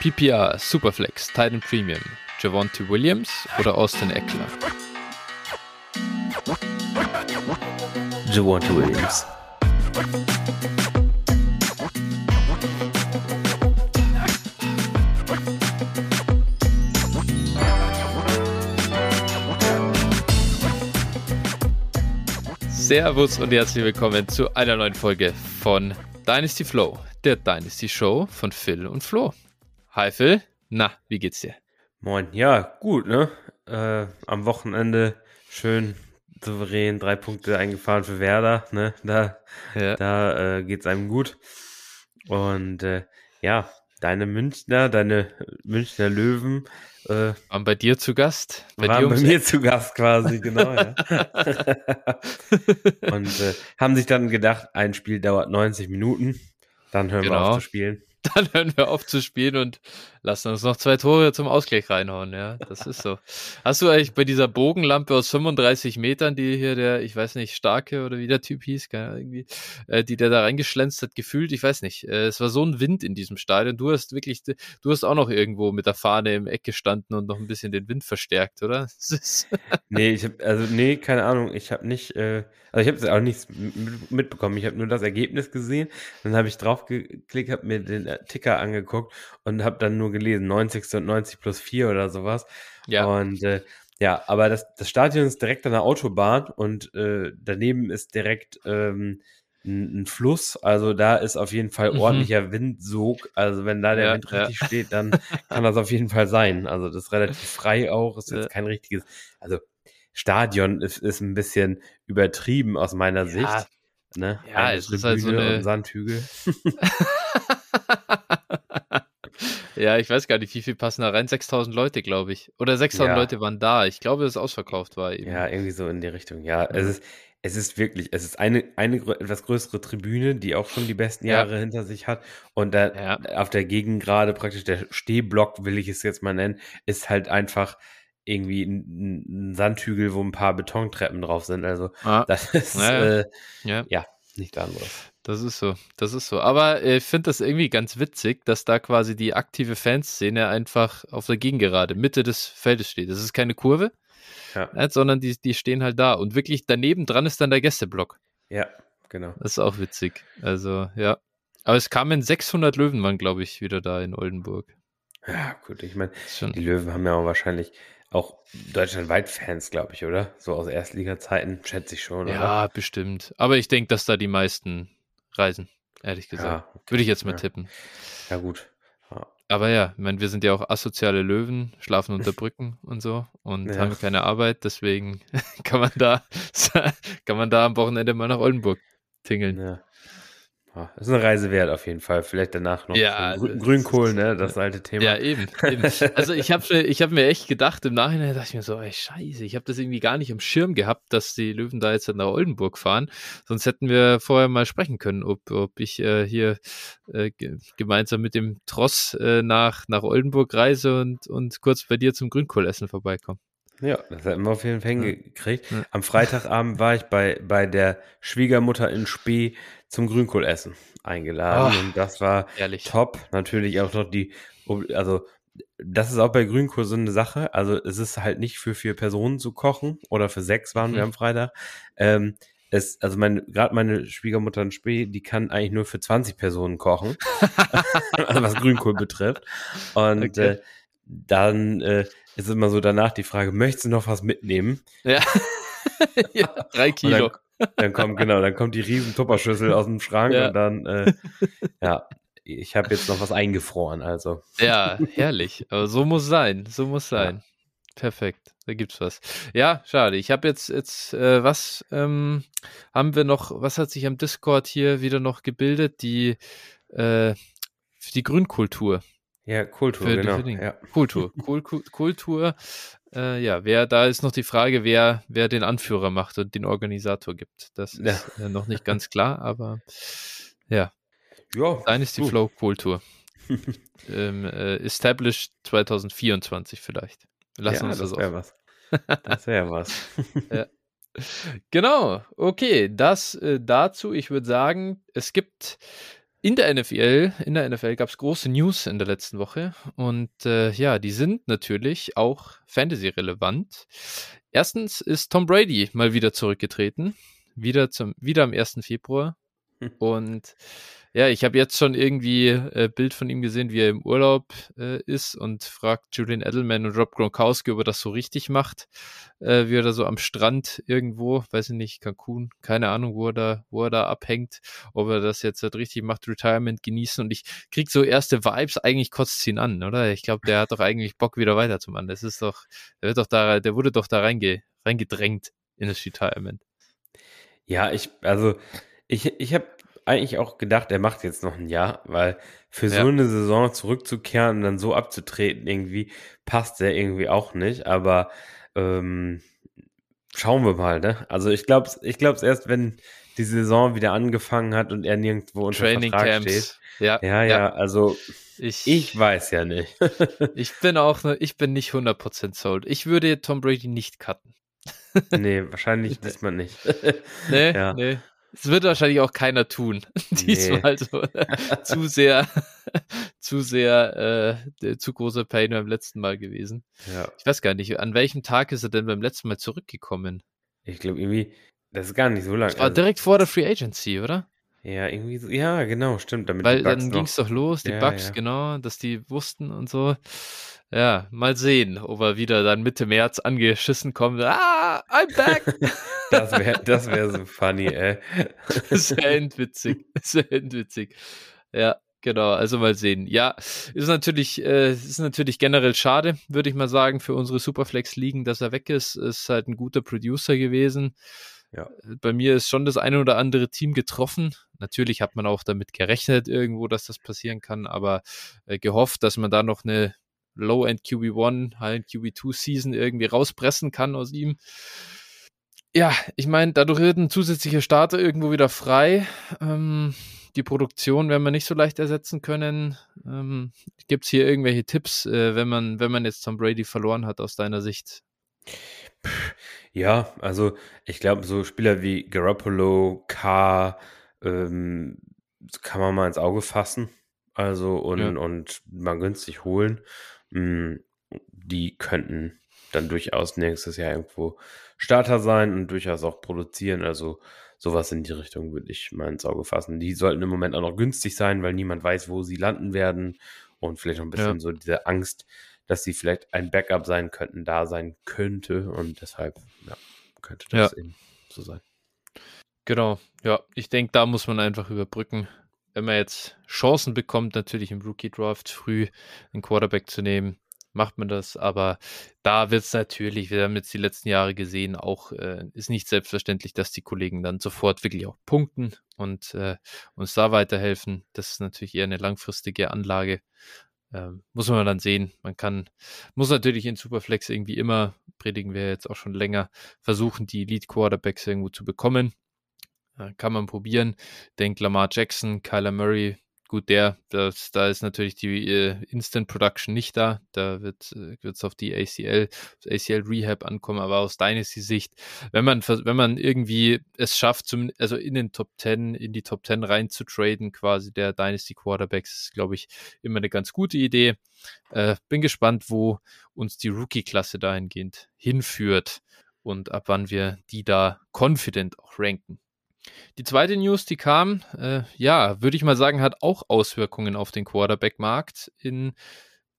PPR, Superflex, Titan Premium, Javonte Williams oder Austin Eckler? Javonte Williams. Servus und herzlich willkommen zu einer neuen Folge von Dynasty Flow, der Dynasty Show von Phil und Flo. Hi Phil, na, wie geht's dir? Moin, ja, gut, ne? Äh, am Wochenende schön souverän drei Punkte eingefahren für Werder, ne? Da, ja. da äh, geht's einem gut. Und äh, ja, deine Münchner, deine Münchner Löwen äh, waren bei dir zu Gast? Bei waren bei mir zu Gast quasi, genau. ja. und äh, haben sich dann gedacht, ein Spiel dauert 90 Minuten, dann hören genau. wir auf zu spielen. dann hören wir auf zu spielen und lassen uns noch zwei Tore zum Ausgleich reinhauen. Ja, das ist so. Hast du eigentlich bei dieser Bogenlampe aus 35 Metern, die hier der, ich weiß nicht, Starke oder wie der Typ hieß, irgendwie, äh, die der da reingeschlänzt hat, gefühlt, ich weiß nicht. Äh, es war so ein Wind in diesem Stadion. Du hast wirklich, du hast auch noch irgendwo mit der Fahne im Eck gestanden und noch ein bisschen den Wind verstärkt, oder? nee, ich hab, also nee, keine Ahnung. Ich habe nicht, äh, also ich habe auch nichts mitbekommen. Ich habe nur das Ergebnis gesehen. Dann habe ich drauf geklickt, habe mir den Ticker angeguckt und habe dann nur gelesen, 90. und 90 plus 4 oder sowas. Ja. Und äh, ja, aber das, das Stadion ist direkt an der Autobahn und äh, daneben ist direkt ähm, ein, ein, Fluss. Also da ist auf jeden Fall mhm. ordentlicher Windsog. Also wenn da der ja, Wind richtig ja. steht, dann kann das auf jeden Fall sein. Also das ist relativ frei auch. Ist jetzt kein richtiges, also Stadion ist, ist ein bisschen übertrieben aus meiner. Sicht. Ne? Ja, eine es ist halt so eine Sandhügel. ja, ich weiß gar nicht, wie viel passen da rein? 6000 Leute, glaube ich. Oder 6000 ja. Leute waren da. Ich glaube, dass es ausverkauft war eben. Ja, irgendwie so in die Richtung. Ja, es ist, es ist wirklich, es ist eine, eine etwas größere Tribüne, die auch schon die besten Jahre ja. hinter sich hat. Und da ja. auf der Gegend gerade praktisch der Stehblock, will ich es jetzt mal nennen, ist halt einfach irgendwie ein, ein Sandhügel, wo ein paar Betontreppen drauf sind. Also ah. das ist ja, äh, ja. Ja nichts anderes. Das ist so, das ist so. Aber äh, ich finde das irgendwie ganz witzig, dass da quasi die aktive Fanszene einfach auf der Gegengerade, Mitte des Feldes steht. Das ist keine Kurve, ja. äh, sondern die, die stehen halt da. Und wirklich daneben dran ist dann der Gästeblock. Ja, genau. Das ist auch witzig. Also, ja. Aber es kamen 600 Löwen, waren, glaube ich, wieder da in Oldenburg. Ja, gut, ich meine, die Löwen haben ja auch wahrscheinlich auch deutschlandweit Fans, glaube ich, oder? So aus Erstliga-Zeiten, schätze ich schon, Ja, oder? bestimmt. Aber ich denke, dass da die meisten reisen, ehrlich gesagt. Ja, okay. Würde ich jetzt mal ja. tippen. Ja, gut. Ja. Aber ja, ich meine, wir sind ja auch asoziale Löwen, schlafen unter Brücken und so und haben keine Arbeit, deswegen kann man da, kann man da am Wochenende mal nach Oldenburg tingeln. Ja. Das ah, ist eine Reise wert auf jeden Fall. Vielleicht danach noch ja, Grün Grünkohl, ne? Das alte Thema. Ja, eben. eben. Also ich habe ich hab mir echt gedacht, im Nachhinein dachte ich mir so, ey, scheiße, ich habe das irgendwie gar nicht im Schirm gehabt, dass die Löwen da jetzt nach Oldenburg fahren. Sonst hätten wir vorher mal sprechen können, ob, ob ich äh, hier äh, gemeinsam mit dem Tross äh, nach, nach Oldenburg reise und, und kurz bei dir zum Grünkohlessen vorbeikomme. Ja, das hätten wir auf jeden Fall hingekriegt. Ja. Am Freitagabend war ich bei, bei der Schwiegermutter in Spee zum Grünkohlessen eingeladen. Oh, und das war ehrlich. top. Natürlich auch noch die, also das ist auch bei Grünkohl so eine Sache. Also es ist halt nicht für vier Personen zu kochen oder für sechs waren mhm. wir am Freitag. Ähm, es, also meine, gerade meine Schwiegermutter in Spee, die kann eigentlich nur für 20 Personen kochen, also was Grünkohl betrifft. Und okay. äh, dann äh, ist immer so danach die Frage, möchtest du noch was mitnehmen? Ja. ja drei Kilo. Dann kommt, genau, dann kommt die riesen Tupperschüssel aus dem Schrank ja. und dann, äh, ja, ich habe jetzt noch was eingefroren, also. Ja, herrlich. Aber so muss sein, so muss sein. Ja. Perfekt, da gibt's was. Ja, schade. Ich habe jetzt, jetzt, äh, was ähm, haben wir noch, was hat sich am Discord hier wieder noch gebildet? Die, äh, die Grünkultur. Ja, Kultur, für, genau. Für ja. Kultur, Kul Kultur. Äh, ja, wer, da ist noch die Frage, wer, wer den Anführer macht und den Organisator gibt. Das ist ja. äh, noch nicht ganz klar, aber ja. Ja. Dann ist die Flow-Kultur. ähm, äh, established 2024 vielleicht. Lassen ja, uns das, das wäre was. Das wäre was. ja. Genau, okay, das äh, dazu. Ich würde sagen, es gibt in der NFL, in der NFL gab es große News in der letzten Woche und äh, ja, die sind natürlich auch Fantasy-relevant. Erstens ist Tom Brady mal wieder zurückgetreten, wieder zum, wieder am 1. Februar. und ja, ich habe jetzt schon irgendwie äh, Bild von ihm gesehen, wie er im Urlaub äh, ist und fragt Julian Edelman und Rob Gronkowski, ob er das so richtig macht, äh, wie er da so am Strand irgendwo, weiß ich nicht, Cancun, keine Ahnung, wo er da, wo er da abhängt, ob er das jetzt halt richtig macht, Retirement genießen und ich krieg so erste Vibes, eigentlich kotzt ihn an, oder? Ich glaube, der hat doch eigentlich Bock wieder weiterzumachen. Das ist doch, der wird doch da, der wurde doch da reinge, reingedrängt in das Retirement. Ja, ich, also ich, ich habe eigentlich auch gedacht, er macht jetzt noch ein Jahr, weil für ja. so eine Saison zurückzukehren und dann so abzutreten, irgendwie passt er irgendwie auch nicht. Aber ähm, schauen wir mal, ne? Also ich glaube ich glaub's erst, wenn die Saison wieder angefangen hat und er nirgendwo unter Training Vertrag Camps. steht. Ja, ja, ja, ja. also ich, ich weiß ja nicht. ich bin auch, ich bin nicht 100% sold. Ich würde Tom Brady nicht cutten. nee, wahrscheinlich diesmal nicht. nee, ja. nee. Es wird wahrscheinlich auch keiner tun. Diesmal nee. so zu sehr, zu sehr, äh, zu großer Pain beim letzten Mal gewesen. Ja. Ich weiß gar nicht, an welchem Tag ist er denn beim letzten Mal zurückgekommen? Ich glaube irgendwie, das ist gar nicht so lange. Das war also, direkt vor der Free Agency, oder? Ja, irgendwie so, ja, genau, stimmt. Damit Weil dann ging es doch los, die ja, Bugs, ja. genau, dass die wussten und so. Ja, mal sehen, ob er wieder dann Mitte März angeschissen kommt. Ah, I'm back! das wäre das wär so funny, ey. das wäre endwitzig. Das wäre endwitzig. Ja, genau. Also mal sehen. Ja, ist natürlich, äh, ist natürlich generell schade, würde ich mal sagen, für unsere Superflex-Ligen, dass er weg ist. Ist halt ein guter Producer gewesen. Ja. Bei mir ist schon das eine oder andere Team getroffen. Natürlich hat man auch damit gerechnet irgendwo, dass das passieren kann, aber äh, gehofft, dass man da noch eine Low-End QB1, High-End QB2 Season irgendwie rauspressen kann aus ihm. Ja, ich meine, dadurch wird ein zusätzlicher Starter irgendwo wieder frei. Ähm, die Produktion werden wir nicht so leicht ersetzen können. Ähm, Gibt es hier irgendwelche Tipps, äh, wenn man, wenn man jetzt Tom Brady verloren hat aus deiner Sicht? Ja, also ich glaube, so Spieler wie Garoppolo, K, ähm, kann man mal ins Auge fassen. Also und, ja. und mal günstig holen. Hm, die könnten dann durchaus nächstes Jahr irgendwo Starter sein und durchaus auch produzieren. Also sowas in die Richtung würde ich mal ins Auge fassen. Die sollten im Moment auch noch günstig sein, weil niemand weiß, wo sie landen werden. Und vielleicht noch ein bisschen ja. so diese Angst, dass sie vielleicht ein Backup sein könnten, da sein könnte. Und deshalb ja, könnte das ja. eben so sein. Genau, ja, ich denke, da muss man einfach überbrücken wenn man jetzt Chancen bekommt, natürlich im Rookie Draft früh einen Quarterback zu nehmen, macht man das. Aber da wird es natürlich, wir haben jetzt die letzten Jahre gesehen, auch äh, ist nicht selbstverständlich, dass die Kollegen dann sofort wirklich auch punkten und äh, uns da weiterhelfen. Das ist natürlich eher eine langfristige Anlage. Ähm, muss man dann sehen. Man kann, muss natürlich in Superflex irgendwie immer, predigen wir jetzt auch schon länger, versuchen, die Elite Quarterbacks irgendwo zu bekommen. Kann man probieren. Denk Lamar Jackson, Kyler Murray, gut, der, das, da ist natürlich die äh, Instant Production nicht da. Da wird es äh, auf die ACL, ACL Rehab ankommen, aber aus Dynasty-Sicht, wenn man, wenn man irgendwie es schafft, zum, also in den Top 10, in die Top 10 rein zu traden, quasi der Dynasty Quarterbacks, ist, glaube ich, immer eine ganz gute Idee. Äh, bin gespannt, wo uns die Rookie-Klasse dahingehend hinführt und ab wann wir die da confident auch ranken. Die zweite News, die kam, äh, ja, würde ich mal sagen, hat auch Auswirkungen auf den Quarterback-Markt in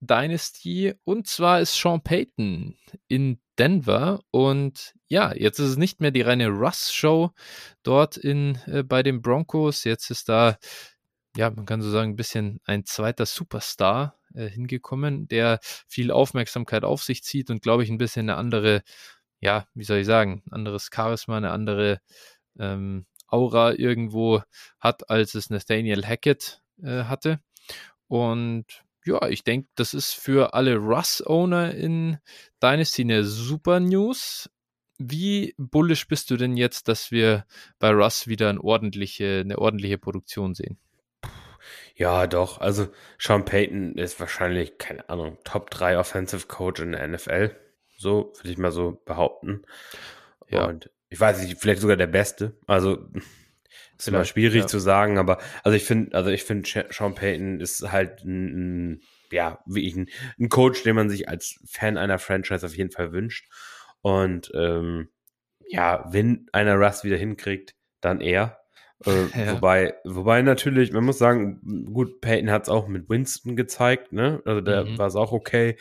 Dynasty. Und zwar ist Sean Payton in Denver. Und ja, jetzt ist es nicht mehr die reine Russ-Show dort in, äh, bei den Broncos. Jetzt ist da, ja, man kann so sagen, ein bisschen ein zweiter Superstar äh, hingekommen, der viel Aufmerksamkeit auf sich zieht und, glaube ich, ein bisschen eine andere, ja, wie soll ich sagen, anderes Charisma, eine andere ähm, Aura irgendwo hat, als es Nathaniel Hackett äh, hatte. Und ja, ich denke, das ist für alle Russ-Owner in Dynasty eine super News. Wie bullish bist du denn jetzt, dass wir bei Russ wieder eine ordentliche, eine ordentliche Produktion sehen? Ja, doch. Also Sean Payton ist wahrscheinlich, keine Ahnung, Top 3 Offensive Coach in der NFL. So würde ich mal so behaupten. Ja. Und ich weiß nicht, vielleicht sogar der Beste. Also ist immer schwierig ja. zu sagen, aber also ich finde, also ich finde, Sean Payton ist halt ein, ein ja, wie ich ein, ein, Coach, den man sich als Fan einer Franchise auf jeden Fall wünscht. Und ähm, ja, wenn einer Russ wieder hinkriegt, dann er. Äh, ja. Wobei, wobei natürlich, man muss sagen, gut, Peyton hat es auch mit Winston gezeigt, ne? Also da mhm. war es auch okay.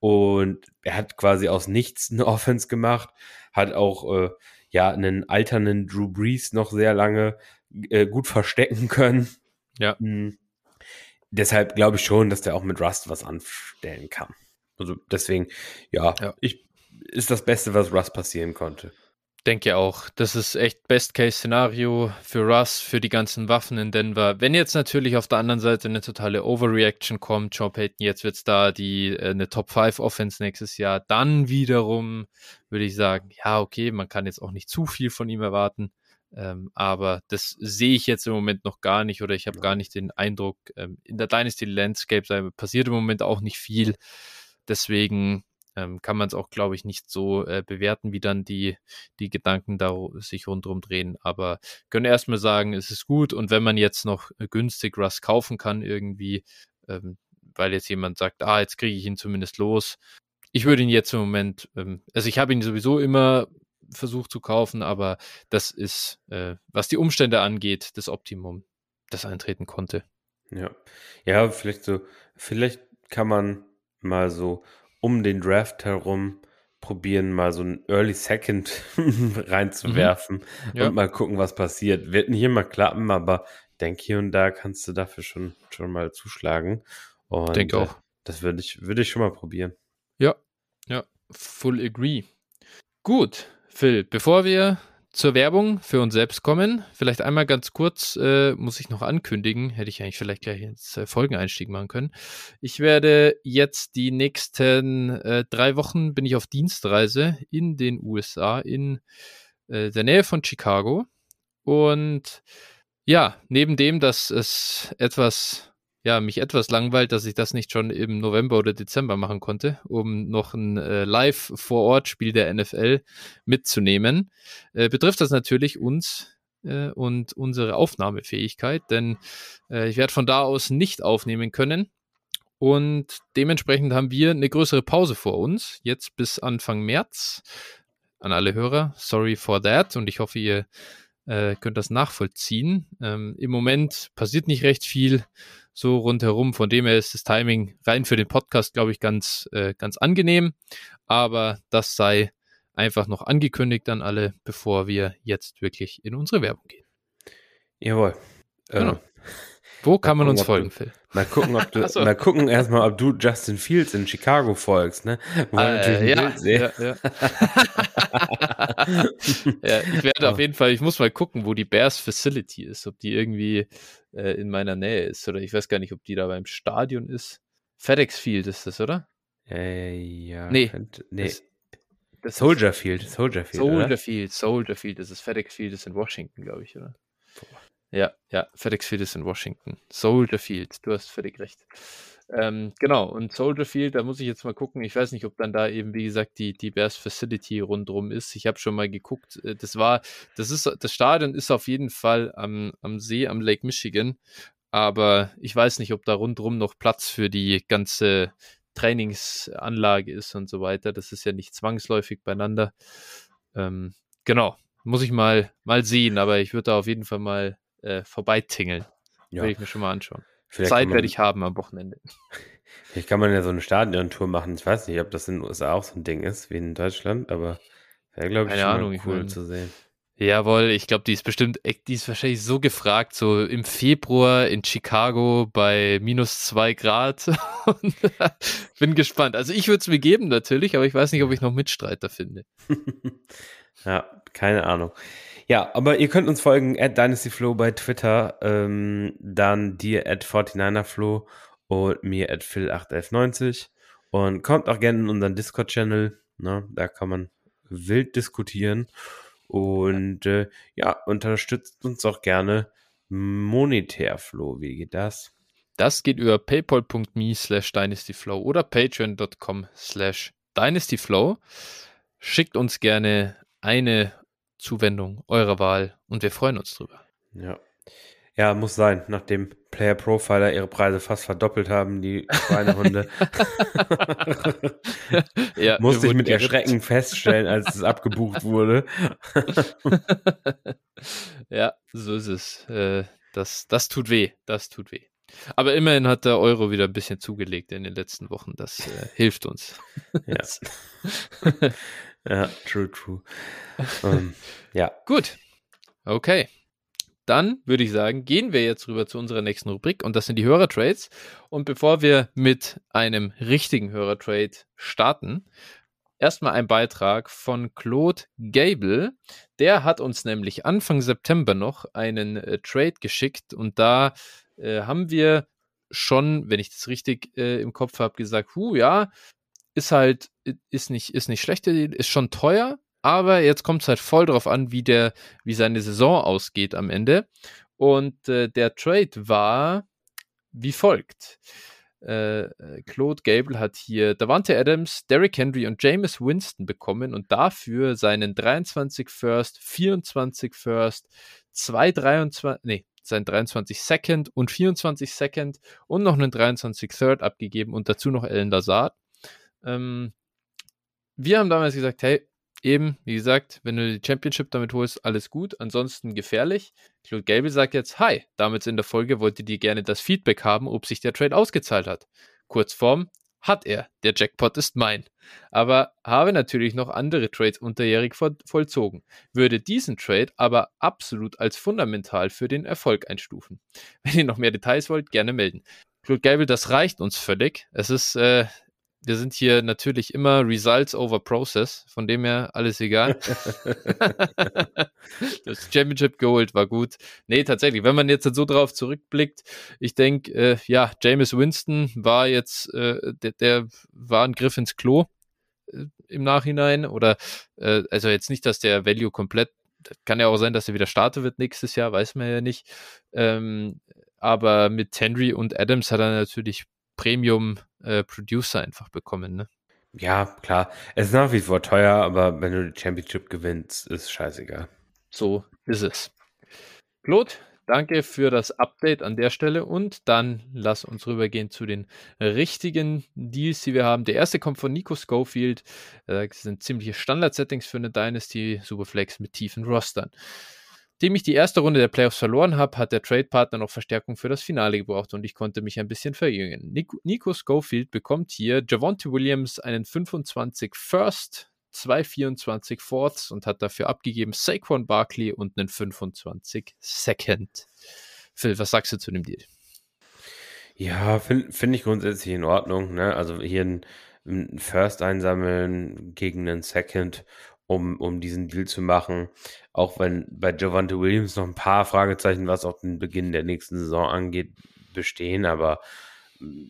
Und er hat quasi aus nichts eine Offense gemacht, hat auch äh, ja einen alternden Drew Brees noch sehr lange äh, gut verstecken können. Ja. Mhm. Deshalb glaube ich schon, dass der auch mit Rust was anstellen kann. Also deswegen, ja, ja. Ich, ist das Beste, was Rust passieren konnte. Denke auch. Das ist echt Best-Case-Szenario für Russ, für die ganzen Waffen in Denver. Wenn jetzt natürlich auf der anderen Seite eine totale Overreaction kommt, Joe Payton, jetzt wird's da die äh, eine Top 5 Offense nächstes Jahr, dann wiederum würde ich sagen, ja, okay, man kann jetzt auch nicht zu viel von ihm erwarten. Ähm, aber das sehe ich jetzt im Moment noch gar nicht oder ich habe gar nicht den Eindruck, ähm, in der Dynasty Landscape passiert im Moment auch nicht viel. Deswegen ähm, kann man es auch, glaube ich, nicht so äh, bewerten, wie dann die, die Gedanken da sich rundherum drehen. Aber können erstmal sagen, es ist gut und wenn man jetzt noch äh, günstig Rust kaufen kann, irgendwie, ähm, weil jetzt jemand sagt, ah, jetzt kriege ich ihn zumindest los. Ich würde ihn jetzt im Moment, ähm, also ich habe ihn sowieso immer versucht zu kaufen, aber das ist, äh, was die Umstände angeht, das Optimum, das eintreten konnte. Ja, ja, vielleicht so, vielleicht kann man mal so um den Draft herum probieren, mal so ein Early Second reinzuwerfen mhm. ja. und mal gucken, was passiert. Wird nicht immer klappen, aber denke hier und da kannst du dafür schon, schon mal zuschlagen. Und denke auch. Äh, das würde ich, würde ich schon mal probieren. Ja, ja, full agree. Gut, Phil, bevor wir zur Werbung für uns selbst kommen. Vielleicht einmal ganz kurz, äh, muss ich noch ankündigen, hätte ich eigentlich vielleicht gleich ins äh, Folgeneinstieg machen können. Ich werde jetzt die nächsten äh, drei Wochen bin ich auf Dienstreise in den USA, in äh, der Nähe von Chicago. Und ja, neben dem, dass es etwas ja, mich etwas langweilt, dass ich das nicht schon im November oder Dezember machen konnte, um noch ein äh, Live-Vor-Ort-Spiel der NFL mitzunehmen, äh, betrifft das natürlich uns äh, und unsere Aufnahmefähigkeit, denn äh, ich werde von da aus nicht aufnehmen können. Und dementsprechend haben wir eine größere Pause vor uns, jetzt bis Anfang März. An alle Hörer, sorry for that. Und ich hoffe, ihr äh, könnt das nachvollziehen. Ähm, Im Moment passiert nicht recht viel so rundherum. Von dem her ist das Timing rein für den Podcast, glaube ich, ganz, äh, ganz angenehm. Aber das sei einfach noch angekündigt an alle, bevor wir jetzt wirklich in unsere Werbung gehen. Jawohl. Genau. Äh, Wo kann man gucken, uns folgen, du, Phil? Mal gucken, ob du, so. mal gucken erstmal, ob du Justin Fields in Chicago folgst, ne? Wo äh, ja, ja, ja. ja, ich werde auf jeden Fall, ich muss mal gucken, wo die Bears Facility ist, ob die irgendwie äh, in meiner Nähe ist oder ich weiß gar nicht, ob die da beim Stadion ist. FedEx Field ist das, oder? Äh, ja. Nee. Könnte, nee. Das, das Soldier Field, Soldier Field. Soldier oder? Field, Soldier Field, das ist FedEx Field, das ist in Washington, glaube ich, oder? Ja, ja, FedEx Field ist in Washington. Soldier Field, du hast völlig recht. Ähm, genau, und Soldier Field, da muss ich jetzt mal gucken. Ich weiß nicht, ob dann da eben, wie gesagt, die, die Bears Facility rundherum ist. Ich habe schon mal geguckt. Äh, das war, das ist, das Stadion ist auf jeden Fall am, am See, am Lake Michigan. Aber ich weiß nicht, ob da rundherum noch Platz für die ganze Trainingsanlage ist und so weiter. Das ist ja nicht zwangsläufig beieinander. Ähm, genau, muss ich mal, mal sehen, aber ich würde da auf jeden Fall mal äh, vorbeitingeln. Ja. Will ich mir schon mal anschauen. Vielleicht Zeit werde ich haben am Wochenende. Vielleicht kann man ja so eine Stadiontour machen. Ich weiß nicht, ob das in den USA auch so ein Ding ist wie in Deutschland, aber wäre, glaube ich, Keine schon Ahnung, cool zu sehen. Jawohl, ich glaube, die ist bestimmt, die ist wahrscheinlich so gefragt, so im Februar in Chicago bei minus zwei Grad. bin gespannt. Also ich würde es mir geben natürlich, aber ich weiß nicht, ob ich noch Mitstreiter finde. ja, keine Ahnung. Ja, aber ihr könnt uns folgen at DynastyFlow bei Twitter, ähm, dann dir at 49erFlow und mir at Phil81190 und kommt auch gerne in unseren Discord-Channel, ne, da kann man wild diskutieren und äh, ja, unterstützt uns auch gerne monetär, Flo. Wie geht das? Das geht über paypal.me slash dynastyflow oder patreon.com slash dynastyflow. Schickt uns gerne eine Zuwendung eurer Wahl und wir freuen uns drüber. Ja. Ja, muss sein, nachdem Player Profiler ihre Preise fast verdoppelt haben, die Schweinehunde. ja, Musste ich mit Erschrecken feststellen, als es abgebucht wurde. ja, so ist es. Äh, das, das tut weh. Das tut weh. Aber immerhin hat der Euro wieder ein bisschen zugelegt in den letzten Wochen. Das äh, hilft uns. ja. ja, true, true. Um, ähm, ja. Gut. Okay dann würde ich sagen, gehen wir jetzt rüber zu unserer nächsten Rubrik und das sind die Hörertrades. Und bevor wir mit einem richtigen Hörertrade starten, erstmal ein Beitrag von Claude Gable. Der hat uns nämlich Anfang September noch einen äh, Trade geschickt und da äh, haben wir schon, wenn ich das richtig äh, im Kopf habe, gesagt, hu, ja, ist halt, ist nicht, ist nicht schlecht, ist schon teuer, aber jetzt kommt es halt voll drauf an, wie der, wie seine Saison ausgeht am Ende. Und äh, der Trade war wie folgt. Äh, Claude Gable hat hier Davante Adams, Derrick Henry und Jameis Winston bekommen und dafür seinen 23 First, 24 First, 2 23, nee, sein 23 Second und 24 Second und noch einen 23 Third abgegeben und dazu noch Ellen Lazard. Ähm, wir haben damals gesagt, hey, eben, wie gesagt, wenn du die Championship damit holst, alles gut, ansonsten gefährlich. Claude Gable sagt jetzt, hi, damals in der Folge wollte die gerne das Feedback haben, ob sich der Trade ausgezahlt hat. Kurzform, hat er, der Jackpot ist mein. Aber habe natürlich noch andere Trades unterjährig vollzogen, würde diesen Trade aber absolut als fundamental für den Erfolg einstufen. Wenn ihr noch mehr Details wollt, gerne melden. Claude Gable, das reicht uns völlig. Es ist äh, wir sind hier natürlich immer Results over Process, von dem her alles egal. das Championship geholt war gut. Nee, tatsächlich, wenn man jetzt so drauf zurückblickt, ich denke, äh, ja, Jameis Winston war jetzt, äh, der, der, war ein Griff ins Klo äh, im Nachhinein oder, äh, also jetzt nicht, dass der Value komplett, kann ja auch sein, dass er wieder starten wird nächstes Jahr, weiß man ja nicht. Ähm, aber mit Henry und Adams hat er natürlich Premium äh, Producer einfach bekommen, ne? Ja, klar. Es ist nach wie vor teuer, aber wenn du die Championship gewinnst, ist scheißegal. So ist es. Claude, danke für das Update an der Stelle und dann lass uns rübergehen zu den richtigen Deals, die wir haben. Der erste kommt von Nico Schofield. Äh, das sind ziemliche Standard-Settings für eine Dynasty Superflex mit tiefen Rostern. Nachdem ich die erste Runde der Playoffs verloren habe, hat der Trade-Partner noch Verstärkung für das Finale gebraucht und ich konnte mich ein bisschen verjüngen. Nico, Schofield bekommt hier Javonte Williams einen 25 First, 224 Fourths und hat dafür abgegeben Saquon Barkley und einen 25 Second. Phil, was sagst du zu dem Deal? Ja, finde find ich grundsätzlich in Ordnung. Ne? Also hier ein, ein First einsammeln gegen einen Second um, um diesen Deal zu machen. Auch wenn bei Javante Williams noch ein paar Fragezeichen, was auch den Beginn der nächsten Saison angeht, bestehen. Aber mm,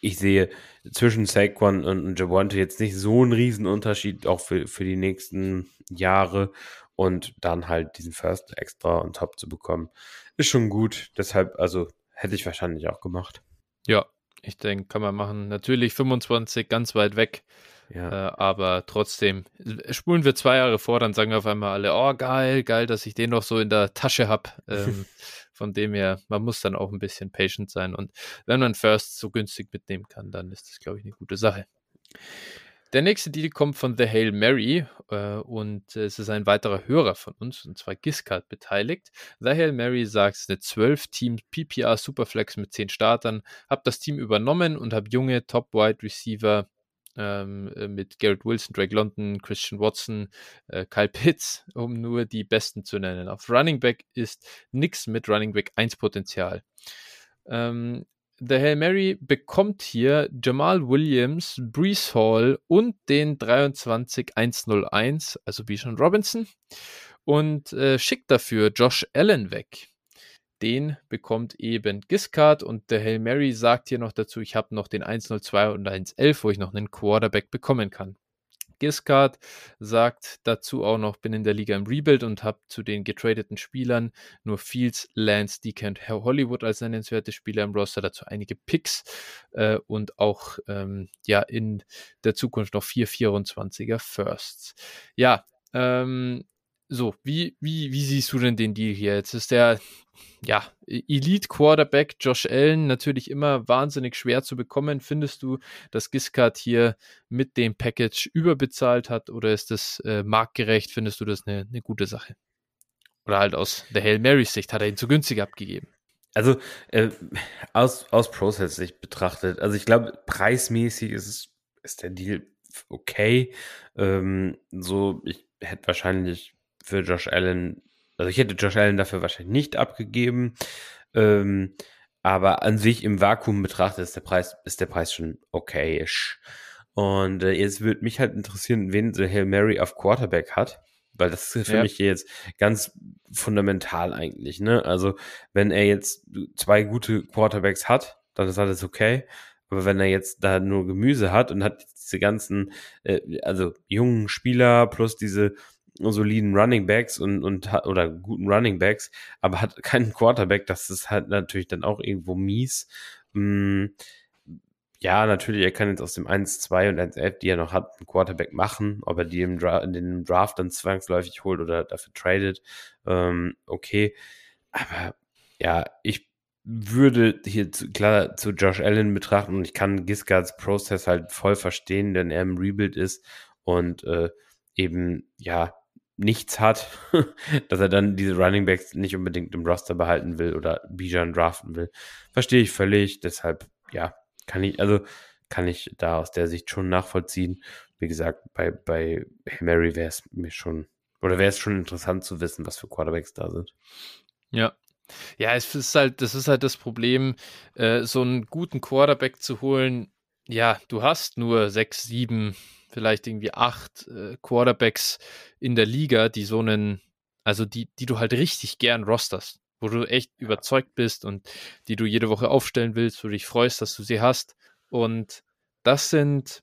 ich sehe zwischen Saquon und Javante jetzt nicht so einen Riesenunterschied, auch für, für die nächsten Jahre. Und dann halt diesen First extra on top zu bekommen, ist schon gut. Deshalb, also hätte ich wahrscheinlich auch gemacht. Ja, ich denke, kann man machen. Natürlich 25 ganz weit weg. Ja. Äh, aber trotzdem, spulen wir zwei Jahre vor, dann sagen wir auf einmal alle, oh geil, geil, dass ich den noch so in der Tasche habe. Ähm, von dem her, man muss dann auch ein bisschen patient sein. Und wenn man First so günstig mitnehmen kann, dann ist das, glaube ich, eine gute Sache. Der nächste Deal kommt von The Hail Mary äh, und äh, es ist ein weiterer Hörer von uns, und zwar Giscard beteiligt. The Hail Mary sagt, es ist eine 12-Team PPR Superflex mit 10 Startern, habe das Team übernommen und habe junge Top-Wide Receiver ähm, äh, mit Garrett Wilson, Drake London, Christian Watson, äh, Kyle Pitts, um nur die besten zu nennen. Auf Running Back ist nichts mit Running Back 1 Potenzial. Ähm, der Hail Mary bekommt hier Jamal Williams, Brees Hall und den 23101, also Bijan Robinson, und äh, schickt dafür Josh Allen weg den bekommt eben Giscard und der Hail Mary sagt hier noch dazu, ich habe noch den 102 und 111, wo ich noch einen Quarterback bekommen kann. Giscard sagt dazu auch noch, bin in der Liga im Rebuild und habe zu den getradeten Spielern nur Fields, Lance, Deacon und Hollywood als nennenswerte Spieler im Roster, dazu einige Picks äh, und auch ähm, ja in der Zukunft noch vier 24er Firsts. Ja, ähm, so, wie, wie, wie siehst du denn den Deal hier? Jetzt ist der, ja, Elite Quarterback Josh Allen natürlich immer wahnsinnig schwer zu bekommen. Findest du, dass Giscard hier mit dem Package überbezahlt hat oder ist das äh, marktgerecht? Findest du das eine, eine gute Sache? Oder halt aus der Hail Marys Sicht hat er ihn zu günstig abgegeben? Also äh, aus, aus Process-Sicht betrachtet, also ich glaube, preismäßig ist, ist der Deal okay. Ähm, so, ich hätte wahrscheinlich für Josh Allen, also ich hätte Josh Allen dafür wahrscheinlich nicht abgegeben. Ähm, aber an sich im Vakuum betrachtet ist der Preis, ist der Preis schon okayisch. Und äh, jetzt würde mich halt interessieren, wen The Hail Mary auf Quarterback hat. Weil das ist für ja. mich jetzt ganz fundamental eigentlich, ne? Also, wenn er jetzt zwei gute Quarterbacks hat, dann ist alles okay. Aber wenn er jetzt da nur Gemüse hat und hat diese ganzen, äh, also jungen Spieler plus diese soliden Running Backs und, und oder guten Running Backs, aber hat keinen Quarterback, das ist halt natürlich dann auch irgendwo mies. Mm, ja, natürlich, er kann jetzt aus dem 1-2 und 1-11, die er noch hat, einen Quarterback machen, ob er die im Dra den Draft dann zwangsläufig holt oder dafür tradet, ähm, okay. Aber ja, ich würde hier zu, klar zu Josh Allen betrachten und ich kann Giscards Prozess halt voll verstehen, denn er im Rebuild ist und äh, eben, ja, nichts hat, dass er dann diese Running Backs nicht unbedingt im Roster behalten will oder Bijan draften will. Verstehe ich völlig. Deshalb, ja, kann ich, also kann ich da aus der Sicht schon nachvollziehen. Wie gesagt, bei, bei Mary wäre es mir schon, oder wäre es schon interessant zu wissen, was für Quarterbacks da sind. Ja. Ja, es ist halt, das ist halt das Problem, äh, so einen guten Quarterback zu holen. Ja, du hast nur sechs, sieben vielleicht irgendwie acht äh, Quarterbacks in der Liga, die so einen, also die, die du halt richtig gern rosterst, wo du echt überzeugt bist und die du jede Woche aufstellen willst, wo du dich freust, dass du sie hast. Und das sind,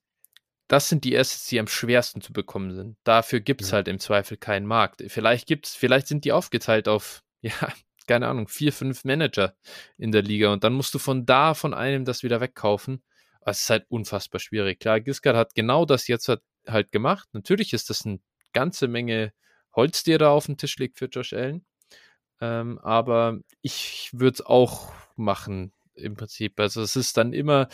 das sind die Assets, die am schwersten zu bekommen sind. Dafür gibt es ja. halt im Zweifel keinen Markt. Vielleicht gibt's, vielleicht sind die aufgeteilt auf, ja, keine Ahnung, vier, fünf Manager in der Liga und dann musst du von da von einem das wieder wegkaufen es ist halt unfassbar schwierig. Klar, Giscard hat genau das jetzt halt, halt gemacht. Natürlich ist das eine ganze Menge Holz, die er da auf den Tisch legt für Josh Allen. Ähm, aber ich würde es auch machen im Prinzip. Also es ist dann immer,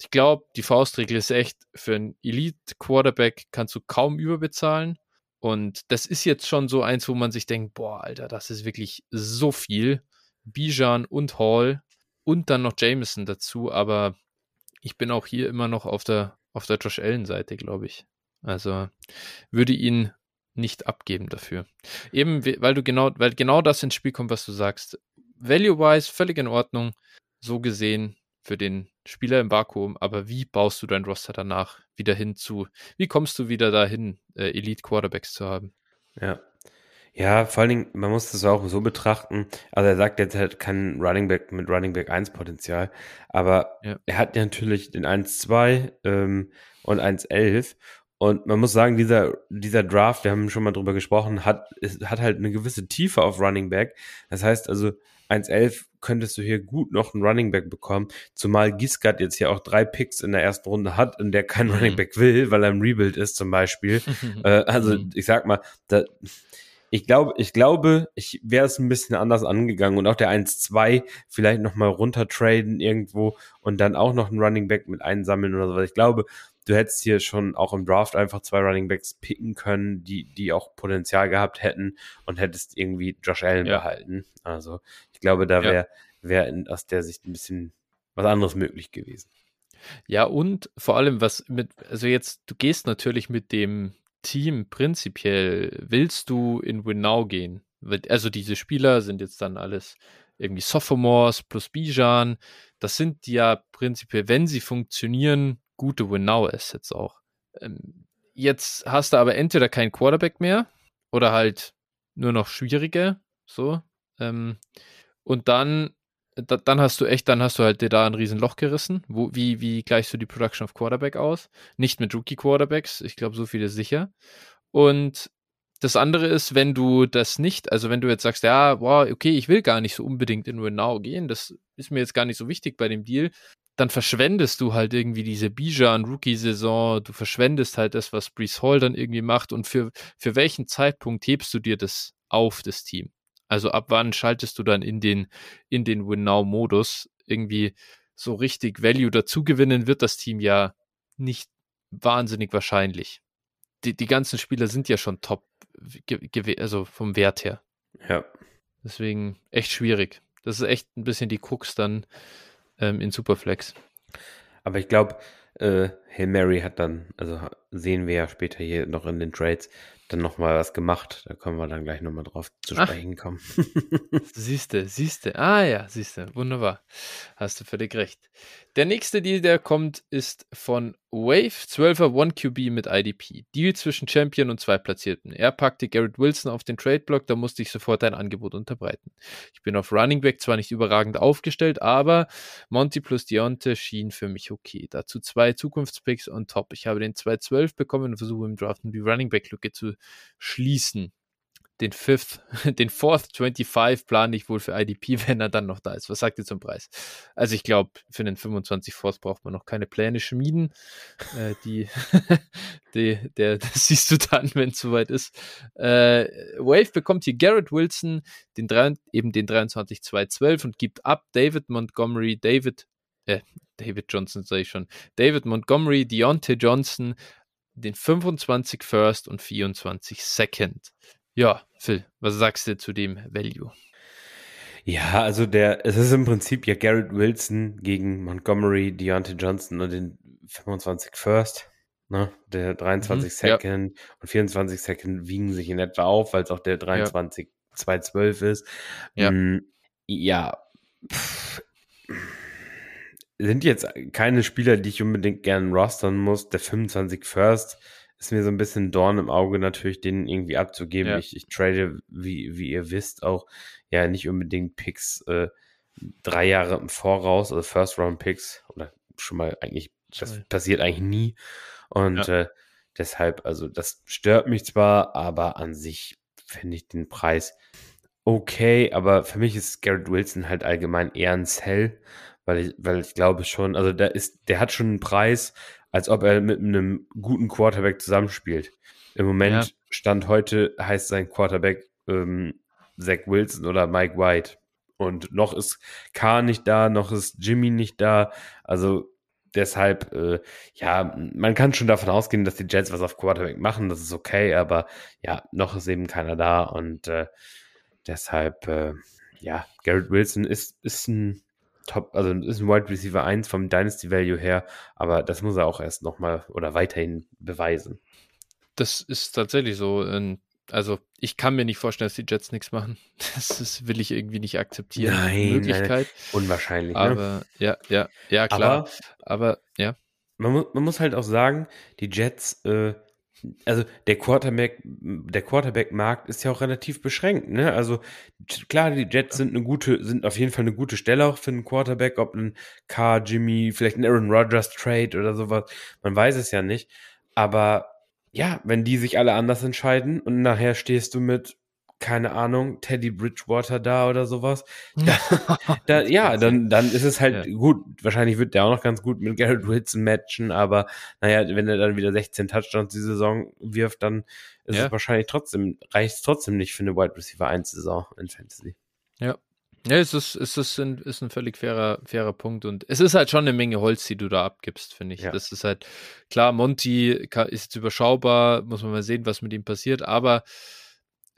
ich glaube, die Faustregel ist echt, für einen Elite-Quarterback kannst du kaum überbezahlen. Und das ist jetzt schon so eins, wo man sich denkt, boah, Alter, das ist wirklich so viel. Bijan und Hall und dann noch Jameson dazu, aber ich bin auch hier immer noch auf der, auf der Josh Allen-Seite, glaube ich. Also würde ihn nicht abgeben dafür. Eben, weil du genau, weil genau das ins Spiel kommt, was du sagst. Value-wise völlig in Ordnung, so gesehen für den Spieler im Vakuum, aber wie baust du dein Roster danach wieder hinzu? Wie kommst du wieder dahin, äh, Elite Quarterbacks zu haben? Ja, ja, vor allen Dingen, man muss das auch so betrachten. Also er sagt jetzt halt kein Running Back mit Running Back 1 Potenzial, aber ja. er hat ja natürlich den 1-2 ähm, und 1-11 und man muss sagen, dieser, dieser Draft, wir haben schon mal drüber gesprochen, hat, ist, hat halt eine gewisse Tiefe auf Running Back. Das heißt also, 1-11 könntest du hier gut noch einen Running Back bekommen, zumal Giscard jetzt hier auch drei Picks in der ersten Runde hat und der kein mhm. Running Back will, weil er im Rebuild ist zum Beispiel. äh, also mhm. ich sag mal, da, ich glaube, ich glaube, ich wäre es ein bisschen anders angegangen und auch der 1-2 vielleicht nochmal runtertraden irgendwo und dann auch noch einen Running Back mit einsammeln oder so. Ich glaube, du hättest hier schon auch im Draft einfach zwei Running Backs picken können, die, die auch Potenzial gehabt hätten und hättest irgendwie Josh Allen ja. behalten. Also ich glaube, da wäre ja. wär aus der Sicht ein bisschen was anderes möglich gewesen. Ja, und vor allem, was mit, also jetzt, du gehst natürlich mit dem Team prinzipiell willst du in Winnow gehen? Also diese Spieler sind jetzt dann alles irgendwie Sophomores plus Bijan. Das sind ja prinzipiell, wenn sie funktionieren, gute Winnow-Assets auch. Ähm, jetzt hast du aber entweder keinen Quarterback mehr oder halt nur noch schwierige, so. Ähm, und dann da, dann hast du echt, dann hast du halt dir da ein Riesenloch gerissen. Wo, wie, wie gleichst du die Production of Quarterback aus? Nicht mit Rookie Quarterbacks, ich glaube, so viel ist sicher. Und das andere ist, wenn du das nicht, also wenn du jetzt sagst, ja, wow, okay, ich will gar nicht so unbedingt in Renault gehen, das ist mir jetzt gar nicht so wichtig bei dem Deal, dann verschwendest du halt irgendwie diese Bijan Rookie-Saison, du verschwendest halt das, was Brees Hall dann irgendwie macht und für, für welchen Zeitpunkt hebst du dir das auf, das Team? Also ab wann schaltest du dann in den, in den Win-Now-Modus? Irgendwie so richtig Value dazugewinnen wird das Team ja nicht wahnsinnig wahrscheinlich. Die, die ganzen Spieler sind ja schon top, also vom Wert her. Ja. Deswegen echt schwierig. Das ist echt ein bisschen die Krux dann ähm, in Superflex. Aber ich glaube, äh, Hail Mary hat dann, also sehen wir ja später hier noch in den Trades, dann nochmal was gemacht. Da können wir dann gleich nochmal drauf zu sprechen Ach. kommen. siehste, siehste. Ah ja, siehste. Wunderbar. Hast du völlig recht. Der nächste Deal, der kommt, ist von Wave 12er 1QB mit IDP. Deal zwischen Champion und zwei Platzierten. Er packte Garrett Wilson auf den Trade-Block, da musste ich sofort ein Angebot unterbreiten. Ich bin auf Running Back zwar nicht überragend aufgestellt, aber Monty plus Deonte schien für mich okay. Dazu zwei Zukunftspicks on top. Ich habe den 212 bekommen und versuche im Draft die Running Back-Lücke zu schließen. Den Fifth, den Fourth 25 plane ich wohl für IDP, wenn er dann noch da ist. Was sagt ihr zum Preis? Also ich glaube, für den 25 Fourth braucht man noch keine Pläne schmieden. Äh, die, die, der, das siehst du dann, wenn es soweit ist. Äh, Wave bekommt hier Garrett Wilson, den drei, eben den 23 212 und gibt ab David Montgomery, David, äh, David Johnson sage ich schon, David Montgomery, Deontay Johnson, den 25 First und 24 Second. Ja, Phil, was sagst du zu dem Value? Ja, also der, es ist im Prinzip ja Garrett Wilson gegen Montgomery, Deontay Johnson und den 25 First. Ne? Der 23 mhm, Second ja. und 24 Second wiegen sich in etwa auf, weil es auch der 23 ja. 212 ist. Ja, mm, ja pff, sind jetzt keine Spieler, die ich unbedingt gerne rostern muss. Der 25 First ist mir so ein bisschen Dorn im Auge, natürlich den irgendwie abzugeben. Ja. Ich, ich trade, wie, wie ihr wisst, auch ja nicht unbedingt Picks äh, drei Jahre im Voraus, also First Round Picks oder schon mal eigentlich, das passiert eigentlich nie. Und ja. äh, deshalb, also das stört mich zwar, aber an sich finde ich den Preis okay, aber für mich ist Garrett Wilson halt allgemein eher ein Sell, weil ich, weil ich glaube schon, also der ist, der hat schon einen Preis, als ob er mit einem guten Quarterback zusammenspielt. Im Moment, ja. Stand heute, heißt sein Quarterback ähm, Zach Wilson oder Mike White. Und noch ist Carr nicht da, noch ist Jimmy nicht da. Also deshalb, äh, ja, man kann schon davon ausgehen, dass die Jets was auf Quarterback machen. Das ist okay, aber ja, noch ist eben keiner da. Und äh, deshalb, äh, ja, Garrett Wilson ist, ist ein Top, also ist ein Wide Receiver 1 vom Dynasty Value her, aber das muss er auch erst nochmal oder weiterhin beweisen. Das ist tatsächlich so. Also ich kann mir nicht vorstellen, dass die Jets nichts machen. Das ist, will ich irgendwie nicht akzeptieren. Nein, Möglichkeit. Nein, unwahrscheinlich. Ne? Aber ne? ja, ja, ja, klar. Aber, aber ja. Man, mu man muss halt auch sagen, die Jets äh, also der Quarterback, der Quarterback-Markt ist ja auch relativ beschränkt, ne? Also klar, die Jets sind eine gute, sind auf jeden Fall eine gute Stelle auch für einen Quarterback, ob ein Carr, Jimmy, vielleicht ein Aaron Rodgers Trade oder sowas. Man weiß es ja nicht. Aber ja, wenn die sich alle anders entscheiden und nachher stehst du mit keine Ahnung, Teddy Bridgewater da oder sowas. Da, da, ja, dann, dann ist es halt ja. gut. Wahrscheinlich wird der auch noch ganz gut mit Garrett Wilson matchen, aber naja, wenn er dann wieder 16 Touchdowns die Saison wirft, dann ist ja. es wahrscheinlich trotzdem, reicht es trotzdem nicht für eine Wide Receiver 1 Saison in Fantasy. Ja. Ja, es ist, es ist, ein, ist ein völlig fairer, fairer Punkt und es ist halt schon eine Menge Holz, die du da abgibst, finde ich. Ja. Das ist halt, klar, Monty ist jetzt überschaubar, muss man mal sehen, was mit ihm passiert, aber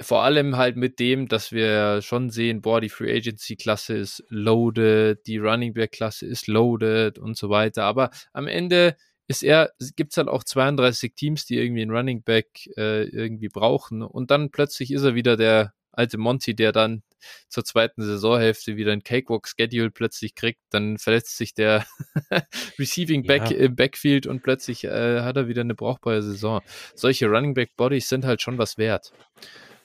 vor allem halt mit dem, dass wir schon sehen, boah, die Free Agency Klasse ist loaded, die Running Back Klasse ist loaded und so weiter. Aber am Ende ist er, gibt es halt auch 32 Teams, die irgendwie einen Running Back äh, irgendwie brauchen. Und dann plötzlich ist er wieder der alte Monty, der dann zur zweiten Saisonhälfte wieder ein Cakewalk-Schedule plötzlich kriegt, dann verletzt sich der Receiving Back ja. im Backfield und plötzlich äh, hat er wieder eine brauchbare Saison. Solche Running Back Bodies sind halt schon was wert.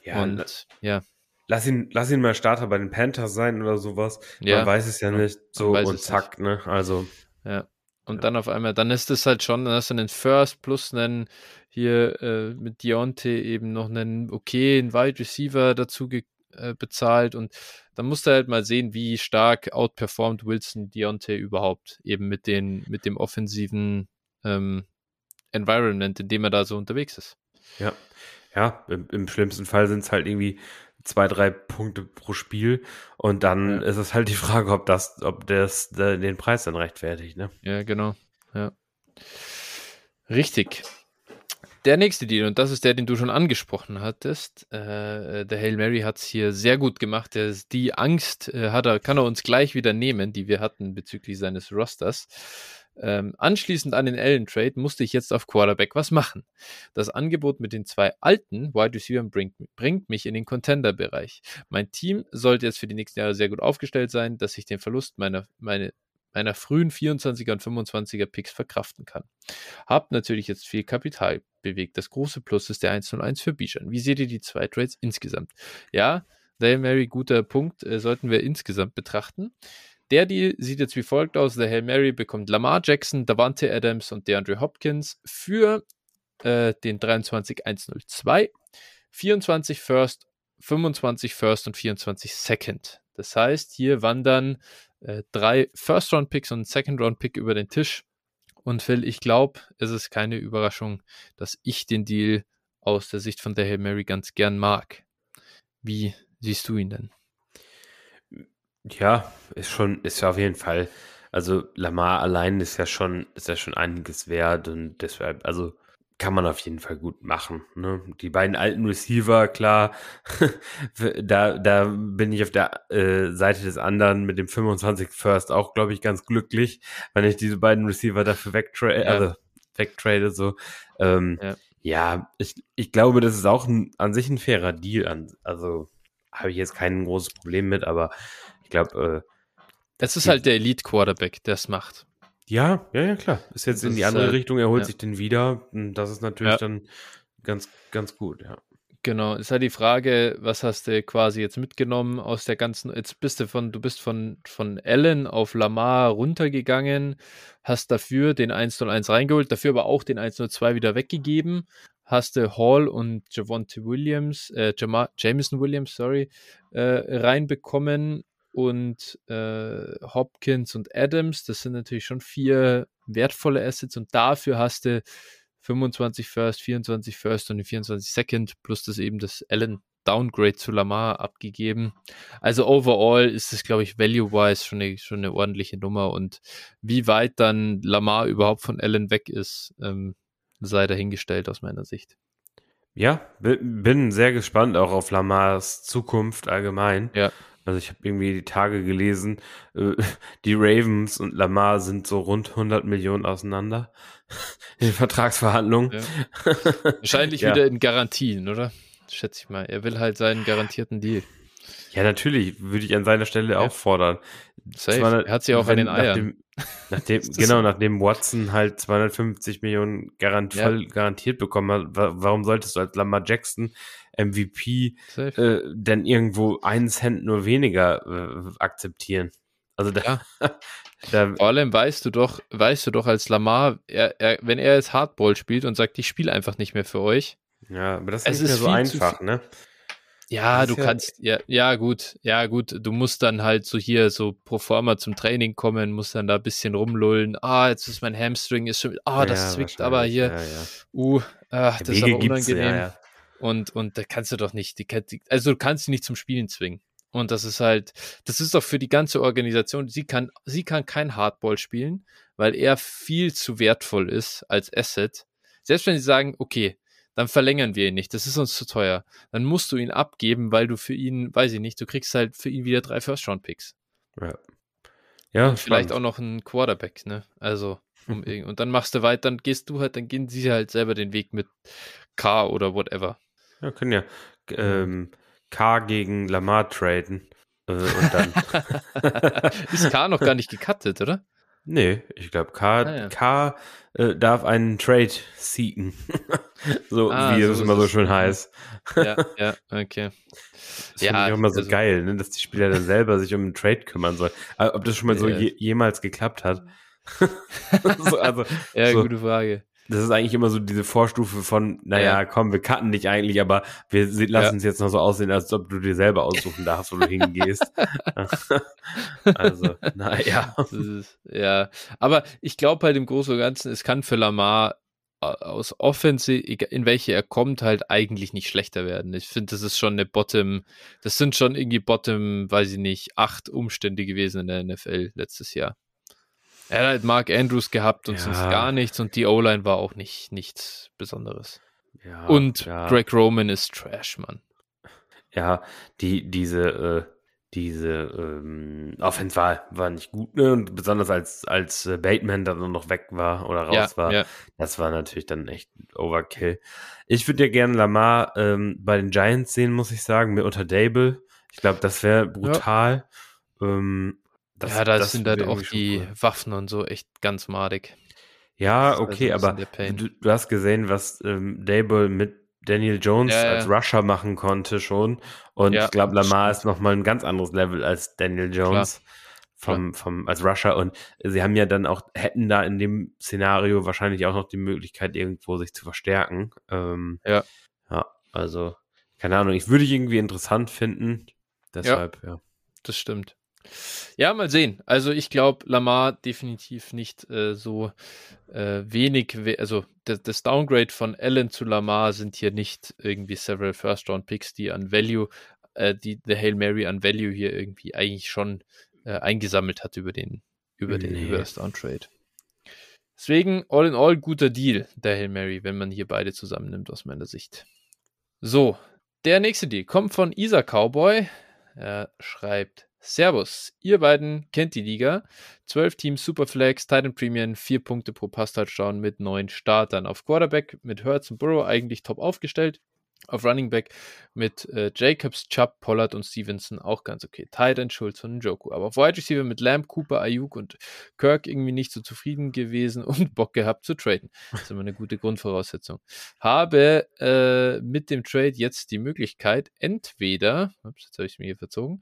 Ja, und ja. Lass ihn, lass ihn mal Starter bei den Panthers sein oder sowas. Ja. Man weiß es ja nicht. So und zack, ne? Also. Ja. Und ja. dann auf einmal, dann ist es halt schon, dann hast du einen First plus einen hier äh, mit Deontay eben noch einen okayen Wide Receiver dazu äh, bezahlt und dann musst du halt mal sehen, wie stark outperformt Wilson Deontay überhaupt eben mit den, mit dem offensiven ähm, Environment, in dem er da so unterwegs ist. Ja, ja, im, im schlimmsten Fall sind es halt irgendwie zwei, drei Punkte pro Spiel und dann ja. ist es halt die Frage, ob das, ob das den Preis dann rechtfertigt, ne? Ja, genau. Ja. Richtig. Der nächste Deal, und das ist der, den du schon angesprochen hattest. Äh, der Hail Mary hat es hier sehr gut gemacht. Der, die Angst äh, hat er, kann er uns gleich wieder nehmen, die wir hatten bezüglich seines Rosters. Ähm, anschließend an den Allen Trade musste ich jetzt auf Quarterback was machen. Das Angebot mit den zwei alten Wide Receivers bringt, bringt mich in den Contender-Bereich. Mein Team sollte jetzt für die nächsten Jahre sehr gut aufgestellt sein, dass ich den Verlust meiner, meine, meiner frühen 24er und 25er Picks verkraften kann. Hab natürlich jetzt viel Kapital bewegt. Das große Plus ist der 101 für Bijan. Wie seht ihr die zwei Trades insgesamt? Ja, Dale Mary, guter Punkt, äh, sollten wir insgesamt betrachten. Der Deal sieht jetzt wie folgt aus. Der Hail Mary bekommt Lamar Jackson, Davante Adams und DeAndre Hopkins für äh, den 23-102, 24 First, 25 First und 24 Second. Das heißt, hier wandern äh, drei First-Round-Picks und ein Second-Round-Pick über den Tisch. Und Phil, ich glaube, es ist keine Überraschung, dass ich den Deal aus der Sicht von der Hail Mary ganz gern mag. Wie siehst du ihn denn? Ja, ist schon, ist ja auf jeden Fall. Also Lamar allein ist ja schon, ist ja schon einiges wert und deshalb, also kann man auf jeden Fall gut machen. Ne? Die beiden alten Receiver, klar, da, da bin ich auf der äh, Seite des anderen mit dem 25 First auch, glaube ich, ganz glücklich, wenn ich diese beiden Receiver dafür wegtrade, ja. also wegtrade, so. Ähm, ja. ja, ich, ich glaube, das ist auch ein, an sich ein fairer Deal. An, also habe ich jetzt kein großes Problem mit, aber glaube, äh, das ist halt der Elite-Quarterback, der es macht. Ja, ja, ja, klar. Ist jetzt das in die andere halt, Richtung, er holt ja. sich den wieder. Das ist natürlich ja. dann ganz, ganz gut, ja. Genau, ist halt die Frage, was hast du quasi jetzt mitgenommen aus der ganzen, jetzt bist du von, du bist von, von Allen auf Lamar runtergegangen, hast dafür den 101 reingeholt, dafür aber auch den 102 wieder weggegeben, hast du Hall und Javonte Williams, äh, Jameson Williams, sorry, äh, reinbekommen und äh, Hopkins und Adams. Das sind natürlich schon vier wertvolle Assets und dafür hast du 25 First, 24 First und 24 Second plus das eben das Allen Downgrade zu Lamar abgegeben. Also overall ist es, glaube ich, value-wise schon eine, schon eine ordentliche Nummer und wie weit dann Lamar überhaupt von Allen weg ist, ähm, sei dahingestellt aus meiner Sicht. Ja, bin sehr gespannt auch auf Lamars Zukunft allgemein. Ja. Also ich habe irgendwie die Tage gelesen, äh, die Ravens und Lamar sind so rund 100 Millionen auseinander in den Vertragsverhandlungen. Ja. Wahrscheinlich ja. wieder in Garantien, oder? Schätze ich mal. Er will halt seinen garantierten Deal. Ja, natürlich, würde ich an seiner Stelle ja. auch fordern. Safe. 200, er hat sie auch an den Eiern. Nachdem, nachdem genau, nachdem Watson halt 250 Millionen garant, voll garantiert bekommen hat, warum solltest du als Lamar Jackson MVP äh, denn irgendwo einen Cent nur weniger äh, akzeptieren. Also da, ja. da, Vor allem weißt du doch, weißt du doch als Lamar, er, er, wenn er jetzt Hardball spielt und sagt, ich spiele einfach nicht mehr für euch. Ja, aber das ist nicht mehr so einfach, ne? Ja, du ja kannst, ja, ja, gut, ja, gut, du musst dann halt so hier so pro forma zum Training kommen, musst dann da ein bisschen rumlullen. Ah, jetzt ist mein Hamstring, ist schon, ah, das ja, zwickt aber hier, ja, uh, ach, das Wege ist aber unangenehm. Und, und da kannst du doch nicht, die, also du kannst sie nicht zum Spielen zwingen. Und das ist halt, das ist doch für die ganze Organisation, sie kann, sie kann kein Hardball spielen, weil er viel zu wertvoll ist als Asset. Selbst wenn sie sagen, okay, dann verlängern wir ihn nicht, das ist uns zu teuer. Dann musst du ihn abgeben, weil du für ihn, weiß ich nicht, du kriegst halt für ihn wieder drei First-Round-Picks. Ja. Ja, und vielleicht auch noch einen Quarterback, ne? Also, um, und dann machst du weiter, dann gehst du halt, dann gehen sie halt selber den Weg mit K oder whatever. Ja, können ja ähm, K gegen Lamar traden. Äh, und dann. ist K noch gar nicht gecuttet, oder? Nee, ich glaube, K, ah, ja. K äh, darf einen Trade seeken. so ah, wie so es immer so schön heißt. ja, ja, okay. Das ja, finde ich auch immer so also, geil, ne, dass die Spieler dann selber sich um einen Trade kümmern sollen. Ob das schon mal so je, jemals geklappt hat? so, also, ja, so. gute Frage. Das ist eigentlich immer so diese Vorstufe von, naja, ja. komm, wir cutten dich eigentlich, aber wir lassen es jetzt noch so aussehen, als ob du dir selber aussuchen darfst, wo du hingehst. also, naja. ja, aber ich glaube halt im Großen und Ganzen, es kann für Lamar aus Offense, in welche er kommt, halt eigentlich nicht schlechter werden. Ich finde, das ist schon eine Bottom, das sind schon irgendwie Bottom, weiß ich nicht, acht Umstände gewesen in der NFL letztes Jahr. Er hat halt Mark Andrews gehabt und ja. sonst gar nichts und die O-Line war auch nicht nichts Besonderes. Ja, und ja. Greg Roman ist Trash, Mann. Ja, die, diese, äh, diese ähm, Offense war, war nicht gut, ne? Und besonders als, als äh, Bateman dann noch weg war oder raus ja, war, ja. das war natürlich dann echt Overkill. Ich würde ja gerne Lamar ähm, bei den Giants sehen, muss ich sagen, mit unter Dable. Ich glaube, das wäre brutal. Ja. Ähm, das, ja, da sind halt auch die cool. Waffen und so echt ganz madig. Ja, okay, also aber du, du, hast gesehen, was ähm, Dable mit Daniel Jones ja, als Rusher machen konnte schon. Und ja, ich glaube, Lamar ist nochmal ein ganz anderes Level als Daniel Jones. Klar. Vom, vom, als Rusher und sie haben ja dann auch, hätten da in dem Szenario wahrscheinlich auch noch die Möglichkeit, irgendwo sich zu verstärken. Ähm, ja. Ja, also, keine Ahnung, ich würde ich irgendwie interessant finden. Deshalb, ja. ja. Das stimmt. Ja, mal sehen. Also ich glaube, Lamar definitiv nicht äh, so äh, wenig, we also das Downgrade von Allen zu Lamar sind hier nicht irgendwie several First-Round-Picks, die an Value, äh, die The Hail Mary an Value hier irgendwie eigentlich schon äh, eingesammelt hat über den, über den, nee. über das Downtrade. Deswegen, all in all, guter Deal, der Hail Mary, wenn man hier beide zusammennimmt, aus meiner Sicht. So, der nächste Deal kommt von Isa Cowboy. Er schreibt, Servus, ihr beiden kennt die Liga. Zwölf Teams Superflex, Titan Premium, vier Punkte pro Pass-Touchdown mit neun Startern. Auf Quarterback mit Hurts und Burrow eigentlich top aufgestellt. Auf Running Back mit äh, Jacobs, Chubb, Pollard und Stevenson auch ganz okay. Titan, Schulz und Njoku. Aber auf Wide Receiver mit Lamb, Cooper, Ayuk und Kirk irgendwie nicht so zufrieden gewesen und Bock gehabt zu traden. Das ist immer eine gute Grundvoraussetzung. Habe äh, mit dem Trade jetzt die Möglichkeit, entweder, ups, jetzt habe ich es mir hier verzogen,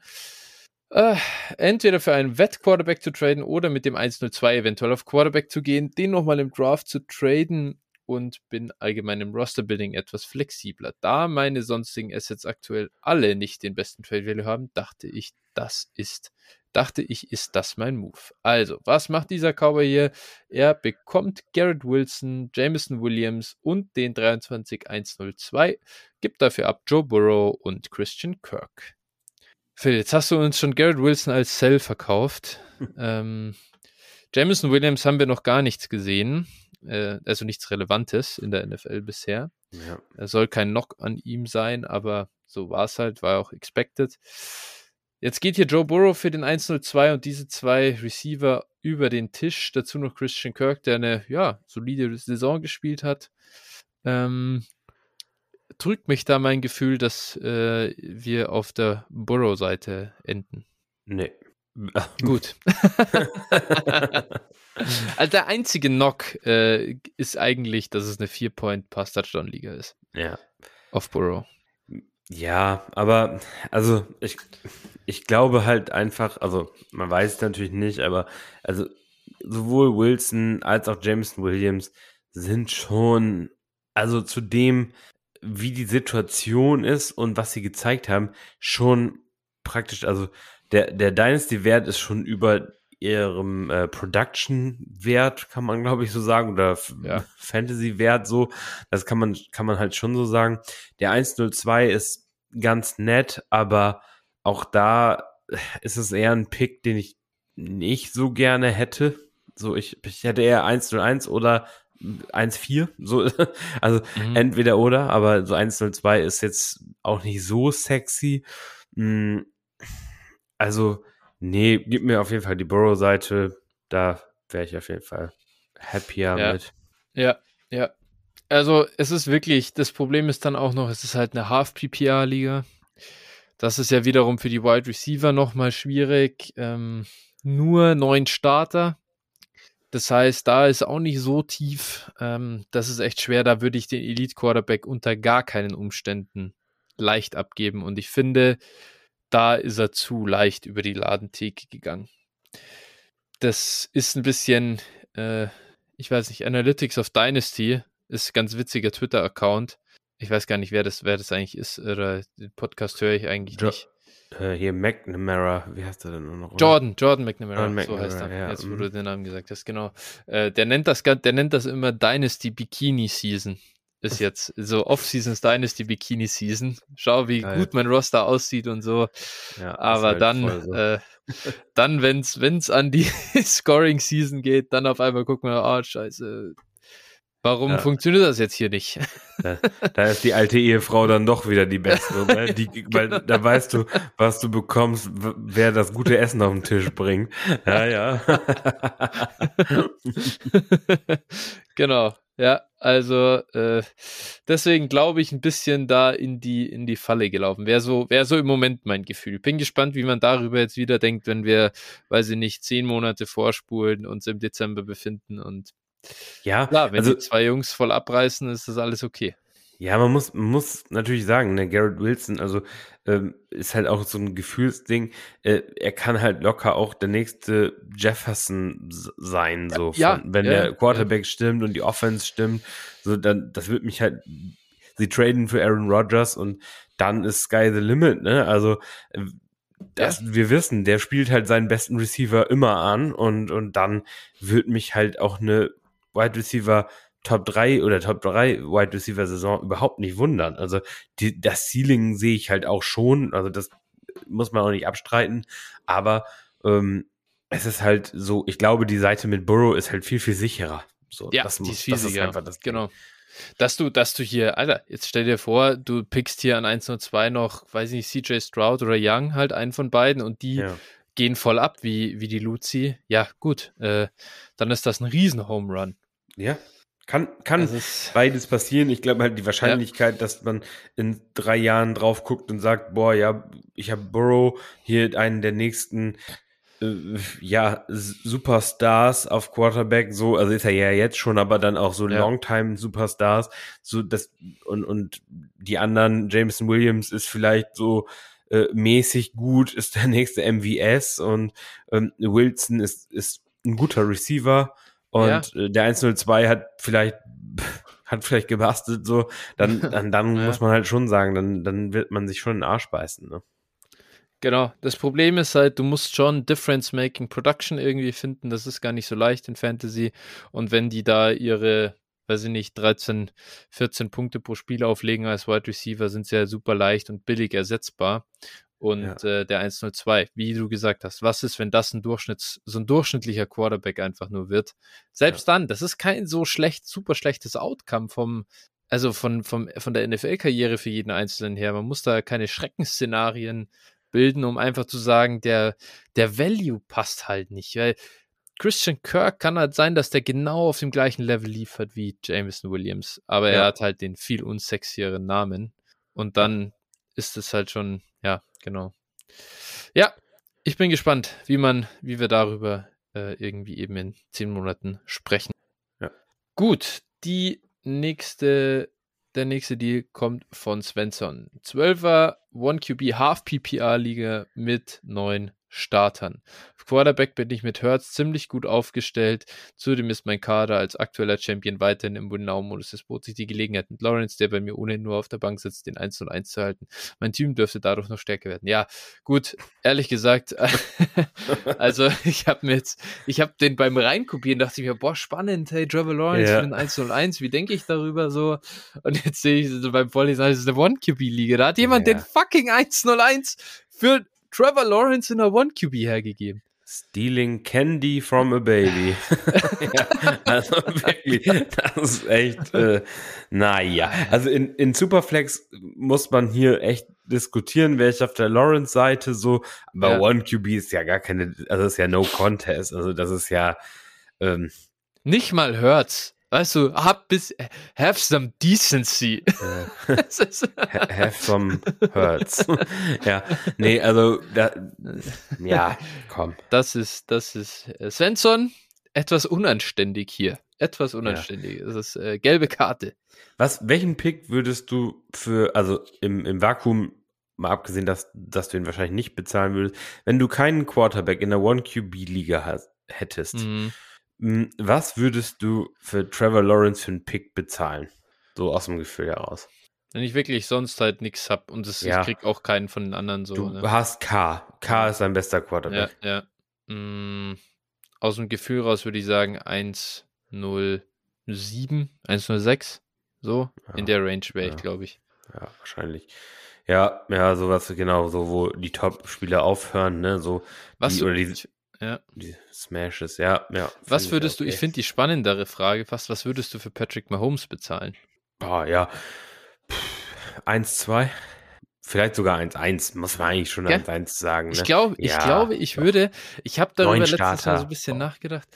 äh, entweder für einen Wett-Quarterback zu traden oder mit dem 102 eventuell auf Quarterback zu gehen, den nochmal im Draft zu traden und bin allgemein im Roster-Building etwas flexibler. Da meine sonstigen Assets aktuell alle nicht den besten Trade-Value haben, dachte ich, das ist, dachte ich, ist das mein Move. Also, was macht dieser Cowboy hier? Er bekommt Garrett Wilson, Jameson Williams und den 23-102, gibt dafür ab Joe Burrow und Christian Kirk. Phil, jetzt hast du uns schon Garrett Wilson als Cell verkauft. ähm, Jameson Williams haben wir noch gar nichts gesehen, äh, also nichts Relevantes in der NFL bisher. Ja. Er soll kein Knock an ihm sein, aber so war es halt, war auch expected. Jetzt geht hier Joe Burrow für den 1-0-2 und diese zwei Receiver über den Tisch. Dazu noch Christian Kirk, der eine ja, solide Saison gespielt hat. Ähm, drückt mich da mein Gefühl, dass äh, wir auf der Burrow-Seite enden. Nee. Gut. also der einzige Knock äh, ist eigentlich, dass es eine 4-Point-Pass-Touchdown-Liga ist. Ja. Auf Burrow. Ja, aber also ich, ich glaube halt einfach, also man weiß es natürlich nicht, aber also sowohl Wilson als auch Jameson Williams sind schon, also zu dem, wie die Situation ist und was sie gezeigt haben, schon praktisch, also der, der Dynasty-Wert ist schon über ihrem äh, Production-Wert, kann man glaube ich so sagen, oder ja. Fantasy-Wert so, das kann man, kann man halt schon so sagen. Der 102 ist ganz nett, aber auch da ist es eher ein Pick, den ich nicht so gerne hätte. So, ich, ich hätte eher 101 oder 1-4, so, also mhm. entweder oder, aber so 1-0-2 ist jetzt auch nicht so sexy. Hm, also, nee, gib mir auf jeden Fall die Burrow-Seite, da wäre ich auf jeden Fall happier ja. mit. Ja, ja. Also, es ist wirklich, das Problem ist dann auch noch, es ist halt eine Half-PPR-Liga. Das ist ja wiederum für die Wide Receiver nochmal schwierig. Ähm, nur neun Starter das heißt, da ist auch nicht so tief. Ähm, das ist echt schwer. Da würde ich den Elite Quarterback unter gar keinen Umständen leicht abgeben. Und ich finde, da ist er zu leicht über die Ladentheke gegangen. Das ist ein bisschen äh, ich weiß nicht, Analytics of Dynasty ist ein ganz witziger Twitter-Account. Ich weiß gar nicht, wer das, wer das eigentlich ist, oder den Podcast höre ich eigentlich Jo- nicht. Äh, hier McNamara, wie heißt der denn noch? oder? Jordan, Jordan McNamara, Jordan so heißt er. McNamara, ja, Jetzt, wo mhm. du den Namen gesagt hast, genau. Äh, der nennt das, der nennt das immer Dynasty Bikini Season. Ist jetzt so Off-Seasons Dynasty Bikini Season. Schau, wie Geil. gut mein Roster aussieht und so. Ja, Aber halt dann, so. äh, dann, wenn's, wenn's an die Scoring Season geht, dann auf einmal gucken wir, ah, scheiße. Warum Ja. funktioniert das jetzt hier nicht? Da, da ist die alte Ehefrau dann doch wieder die beste, ne? die, weil da weißt du, was du bekommst, wer das gute Essen auf den Tisch bringt. Ja, ja. genau. Ja, also äh, deswegen glaube ich ein bisschen da in die in die Falle gelaufen. Wäre so wäre so im Moment mein Gefühl. Bin gespannt, wie man darüber jetzt wieder denkt, wenn wir, weiß ich nicht, zehn Monate vorspulen, uns im Dezember befinden und ja, klar, wenn also die zwei Jungs voll abreißen, ist das alles okay. Ja, man muss, man muss natürlich sagen, ne, Garrett Wilson, also ähm, ist halt auch so ein Gefühlsding. Äh, er kann halt locker auch der nächste Jefferson sein, so ja, von, wenn ja, der Quarterback stimmt und die Offense stimmt. So, dann, das wird mich halt. Sie traden für Aaron Rodgers und dann ist Sky the Limit, ne? Also äh, das, wir wissen, der spielt halt seinen besten Receiver immer an und, und dann wird mich halt auch eine Wide Receiver Top 3 oder Top 3 Wide Receiver Saison überhaupt nicht wundern. Also die, das Ceiling sehe ich halt auch schon. Also das muss man auch nicht abstreiten. Aber ähm, es ist halt so, ich glaube, die Seite mit Burrow ist halt viel, viel sicherer. So, Ja, das, die muss, ist viel das ist einfach das. Genau. Dass du, dass du hier, Alter, jetzt stell dir vor, du pickst hier an 1 und 2 noch, weiß ich nicht, CJ Stroud oder Young, halt einen von beiden und die Ja. gehen voll ab, wie, wie die Luzi. Ja, gut, äh, dann ist das ein riesen Home Run. Ja. Kann, kann ist, beides passieren. Ich glaube halt die Wahrscheinlichkeit, dass man in drei Jahren drauf guckt und sagt, boah, ja, ich habe Burrow hier einen der nächsten äh, ja, Superstars auf Quarterback, so, also ist er ja jetzt schon, aber dann auch so Ja. Longtime Superstars, so das und und die anderen, Jameson Williams ist vielleicht so äh, mäßig gut, ist der nächste MVS und ähm, Wilson ist ist ein guter Receiver und äh, der 102 hat vielleicht hat vielleicht gebastelt so, dann dann, dann Ja. muss man halt schon sagen, dann dann wird man sich schon in den Arsch beißen, ne? genau. Das Problem ist halt, du musst schon Difference-Making Production irgendwie finden. Das ist gar nicht so leicht in Fantasy. Und wenn die da ihre, weiß ich nicht, 13, 14 Punkte pro Spiel auflegen als Wide Receiver, sind sie ja super leicht und billig ersetzbar. Und äh, der 102, wie du gesagt hast, was ist, wenn das ein Durchschnitts, so ein durchschnittlicher Quarterback einfach nur wird? Selbst dann, das ist kein so schlecht, super schlechtes Outcome vom, also von, vom, von der NFL-Karriere für jeden Einzelnen her. Man muss da keine Schreckensszenarien bilden, um einfach zu sagen, der, der Value passt halt nicht, weil Christian Kirk kann halt sein, dass der genau auf dem gleichen Level liefert wie Jameson Williams, aber er Ja. hat halt den viel unsexieren Namen und dann ist es halt schon, ja, genau. Ja, ich bin gespannt, wie man, wie wir darüber äh, irgendwie eben in zehn Monaten sprechen. Ja. Gut, die nächste, der nächste Deal kommt von Svensson. 12er 1QB Half PPR Liga mit neun Startern. Auf Quarterback bin ich mit Hertz ziemlich gut aufgestellt. Zudem ist mein Kader als aktueller Champion weiterhin im Win-Now-Modus. Es bot sich die Gelegenheit mit Lawrence, der bei mir ohnehin nur auf der Bank sitzt, den 1 und 1 zu halten. Mein Team dürfte dadurch noch stärker werden. Ja, gut, ehrlich gesagt, also ich habe mir jetzt, ich habe den beim Reinkopieren, dachte ich mir, boah, spannend, hey, Trevor Lawrence Ja. für den 1 und 1, wie denke ich darüber so? Und jetzt sehe ich so beim Vorlesen, das ist eine One-QB-Liga. Da hat jemand Ja. den fucking 101 für Trevor Lawrence in der One-QB hergegeben. Stealing Candy from a Baby. ja, also wirklich, das ist echt, äh, naja. Also in, in Superflex muss man hier echt diskutieren, wer ich auf der Lawrence-Seite so, aber Ja. One QB ist ja gar keine, also ist ja no contest, also das ist ja, ähm, Nicht mal hört's. Weißt du, hab bis, have some decency. äh, ha- have some hurts. ja, nee, also, da, ja, komm. Das ist, das ist äh, Svensson, etwas unanständig hier. Etwas unanständig. Das ist äh, gelbe Karte. Was, welchen Pick würdest du für, also im, im Vakuum, mal abgesehen, dass, dass du ihn wahrscheinlich nicht bezahlen würdest, wenn du keinen Quarterback in der One-QB-Liga hast, hättest, Mhm. Hm, was würdest du für Trevor Lawrence für einen Pick bezahlen? So aus dem Gefühl heraus. Wenn ich wirklich sonst halt nichts hab und das, Ja. ich krieg auch keinen von den anderen so. Du ne? hast K. K ist dein bester Ja, Quarterback. ja. Mm, aus dem Gefühl raus würde ich sagen 107, 106. So, Ja, in der Range wäre ich, ja. glaube ich. Ja, wahrscheinlich. Ja, ja, sowas, genau, so, wo die Top-Spieler aufhören, ne, so, Was, die, oder die, ich- ja. die Smashes, ja, ja. was würdest du, ich finde die spannendere Frage fast, was würdest du für Patrick Mahomes bezahlen? Boah, ja. Pff, 1, 2, vielleicht sogar 1, 1, muss man eigentlich schon Gell? 1, 1 sagen, ne? Ich glaube, ich Ja, glaube, ich doch. würde, ich habe darüber Neun letztens mal so ein bisschen Boah. nachgedacht.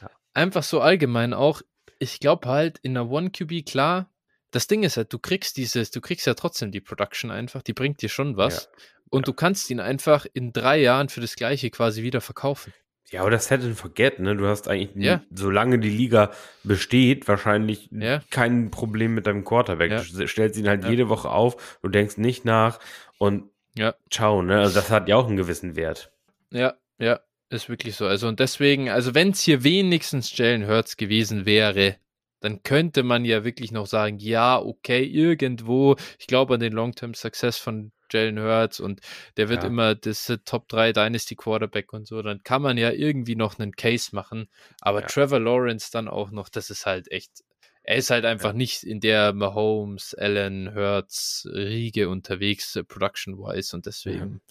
Ja. Einfach so allgemein auch, ich glaube halt in der One QB, klar, das Ding ist halt, du kriegst dieses, du kriegst ja trotzdem die Production einfach, die bringt dir schon was. Und du kannst ihn einfach in drei Jahren für das Gleiche quasi wieder verkaufen. Ja, aber das Set and Forget, ne? Du hast eigentlich, Ja. solange die Liga besteht, wahrscheinlich Ja. kein Problem mit deinem Quarterback. Ja. Du stellst ihn halt Ja. jede Woche auf, du denkst nicht nach und Ja. ciao, ne? Also das hat ja auch einen gewissen Wert. Ja, ja, ist wirklich so. Also und deswegen, also wenn es hier wenigstens Jalen Hurts gewesen wäre, dann könnte man ja wirklich noch sagen, ja, okay, irgendwo, ich glaube an den Long-Term Success von Jalen Hurts und der wird Ja. immer das äh, Top 3 Dynasty Quarterback und so, dann kann man ja irgendwie noch einen Case machen, aber Ja. Trevor Lawrence dann auch noch, das ist halt echt er ist halt einfach Ja. nicht in der Mahomes, Allen, Hurts Riege unterwegs, äh, production-wise und deswegen,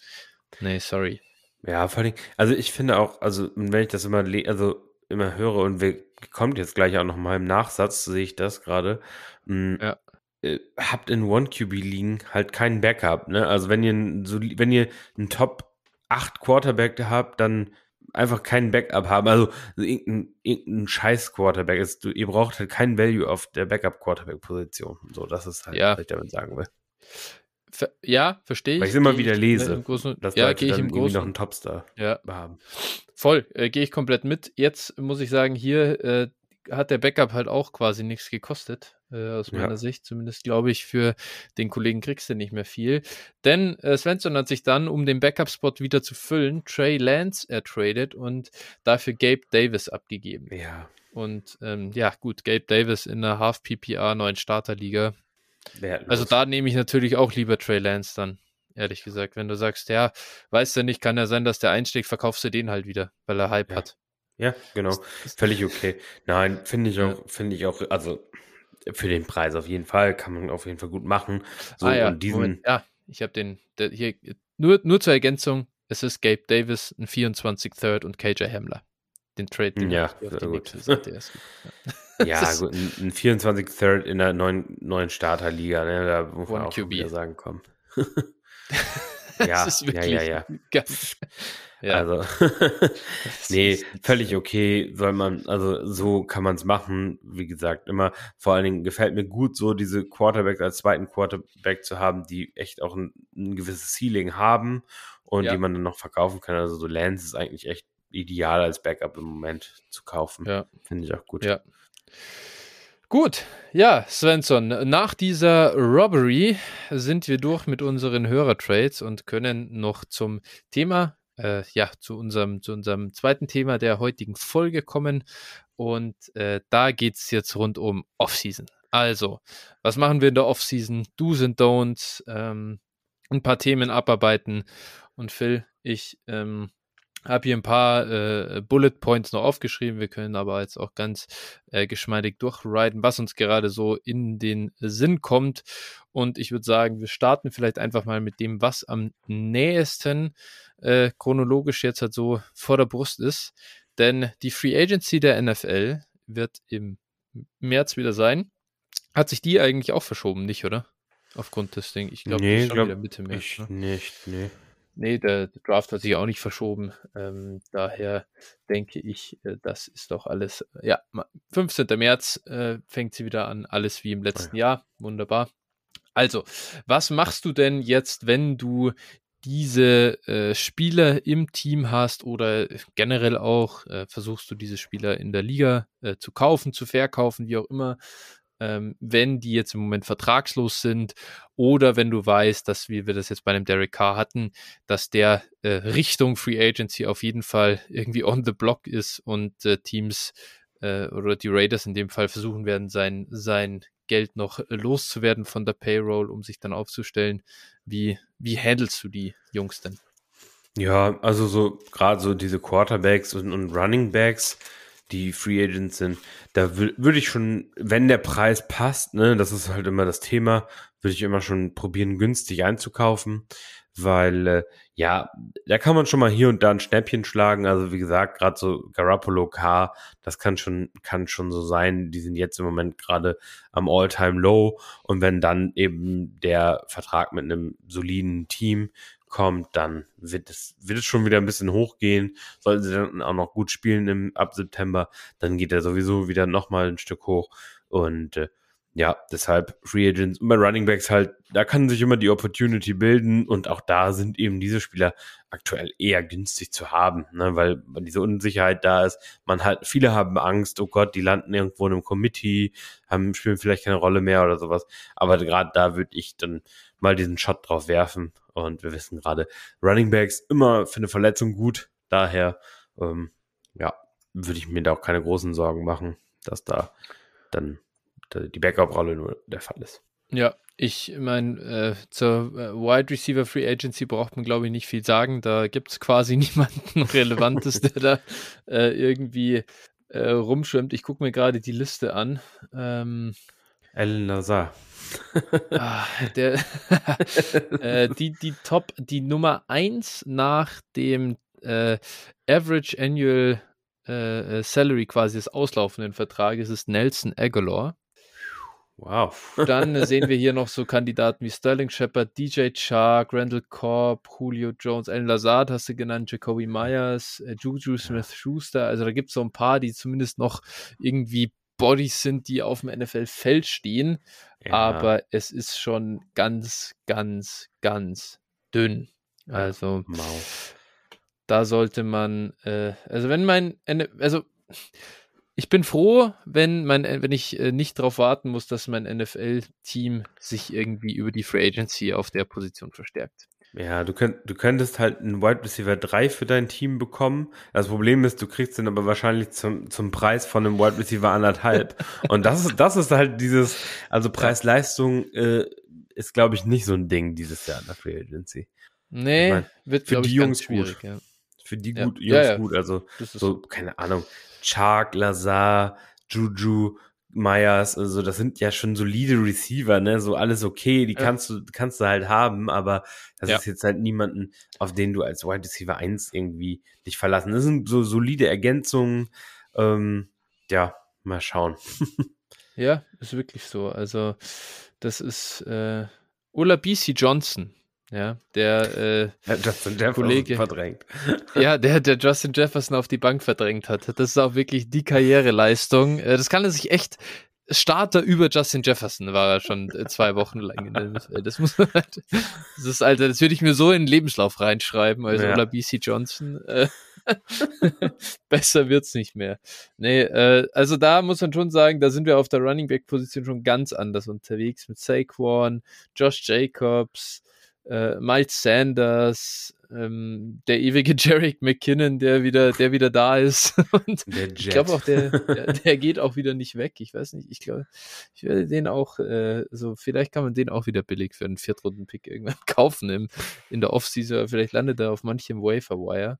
nee, sorry. Ja, vor allem, also ich finde auch, also wenn ich das immer, also immer höre und wir kommt jetzt gleich auch noch mal im Nachsatz, sehe ich das gerade. mh, Ja. Äh, Habt in One QB liegen halt keinen Backup, ne? Also wenn ihr ein soli- wenn ihr einen Top 8 Quarterback habt, dann einfach keinen Backup haben. Also irgendein, irgendein scheiß Quarterback ist, du, ihr braucht halt keinen Value auf der Backup Quarterback Position. So, das ist halt, Ja. was ich damit sagen will. Ver ja, verstehe ich. Weil ich es immer wieder lese, im Großen, Dass ja, Leute dann im irgendwie Großen. noch einen Topstar Ja, haben. voll, äh, gehe ich komplett mit. Jetzt muss ich sagen, hier äh, hat der Backup halt auch quasi nichts gekostet, äh, aus Ja. meiner Sicht. Zumindest glaube ich, für den Kollegen kriegst du nicht mehr viel. Denn äh, Svensson hat sich dann, um den Backup-Spot wieder zu füllen, Trey Lance ertradet und dafür Gabe Davis abgegeben. Ja, Und ähm, ja, gut, Gabe Davis in der Half-PPA neuen Starterliga. wertlos. Also da nehme ich natürlich auch lieber Trey Lance dann, ehrlich gesagt. Wenn du sagst, ja, weißt du nicht, kann ja sein, dass der einschlägt, verkaufst du den halt wieder, weil er Hype Ja. hat. Ja, genau. Völlig okay. Nein, finde ich auch, finde ich auch, also für den Preis auf jeden Fall, kann man auf jeden Fall gut machen. So, ah ja, und diesen, Moment, ja, ich habe den, der, hier, nur, nur zur Ergänzung, es ist Gabe Davis, ein 24 Third und KJ Hamler. Den Trade, den Ja, ich auf die gut. Seite erst ja, das ist- gut, ein, ein 24 Third in der neuen, neuen Starterliga, ne, da muss man One auch QB. wieder sagen, komm. Das ja, ist ja, wirklich ja, ja. ganz- ja, Also, nee, völlig okay, soll man, also so kann man es machen. Wie gesagt, immer, vor allen Dingen gefällt mir gut, so diese Quarterbacks als zweiten Quarterback zu haben, die echt auch ein, ein gewisses Ceiling haben und Ja. die man dann noch verkaufen kann. Also so Lance ist eigentlich echt ideal als Backup im Moment zu kaufen. Ja. Finde ich auch gut. Ja. Gut, ja, Svensson, nach dieser Robbery sind wir durch mit unseren Hörertrades und können noch zum Thema, äh, ja, zu unserem, zu unserem zweiten Thema der heutigen Folge kommen. Und äh, da geht's jetzt rund um Offseason. Also, was machen wir in der Offseason? Do's and Don'ts, ähm, ein paar Themen abarbeiten. Und Phil, ich ähm, habe hier ein paar äh, Bullet Points noch aufgeschrieben. Wir können aber jetzt auch ganz äh, geschmeidig durchriden, was uns gerade so in den Sinn kommt. Und ich würde sagen, wir starten vielleicht einfach mal mit dem, was am nähesten äh, chronologisch jetzt halt so vor der Brust ist. Denn die Free Agency der NFL wird im März wieder sein. Hat sich die eigentlich auch verschoben, nicht, oder? Aufgrund des Ding. Ich glaube, die Nee, ist schon glaub wieder Mitte März. Ich ne? nicht, nee. Nee, der, der Draft hat sich auch nicht verschoben. Ähm, daher denke ich, äh, das ist doch alles. Ja, ma- 15. März äh, fängt sie wieder an. Alles wie im letzten Jahr. Wunderbar. Also, was machst du denn jetzt, wenn du diese äh, Spieler im Team hast oder generell auch äh, versuchst du diese Spieler in der Liga äh, zu kaufen, zu verkaufen, wie auch immer? Ähm, wenn die jetzt im Moment vertragslos sind oder wenn du weißt, dass, wie wir das jetzt bei einem Derek Carr hatten, dass der äh, Richtung Free Agency auf jeden Fall irgendwie on the block ist und äh, Teams äh, oder die Raiders in dem Fall versuchen werden, sein, sein Geld noch loszuwerden von der Payroll, um sich dann aufzustellen. Wie, wie handelst du die Jungs denn? Ja, also so gerade so diese Quarterbacks und, und Running Backs, die Free Agents sind, da würde ich schon, wenn der Preis passt, ne, das ist halt immer das Thema, würde ich immer schon probieren, günstig einzukaufen, weil äh, ja, da kann man schon mal hier und da ein Schnäppchen schlagen. Also wie gesagt, gerade so Garoppolo K, das kann schon, kann schon so sein. Die sind jetzt im Moment gerade am All-Time Low und wenn dann eben der Vertrag mit einem soliden Team kommt, dann wird es, wird es schon wieder ein bisschen hochgehen. Sollten sie dann auch noch gut spielen im, ab September, dann geht er sowieso wieder nochmal ein Stück hoch. Und äh, ja, deshalb Free Agents und bei Running Backs halt, da kann sich immer die Opportunity bilden und auch da sind eben diese Spieler aktuell eher günstig zu haben, ne, weil diese Unsicherheit da ist. Man halt, viele haben Angst, oh Gott, die landen irgendwo in einem Committee, haben, spielen vielleicht keine Rolle mehr oder sowas. Aber gerade da würde ich dann mal diesen Shot drauf werfen und wir wissen gerade, Running Backs immer für eine Verletzung gut. Daher, ähm, ja, würde ich mir da auch keine großen Sorgen machen, dass da dann die Backup-Rolle nur der Fall ist. Ja, ich meine, äh, zur äh, Wide Receiver Free Agency braucht man, glaube ich, nicht viel sagen. Da gibt es quasi niemanden Relevantes, der da äh, irgendwie äh, rumschwimmt. Ich gucke mir gerade die Liste an. Ähm, Alan Lazar. ah, der, äh, die, die Top, die Nummer 1 nach dem äh, Average Annual Salary quasi des auslaufenden Vertrages ist Nelson Aguilar. Wow. Dann sehen wir hier noch so Kandidaten wie Sterling Shepard, DJ Chark, Randall Korb, Julio Jones, Alan Lazard hast du genannt, Jacoby Myers, äh, Juju Smith-Schuster. Also da gibt es so ein paar, die zumindest noch irgendwie Bodies sind, die auf dem NFL-Feld stehen. Ja. Aber es ist schon ganz, ganz, ganz dünn. Also wow. da sollte man, äh, also wenn mein, also ich bin froh, wenn, mein, wenn ich äh, nicht darauf warten muss, dass mein NFL-Team sich irgendwie über die Free Agency auf der Position verstärkt. Ja, du, könnt, du könntest halt einen Wide Receiver 3 für dein Team bekommen. Das Problem ist, du kriegst den aber wahrscheinlich zum, zum Preis von einem Wide Receiver anderthalb. Und das ist, das ist halt dieses, also Preis-Leistung äh, ist, glaube ich, nicht so ein Ding dieses Jahr in der Free Agency. Nee, ich mein, wird für die Jungs gut. Ja. Für die gut, ja. Jungs ja, gut. Also so, keine Ahnung. Chark, Lazar, Juju, Myers, also das sind ja schon solide Receiver, ne? So alles okay, die ja. kannst du, kannst du halt haben, aber das ja. ist jetzt halt niemanden, auf den du als Wide Receiver 1 irgendwie dich verlassen. Das sind so solide Ergänzungen. Ähm, ja, mal schauen. ja, ist wirklich so. Also, das ist äh, Ola BC Johnson, ja, der äh, Justin Jefferson Kollege, verdrängt. Ja, der, der Justin Jefferson auf die Bank verdrängt hat. Das ist auch wirklich die Karriereleistung. Äh, das kann er sich echt. Starter über Justin Jefferson war er schon äh, zwei Wochen lang der. Das muss man halt, das ist, Alter, das würde ich mir so in den Lebenslauf reinschreiben, also ja. oder BC Johnson. Äh, besser wird's nicht mehr. Nee, äh, also da muss man schon sagen, da sind wir auf der Running Back Position schon ganz anders unterwegs mit Saquon, Josh Jacobs, äh, Miles Sanders, ähm, der ewige Jarek McKinnon, der wieder, der wieder da ist. Und ich glaube auch, der, der, der, geht auch wieder nicht weg. Ich weiß nicht, ich glaube, ich werde den auch, äh, so, vielleicht kann man den auch wieder billig für einen Viertrunden-Pick irgendwann kaufen im, in der Offseason. Vielleicht landet er auf manchem Wafer-Wire.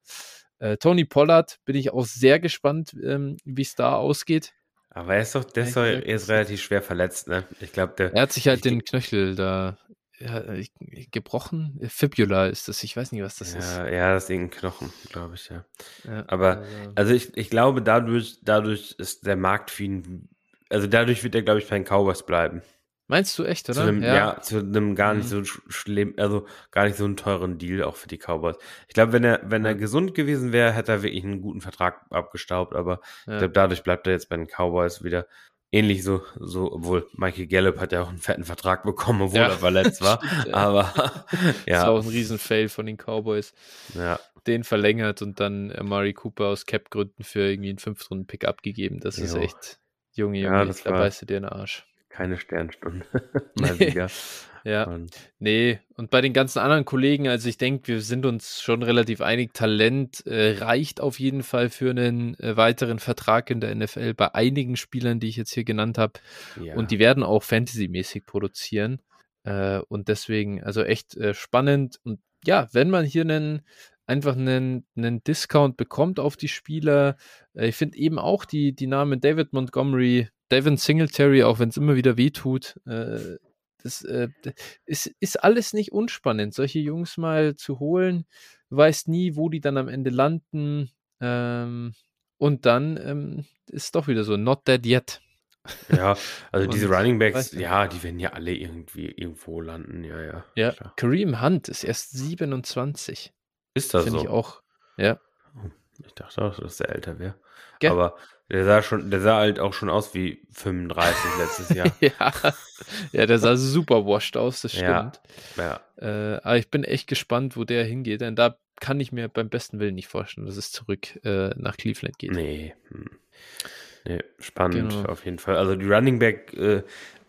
Äh, Tony Pollard bin ich auch sehr gespannt, ähm, wie es da ausgeht. Aber er ist doch, der ist, doch, er ist relativ schwer verletzt, ne? Ich glaube, der. Er hat sich halt den Knöchel da gebrochen. Fibula ist das, ich weiß nicht, was das ja, ist. Ja, das ist irgendein Knochen, glaube ich, ja. ja Aber, also, also ich, ich glaube, dadurch, dadurch ist der Markt für ihn, also dadurch wird er, glaube ich, bei den Cowboys bleiben. Meinst du echt, oder? Zu einem, ja. ja. zu einem gar nicht mhm. so schlimm, also gar nicht so einen teuren Deal auch für die Cowboys. Ich glaube, wenn er, wenn er gesund gewesen wäre, hätte er wirklich einen guten Vertrag abgestaubt, aber ich glaube, dadurch bleibt er jetzt bei den Cowboys wieder ähnlich so, so, obwohl Michael Gallup hat ja auch einen fetten Vertrag bekommen, obwohl ja. er verletzt war. Stimmt, Aber ja. Das war auch ein Riesenfail von den Cowboys. Ja. Den verlängert und dann Murray Cooper aus Cap-Gründen für irgendwie einen Fünftrunden-Pick abgegeben. Das jo. ist echt, Junge, Junge, ja, das da beißt du dir in den Arsch. keine Sternstunde. Mal wieder. Ja, und nee, und bei den ganzen anderen Kollegen, also ich denke, wir sind uns schon relativ einig, Talent äh, reicht auf jeden Fall für einen äh, weiteren Vertrag in der NFL bei einigen Spielern, die ich jetzt hier genannt habe. Ja. Und die werden auch fantasymäßig produzieren. Äh, und deswegen, also echt äh, spannend. Und ja, wenn man hier einen einfach einen, einen Discount bekommt auf die Spieler, äh, ich finde eben auch die, die Namen David Montgomery, Devin Singletary, auch wenn es immer wieder wehtut, äh, das äh, ist, ist alles nicht unspannend, solche Jungs mal zu holen. Du weißt nie, wo die dann am Ende landen. Ähm, und dann ähm, ist doch wieder so, not dead yet. Ja, also diese Running Backs, ja, die werden ja alle irgendwie irgendwo landen, ja, ja. Ja, klar. Kareem Hunt ist erst 27. Ist das Finde so? ich auch, ja. Oh, ich dachte auch, dass der älter wäre. Aber der sah schon, der sah halt auch schon aus wie 35 letztes Jahr. ja. ja, der sah super washed aus, das stimmt. Ja. ja. Äh, aber ich bin echt gespannt, wo der hingeht, denn da kann ich mir beim besten Willen nicht vorstellen, dass es zurück äh, nach Cleveland geht. Nee. Hm. Nee, spannend genau. auf jeden Fall. Also die Running Back äh,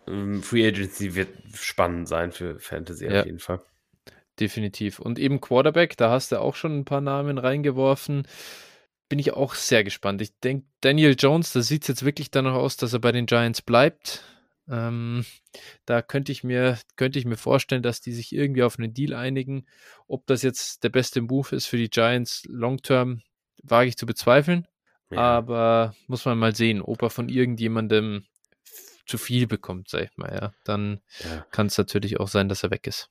ähm, Free Agency wird spannend sein für Fantasy ja. auf jeden Fall. Definitiv. Und eben Quarterback, da hast du auch schon ein paar Namen reingeworfen bin ich auch sehr gespannt. Ich denke, Daniel Jones, da sieht es jetzt wirklich danach aus, dass er bei den Giants bleibt. Ähm, da könnte ich mir, könnte ich mir vorstellen, dass die sich irgendwie auf einen Deal einigen. Ob das jetzt der beste Move ist für die Giants long term, wage ich zu bezweifeln. Ja. Aber muss man mal sehen, ob er von irgendjemandem zu viel bekommt, sag ich mal, ja. Dann ja. kann es natürlich auch sein, dass er weg ist.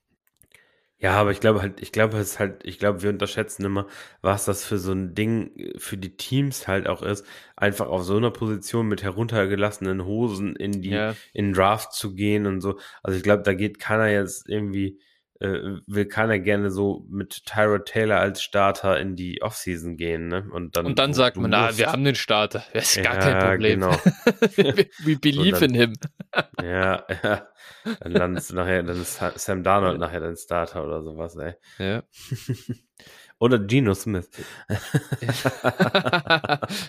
Ja, aber ich glaube halt, ich glaube es halt, ich glaube, wir unterschätzen immer, was das für so ein Ding äh, für die Teams halt auch ist, einfach auf so einer Position mit heruntergelassenen Hosen in die, ja. in Draft zu gehen und so. Also ich glaube, da geht keiner jetzt irgendwie äh, will keiner gerne so mit Tyrod Taylor als Starter in die Offseason gehen, ne? Und dann, und dann sagt man, na, wir haben den Starter. Das ist ja, gar kein Problem. Genau. We believe dann, in him. ja, ja. Dann landest du nachher, dann ist Sam Darnold nachher dein Starter oder sowas, ey. Ja. Oder Geno Smith.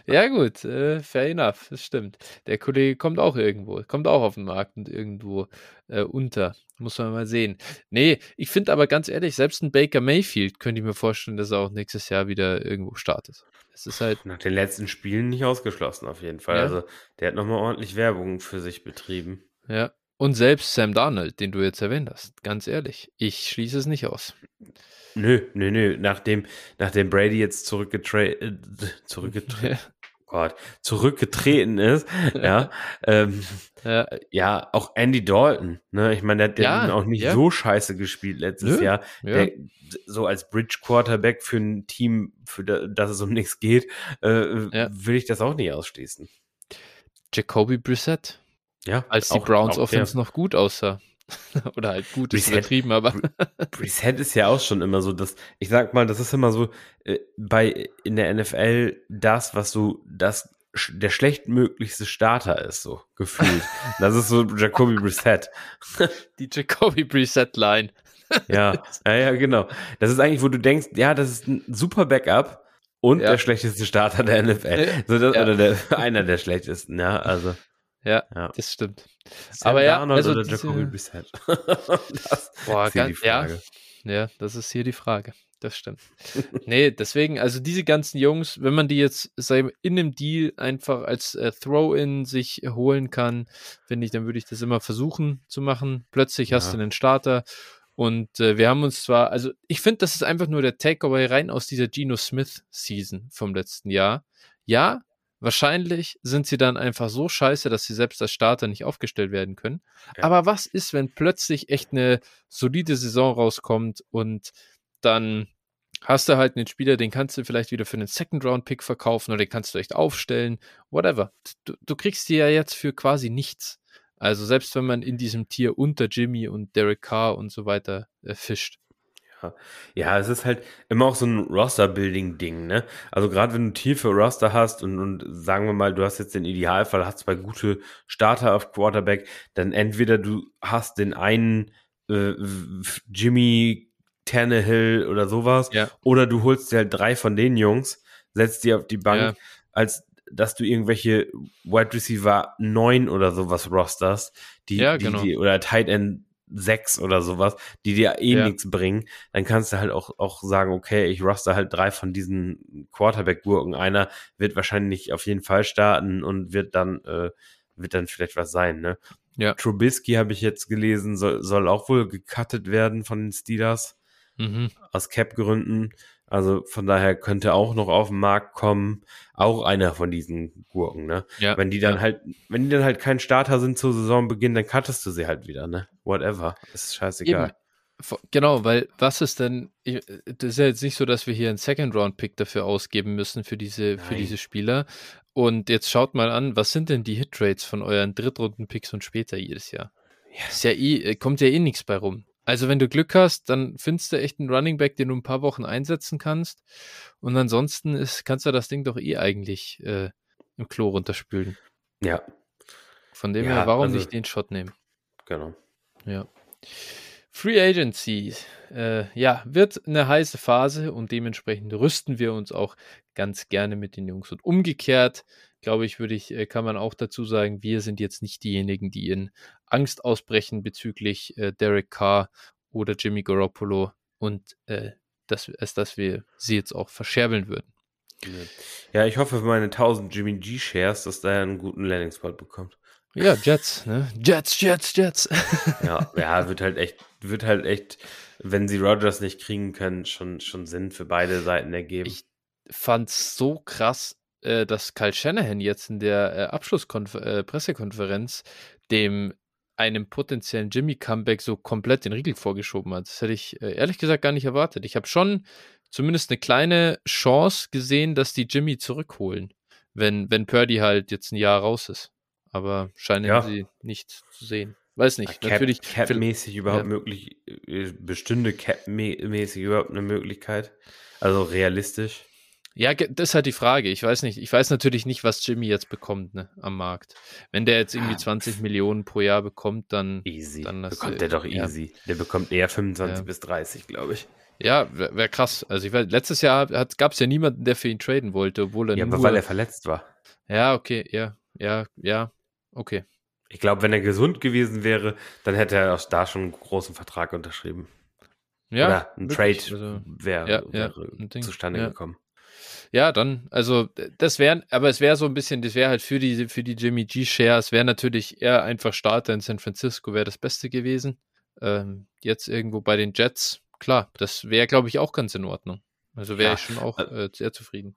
ja, gut, äh, fair enough, das stimmt. Der Kollege kommt auch irgendwo, kommt auch auf den Markt und irgendwo äh, unter. Muss man mal sehen. Nee, ich finde aber ganz ehrlich, selbst ein Baker Mayfield könnte ich mir vorstellen, dass er auch nächstes Jahr wieder irgendwo startet. Es ist halt. Nach den letzten Spielen nicht ausgeschlossen, auf jeden Fall. Ja. Also, der hat nochmal ordentlich Werbung für sich betrieben. Ja. Und selbst Sam Darnold, den du jetzt erwähnt hast, ganz ehrlich, ich schließe es nicht aus. Nö, nö, nö. Nachdem, nachdem Brady jetzt zurückgetreten, äh, zurückgetreten, oh Gott, zurückgetreten ist, ja, ähm, ja. ja, auch Andy Dalton, ne? Ich meine, der hat ja, auch nicht ja. so scheiße gespielt letztes Nö, Jahr. Der, so als Bridge Quarterback für ein Team, für das es um nichts geht, äh, will ich das auch nicht ausschließen. Jacoby Brissett? Ja. Als die Browns Offense noch gut aussah. Oder halt gut ist übertrieben, aber. Reset ist ja auch schon immer so, dass, ich sag mal, das ist immer so, äh, bei, in der NFL das, was so, das, der schlechtmöglichste Starter ist, so gefühlt. das ist so Jacoby Brissett. Die Jacoby Brissett Line. ja, ja, ja, genau. Das ist eigentlich, wo du denkst, ja, das ist ein super Backup und ja. der schlechteste Starter der NFL. So das, ja. Oder der, einer der schlechtesten, ja, also. Ja, ja, das stimmt. Sam Aber ja, also oder. Jacoby Brissett. das Boah, ist ganz. Ja, ja, das ist hier die Frage. Das stimmt. nee, deswegen, also diese ganzen Jungs, wenn man die jetzt in einem Deal einfach als äh, Throw-In sich holen kann, finde ich, dann würde ich das immer versuchen zu machen. Plötzlich ja. hast du einen Starter und äh, wir haben uns zwar, also ich finde, das ist einfach nur der Takeaway rein aus dieser Geno Smith Season vom letzten Jahr. Ja, Wahrscheinlich sind sie dann einfach so scheiße, dass sie selbst als Starter nicht aufgestellt werden können. Ja. Aber was ist, wenn plötzlich echt eine solide Saison rauskommt und dann hast du halt einen Spieler, den kannst du vielleicht wieder für einen Second-Round-Pick verkaufen oder den kannst du echt aufstellen, whatever. Du, du kriegst die ja jetzt für quasi nichts. Also selbst wenn man in diesem Tier unter Jimmy und Derek Carr und so weiter äh, fischt. Ja, es ist halt immer auch so ein Roster-Building-Ding, ne? Also gerade wenn du tiefe Roster hast und, und sagen wir mal, du hast jetzt den Idealfall, hast zwei gute Starter auf Quarterback, dann entweder du hast den einen äh, Jimmy Tannehill oder sowas, ja. oder du holst dir halt drei von den Jungs, setzt die auf die Bank ja. als dass du irgendwelche Wide Receiver 9 oder sowas rosterst, die, Ja, die, genau. die oder Tight End 6 oder sowas, die dir eh Ja. nichts bringen, dann kannst du halt auch, auch sagen, okay, ich roster halt drei von diesen Quarterback-Gurken. Einer wird wahrscheinlich auf jeden Fall starten und wird dann, äh, wird dann vielleicht was sein, ne? Ja. Trubisky habe ich jetzt gelesen, soll, soll auch wohl gecuttet werden von den Steelers Mhm. aus Cap-Gründen. Also von daher könnte auch noch auf den Markt kommen. Auch einer von diesen Gurken, ne? Ja. Wenn die dann ja. halt, wenn die dann halt kein Starter sind zu Saisonbeginn, dann cuttest du sie halt wieder, ne? Whatever. Ist scheißegal. Eben. Genau, weil was ist denn, das ist ja jetzt nicht so, dass wir hier einen Second-Round-Pick dafür ausgeben müssen für diese, für Nein. diese Spieler. Und jetzt schaut mal an, was sind denn die Hitrates von euren Drittrunden-Picks und später jedes Jahr? Ja. Ist ja eh, kommt ja eh nichts bei rum. Also wenn du Glück hast, dann findest du echt einen Running Back, den du ein paar Wochen einsetzen kannst. Und ansonsten ist, kannst du das Ding doch eh eigentlich äh, im Klo runterspülen. Ja, Von dem Ja, her, warum also- nicht den Shot nehmen? genau. Ja. Free Agency, äh, ja, wird eine heiße Phase und dementsprechend rüsten wir uns auch ganz gerne mit den Jungs. Und umgekehrt, glaube ich, würde ich, äh, kann man auch dazu sagen, wir sind jetzt nicht diejenigen, die in Angst ausbrechen bezüglich äh, Derek Carr oder Jimmy Garoppolo und äh, dass, als dass wir sie jetzt auch verscherbeln würden. Ja, ich hoffe für meine 1000 Jimmy G Shares, dass der einen guten Landing Spot bekommt. Ja, Jets, ne? Jets, Jets, Jets. Ja, ja, wird halt echt, wird halt echt, wenn sie Rogers nicht kriegen können, schon, schon Sinn für beide Seiten ergeben. Ich fand's so krass, äh, dass Kyle Shanahan jetzt in der äh, Abschlusspressekonferenz dem einem potenziellen Jimmy-Comeback so komplett den Riegel vorgeschoben hat. Das hätte ich äh, ehrlich gesagt gar nicht erwartet. Ich habe schon zumindest eine kleine Chance gesehen, dass die Jimmy zurückholen, wenn, wenn Purdy halt jetzt ein Jahr raus ist. Aber scheinen Ja. sie nicht zu sehen. Weiß nicht. Cap, Natürlich. Cap-mäßig überhaupt ja. möglich, äh, bestünde Cap-mäßig überhaupt eine Möglichkeit? Also realistisch? Ja, das ist halt die Frage. Ich weiß nicht. Ich weiß natürlich nicht, was Jimmy jetzt bekommt ne, am Markt. Wenn der jetzt irgendwie Ah, 20 Millionen pro Jahr bekommt, dann Easy. Dann bekommt du- der doch ja. easy. Der bekommt eher 25 Ja. bis 30, glaube ich. ja, wäre wär krass. Also ich weiß, letztes Jahr gab es ja niemanden, der für ihn traden wollte, obwohl er Ja, nur. aber weil er verletzt war. ja, okay, ja, ja, ja, okay. Ich glaube, wenn er gesund gewesen wäre, dann hätte er auch da schon einen großen Vertrag unterschrieben. Ja, Oder ein wirklich. Trade Also, wäre ja, ja, wäre Ding. zustande Ja. gekommen. Ja, dann, also das wäre, aber es wäre so ein bisschen, das wäre halt für die, für die Jimmy G Shares, wäre natürlich eher einfach Starter in San Francisco, wäre das Beste gewesen. Ähm, jetzt irgendwo bei den Jets, klar, das wäre, glaube ich, auch ganz in Ordnung. Also wäre Ja, ich schon auch äh, sehr zufrieden.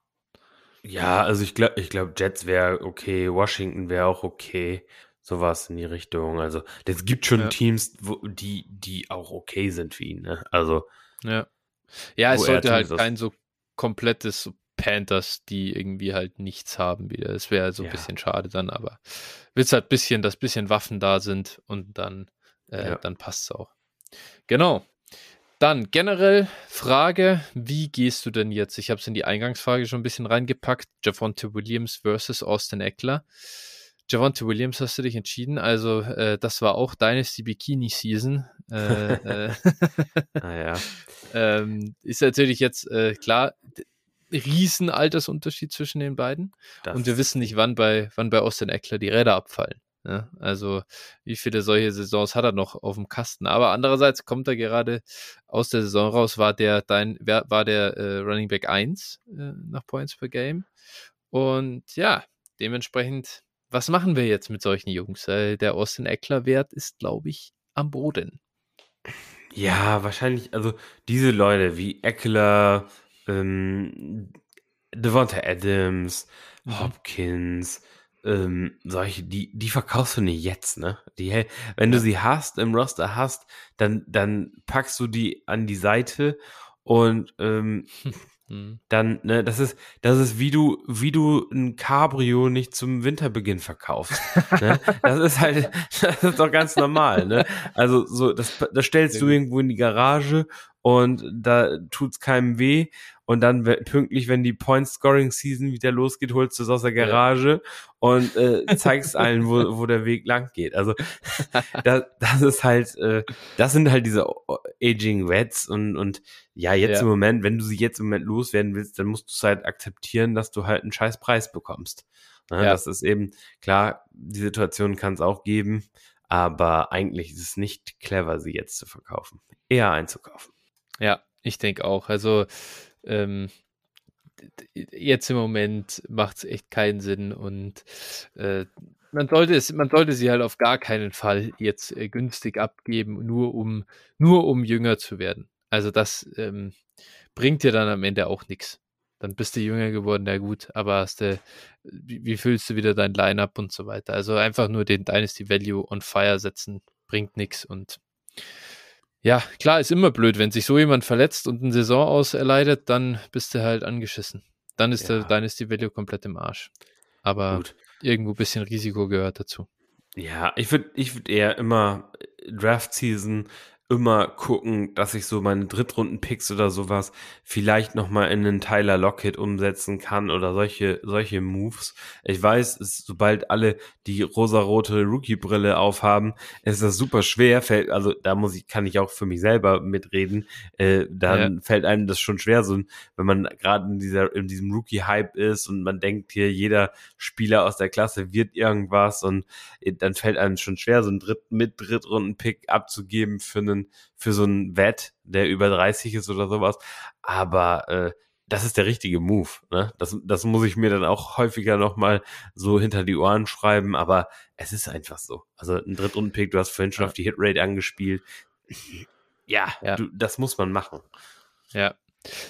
Ja, also ich glaube, ich glaube, Jets wäre okay, Washington wäre auch okay. Sowas in die Richtung. Also, es gibt schon Ja. Teams, wo, die, die auch okay sind für ihn. Ne? Also, Ja. Ja, es sollte halt kein so komplettes Panthers, die irgendwie halt nichts haben wieder. Das wäre so ein Ja. bisschen schade dann, aber willst halt bisschen, dass bisschen Waffen da sind und dann, äh, Ja. dann passt's auch. Genau. Dann generell Frage, wie gehst du denn jetzt? Ich habe es in die Eingangsfrage schon ein bisschen reingepackt. Javonte Williams versus Austin Eckler. Javonte Williams hast du dich entschieden. Also äh, das war auch Dynasty Bikini Season. Äh, äh, naja. ähm, ist natürlich jetzt äh, klar, riesen Altersunterschied zwischen den beiden. das- Und wir wissen nicht, wann bei, wann bei Austin Eckler die Räder abfallen. Ne? Also, wie viele solche Saisons hat er noch auf dem Kasten? Aber andererseits kommt er gerade aus der Saison raus, war der dein, war der äh, Running Back 1 äh, nach Points per Game. Und ja, dementsprechend, was machen wir jetzt mit solchen Jungs? Äh, der Austin Eckler-Wert ist, glaube ich, am Boden. Ja, wahrscheinlich, also diese Leute wie Eckler, ähm, Devonta Adams, Mhm. Hopkins, ähm, solche, die, die verkaufst du nicht jetzt, ne? Die, wenn du sie hast, im Roster hast, dann, dann packst du die an die Seite und ähm, Hm. dann, ne, das ist, das ist wie du, wie du ein Cabrio nicht zum Winterbeginn verkaufst. ne? Das ist halt, das ist doch ganz normal, ne? Also so, das, das stellst du irgendwo in die Garage und da tut's keinem weh und dann pünktlich, wenn die Point-Scoring-Season wieder losgeht, holst du es aus der Garage ja. und äh, zeigst allen, wo, wo der Weg lang geht. Also das, das ist halt, äh, das sind halt diese Aging Wets und, und ja, jetzt ja. im Moment, wenn du sie jetzt im Moment loswerden willst, dann musst du es halt akzeptieren, dass du halt einen scheiß Preis bekommst. Ne? Ja. Das ist eben, klar, die Situation kann es auch geben, aber eigentlich ist es nicht clever, sie jetzt zu verkaufen. Eher einzukaufen. Ja, ich denke auch. Also ähm, jetzt im Moment macht es echt keinen Sinn und äh, man sollte es, man sollte sie halt auf gar keinen Fall jetzt äh, günstig abgeben, nur um, nur um jünger zu werden. Also das ähm, bringt dir dann am Ende auch nichts. Dann bist du jünger geworden, ja gut, aber hast du, wie, wie füllst du wieder dein Line-up und so weiter. Also einfach nur den Dynasty Value on Fire setzen, bringt nichts und ja, klar, ist immer blöd, wenn sich so jemand verletzt und eine Saison aus erleidet, dann bist du halt angeschissen. Dann ist ja. der Dynasty Value komplett im Arsch. Aber Gut. irgendwo ein bisschen Risiko gehört dazu. Ja, ich würde ich würd eher immer Draft Season immer gucken, dass ich so meine Drittrunden-Picks oder sowas vielleicht nochmal in einen Tyler Lockett umsetzen kann oder solche, solche Moves. Ich weiß, es, sobald alle die rosarote Rookie-Brille aufhaben, ist das super schwer. Fällt, also da muss ich, kann ich auch für mich selber mitreden. Äh, dann ja. fällt einem das schon schwer, so wenn man gerade in dieser, in diesem Rookie-Hype ist und man denkt hier, jeder Spieler aus der Klasse wird irgendwas und äh, dann fällt einem schon schwer, so einen Dritt, mit Drittrunden-Pick abzugeben für einen für so einen Wett, der über 30 ist oder sowas. Aber äh, das ist der richtige Move. Ne? Das, das muss ich mir dann auch häufiger nochmal so hinter die Ohren schreiben, aber es ist einfach so. Also ein Drittrundenpick, du hast vorhin schon auf die Hitrate angespielt. Ja, ja. Du, das muss man machen. Ja.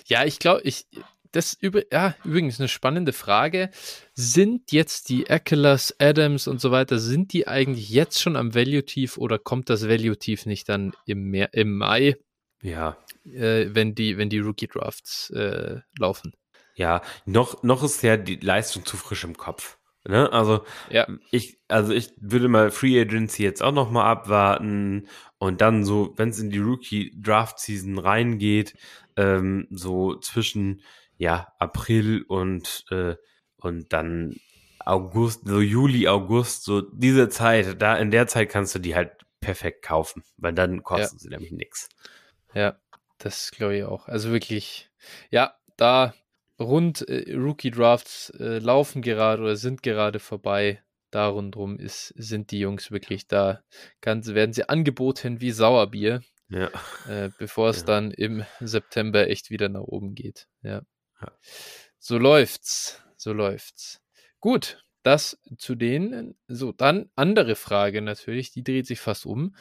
Ja, ich glaube, ich, das über, ja, übrigens eine spannende Frage. Sind jetzt die Eckler, Adams und so weiter, sind die eigentlich jetzt schon am Value-Tief oder kommt das Value-Tief nicht dann im, Mer im Mai? Ja. Äh, wenn die, wenn die Rookie-Drafts äh, laufen. Ja, noch, noch ist ja die Leistung zu frisch im Kopf. Ne? Also ja. ich, also ich würde mal Free Agency jetzt auch noch mal abwarten und dann so, wenn es in die Rookie Draft Season reingeht, ähm, so zwischen ja, April und, äh, und dann August, so Juli, August, so diese Zeit, da in der Zeit kannst du die halt perfekt kaufen, weil dann kosten ja. sie nämlich nichts. Ja, das glaube ich auch. Also wirklich, ja, da rund äh, Rookie Drafts äh, laufen gerade oder sind gerade vorbei. Da rundrum ist, sind die Jungs wirklich da. Ganz, werden sie angeboten wie Sauerbier. Ja. Äh, bevor es ja. dann im September echt wieder nach oben geht. Ja. So läuft's. So läuft's. Gut, das zu denen. So, dann andere Frage natürlich, die dreht sich fast um.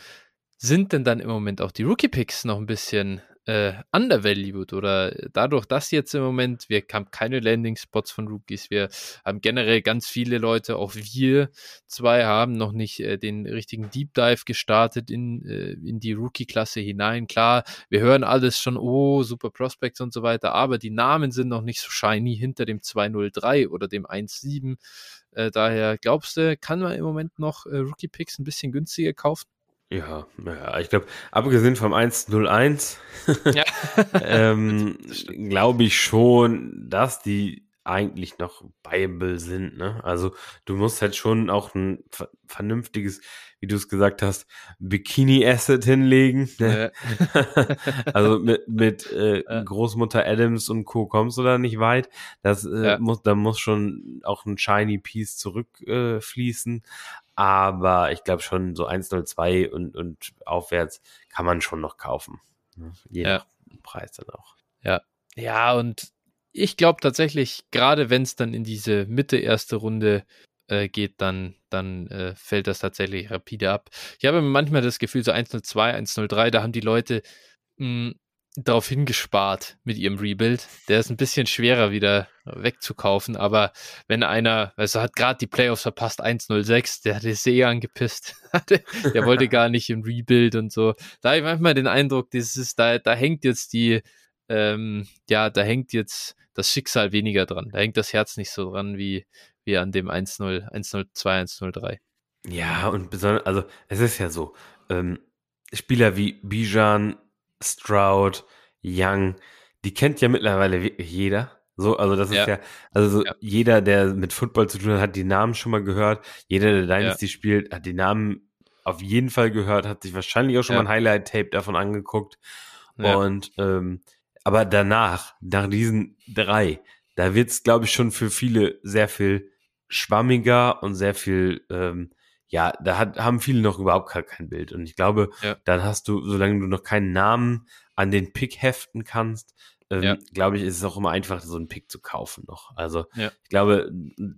Sind denn dann im Moment auch die Rookie-Picks noch ein bisschen äh, undervalued oder dadurch, dass jetzt im Moment, wir haben keine Landing-Spots von Rookies, wir haben generell ganz viele Leute, auch wir zwei haben noch nicht äh, den richtigen Deep Dive gestartet in, äh, in die Rookie-Klasse hinein. Klar, wir hören alles schon, oh, super Prospects und so weiter, aber die Namen sind noch nicht so shiny hinter dem 203 oder dem 17. Äh, daher glaubst du, kann man im Moment noch äh, Rookie-Picks ein bisschen günstiger kaufen? Ja, ja, ich glaube, abgesehen vom 101, ja. ähm, glaube ich schon, dass die eigentlich noch buyable sind. Ne? Also du musst halt schon auch ein vernünftiges, wie du es gesagt hast, Bikini-Asset hinlegen. Ne? Ja. also mit, mit äh, ja. Großmutter Adams und Co. kommst du da nicht weit. Das äh, muss, da muss schon auch ein Shiny Piece zurückfließen. Äh, aber ich glaube schon so 1,02 und, und aufwärts kann man schon noch kaufen. Ne? Je ja. nach Preis dann auch. Ja. Ja, und ich glaube tatsächlich, gerade wenn es dann in diese Mitte erste Runde äh, geht, dann, dann äh, fällt das tatsächlich rapide ab. Ich habe manchmal das Gefühl, so 102, 103, da haben die Leute mh, hm, darauf hingespart mit ihrem Rebuild. Der ist ein bisschen schwerer wieder wegzukaufen, aber wenn einer, also hat gerade die Playoffs verpasst, 1-0-6, der hat es eh angepisst. der wollte gar nicht im Rebuild und so. Da habe ich manchmal den Eindruck, das da, da hängt jetzt die, ähm, ja, da hängt jetzt das Schicksal weniger dran. Da hängt das Herz nicht so dran wie, wie an dem 1-0, 1-0-2, 1-0-3. Ja, und besonders, also es ist ja so, ähm, Spieler wie Bijan, Stroud, Young, die kennt ja mittlerweile wirklich jeder. So, also das Ja. ist ja, also so Ja. jeder, der mit Football zu tun hat, hat die Namen schon mal gehört. Jeder, der Dynasty spielt, hat die Namen auf jeden Fall gehört, hat sich wahrscheinlich auch schon Ja. mal ein Highlight-Tape davon angeguckt. Ja. Und ähm, aber danach, nach diesen drei, da wird's, glaube ich, schon für viele sehr viel schwammiger und sehr viel, ähm, ja, da hat, haben viele noch überhaupt gar kein Bild. Und ich glaube, Ja. dann hast du, solange du noch keinen Namen an den Pick heften kannst, ähm, Ja. glaube ich, ist es auch immer einfach, so einen Pick zu kaufen noch. Also Ja. ich glaube,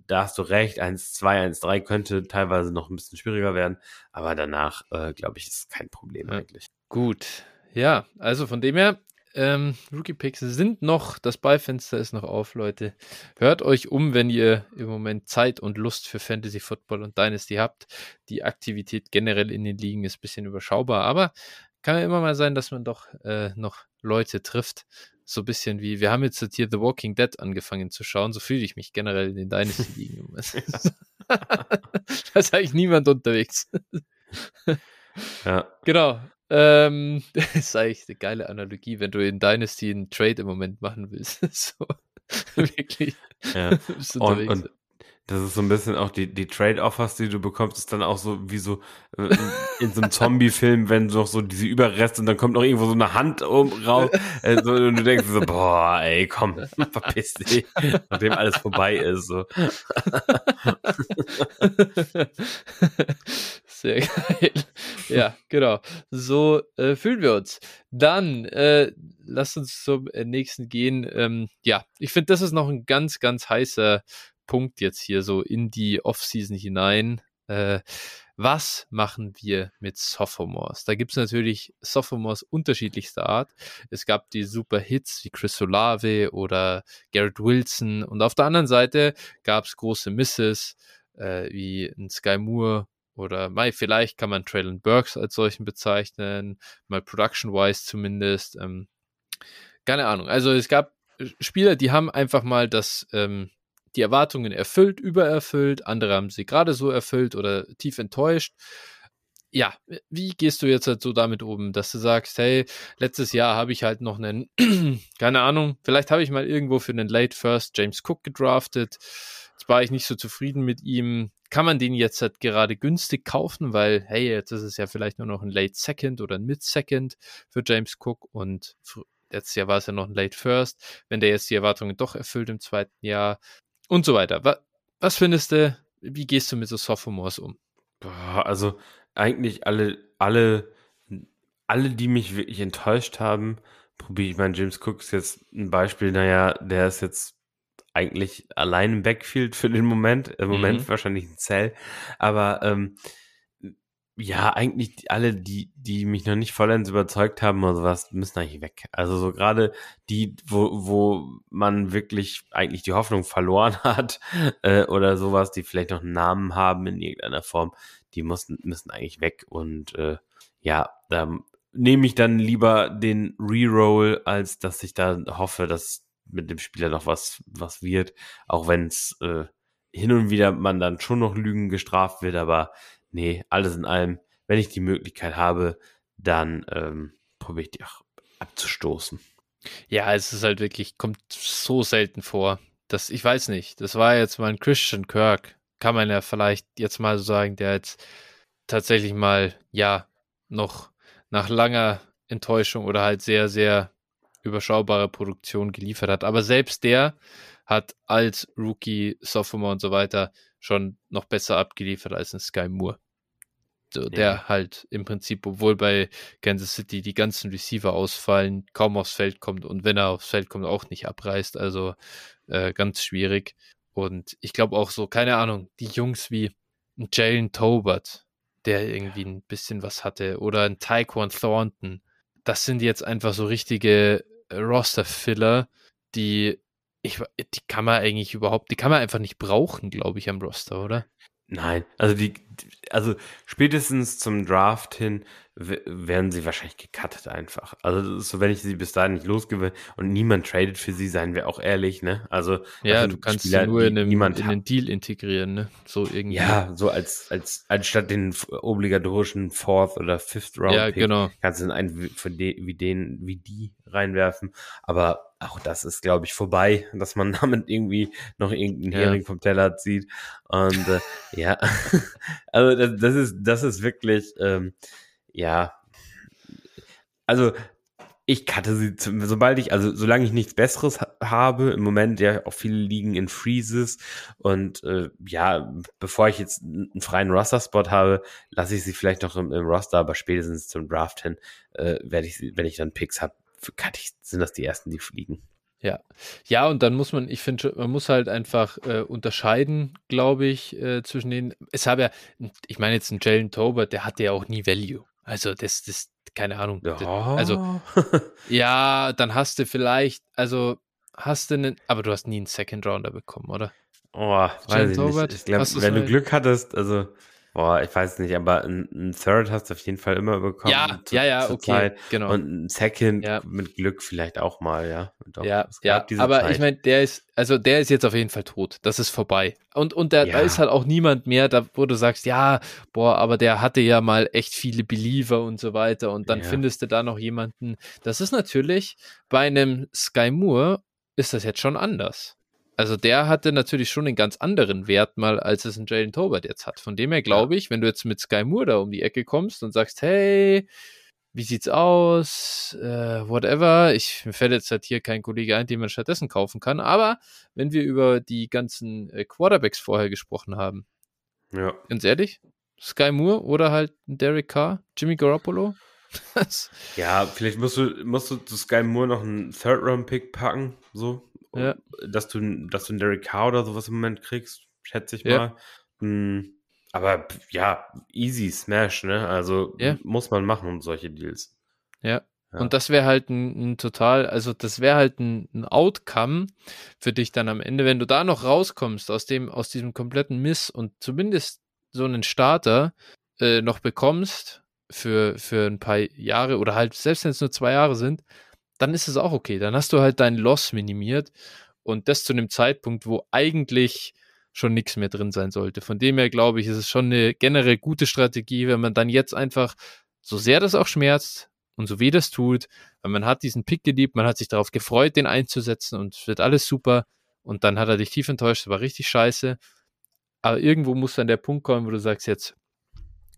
da hast du recht, 1-2, 1-3 könnte teilweise noch ein bisschen schwieriger werden, aber danach, äh, glaube ich, ist es kein Problem eigentlich. Gut. Ja, also von dem her, ähm, Rookie Picks sind noch, das Beifenster ist noch auf, Leute. Hört euch um, wenn ihr im Moment Zeit und Lust für Fantasy Football und Dynasty habt. Die Aktivität generell in den Ligen ist ein bisschen überschaubar, aber kann ja immer mal sein, dass man doch äh, noch Leute trifft. So ein bisschen wie, wir haben jetzt hier The Walking Dead angefangen zu schauen, so fühle ich mich generell in den Dynasty-Ligen. da ist eigentlich niemand unterwegs. Ja, Genau. Ähm, das ist eigentlich eine geile Analogie, wenn du in Dynasty einen Trade im Moment machen willst. so, wirklich. ja. Und, und das ist so ein bisschen auch die, die Trade-Offers, die du bekommst, ist dann auch so wie so äh, in so einem Zombie-Film, wenn noch so diese Überreste und dann kommt noch irgendwo so eine Hand raus äh, so, und du denkst so, boah, ey, komm, verpiss dich, nachdem alles vorbei ist. So. Sehr geil. Ja, genau. So äh, fühlen wir uns. Dann äh, lasst uns zum äh, nächsten gehen. Ähm, ja, ich finde, das ist noch ein ganz, ganz heißer Punkt jetzt hier so in die Offseason hinein. Äh, was machen wir mit Sophomores? Da gibt es natürlich Sophomores unterschiedlichster Art. Es gab die super Hits wie Chris Olave oder Garrett Wilson und auf der anderen Seite gab es große Misses äh, wie ein Sky Moore oder mal vielleicht kann man Traylon Burks als solchen bezeichnen, mal production-wise zumindest. Ähm, keine Ahnung. Also es gab Spieler, die haben einfach mal das, ähm, die Erwartungen erfüllt, übererfüllt, andere haben sie gerade so erfüllt oder tief enttäuscht. Ja, wie gehst du jetzt halt so damit um, dass du sagst, hey, letztes Jahr habe ich halt noch einen, keine Ahnung, vielleicht habe ich mal irgendwo für einen Late First James Cook gedraftet. Jetzt war ich nicht so zufrieden mit ihm. Kann man den jetzt halt gerade günstig kaufen, weil, hey, jetzt ist es ja vielleicht nur noch ein Late Second oder ein Mid Second für James Cook und letztes Jahr war es ja noch ein Late First. Wenn der jetzt die Erwartungen doch erfüllt im zweiten Jahr, und so weiter. Was, was findest du, wie gehst du mit so Sophomores um? Boah, also eigentlich alle, alle, alle, die mich wirklich enttäuscht haben, probiere ich. Mein James Cook ist jetzt ein Beispiel, naja, der ist jetzt eigentlich allein im Backfield für den Moment. Im Moment Mhm. wahrscheinlich ein Zell. Aber ähm, ja, eigentlich die- alle, die, die mich noch nicht vollends überzeugt haben oder sowas, müssen eigentlich weg. Also so gerade die, wo, wo man wirklich eigentlich die Hoffnung verloren hat äh, oder sowas, die vielleicht noch einen Namen haben in irgendeiner Form, die müssen, müssen eigentlich weg. Und äh, ja, da nehme ich dann lieber den Reroll, als dass ich da hoffe, dass mit dem Spieler noch was, was wird, auch wenn es äh, hin und wieder man dann schon noch Lügen gestraft wird, aber nee, alles in allem, wenn ich die Möglichkeit habe, dann ähm, probiere ich die auch abzustoßen. Ja, es ist halt wirklich, kommt so selten vor. Das, ich weiß nicht, das war jetzt mal ein Christian Kirk. Kann man ja vielleicht jetzt mal so sagen, der jetzt tatsächlich mal, ja, noch nach langer Enttäuschung oder halt sehr, sehr überschaubare Produktion geliefert hat. Aber selbst der hat als Rookie, Sophomore und so weiter schon noch besser abgeliefert als ein Sky Moore. So, der Ja. halt im Prinzip, obwohl bei Kansas City die ganzen Receiver ausfallen, kaum aufs Feld kommt und wenn er aufs Feld kommt, auch nicht abreißt. Also äh, ganz schwierig. Und ich glaube auch so, keine Ahnung, die Jungs wie ein Jalen Tobert, der irgendwie ein bisschen was hatte, oder ein Taekwon Thornton, das sind jetzt einfach so richtige Roster-Filler, die ich, die kann man eigentlich überhaupt, die kann man einfach nicht brauchen, glaube ich, am Roster, oder? Nein, also die, also spätestens zum Draft hin werden sie wahrscheinlich gecuttet einfach. Also so, wenn ich sie bis dahin nicht losgewinne und niemand tradet für sie, seien wir auch ehrlich, ne? Also Ja, du kannst Spieler, sie nur in, einem, in einen Deal integrieren, ne? So irgendwie. Ja, so als, als, anstatt den obligatorischen Fourth oder Fifth Round ja Pick, genau. kannst du einen wie- von de, wie den, wie die reinwerfen. Aber auch das ist, glaube ich, vorbei, dass man damit irgendwie noch irgendeinen ja. Hering vom Teller zieht. Und äh, ja, also das, das, ist, das ist wirklich, ähm, ja, also ich cutte sie, sobald ich, also solange ich nichts Besseres habe, im Moment ja auch viele liegen in Freezes und äh, ja, bevor ich jetzt einen freien Roster-Spot habe, lasse ich sie vielleicht noch im, im, Roster, aber spätestens zum Draft hin äh, werde ich sie, wenn ich dann Picks habe, sind das die ersten, die fliegen. Ja, ja, und dann muss man, ich finde, man muss halt einfach äh, unterscheiden, glaube ich, äh, zwischen den. Es habe ja, ich meine jetzt ein Jalen Tobert, der hatte ja auch nie Value. Also das, das, keine Ahnung. Ja. Also ja, dann hast du vielleicht, also hast du einen, aber du hast nie einen Second Rounder bekommen, oder? Oh, weiß ich Tobert, nicht. Ich glaube, wenn du Glück hattest, also Boah, ich weiß nicht, aber ein, ein, Third hast du auf jeden Fall immer bekommen. Ja, zu, ja, ja, okay, Zeit. genau. Und ein Second ja. mit Glück vielleicht auch mal, ja. Doch, ja, ja aber Zeit. ich meine, der ist, also der ist jetzt auf jeden Fall tot. Das ist vorbei. Und, und der, ja. da ist halt auch niemand mehr, da, wo du sagst, ja, boah, aber der hatte ja mal echt viele Believer und so weiter. Und dann ja. findest du da noch jemanden. Das ist natürlich bei einem Sky Moore ist das jetzt schon anders. Also der hatte natürlich schon einen ganz anderen Wert mal, als es ein Jalen Tobert jetzt hat. Von dem her glaube ich, wenn du jetzt mit Sky Moore da um die Ecke kommst und sagst, hey, wie sieht's aus? Äh, whatever. Ich, mir fällt jetzt halt hier kein Kollege ein, den man stattdessen kaufen kann. Aber wenn wir über die ganzen äh, Quarterbacks vorher gesprochen haben, ja. ganz ehrlich, Sky Moore oder halt Derek Carr, Jimmy Garoppolo? ja, vielleicht musst du, musst du zu Sky Moore noch einen Third-Round-Pick packen, so ja. dass du, dass du einen Derek Carr oder sowas im Moment kriegst, schätze ich mal. Hm, aber ja, easy Smash, ne? Also muss man machen um solche Deals. Ja. ja. Und das wäre halt ein, ein, total, also das wäre halt ein, ein, Outcome für dich dann am Ende, wenn du da noch rauskommst aus dem, aus diesem kompletten Miss und zumindest so einen Starter äh, noch bekommst für, für ein paar Jahre oder halt, selbst wenn es nur zwei Jahre sind, dann ist es auch okay. Dann hast du halt deinen Loss minimiert und das zu einem Zeitpunkt, wo eigentlich schon nichts mehr drin sein sollte. Von dem her glaube ich, ist es schon eine generell gute Strategie, wenn man dann jetzt einfach, so sehr das auch schmerzt und so weh das tut, weil man hat diesen Pick geliebt, man hat sich darauf gefreut, den einzusetzen und es wird alles super und dann hat er dich tief enttäuscht, war richtig scheiße. Aber irgendwo muss dann der Punkt kommen, wo du sagst jetzt,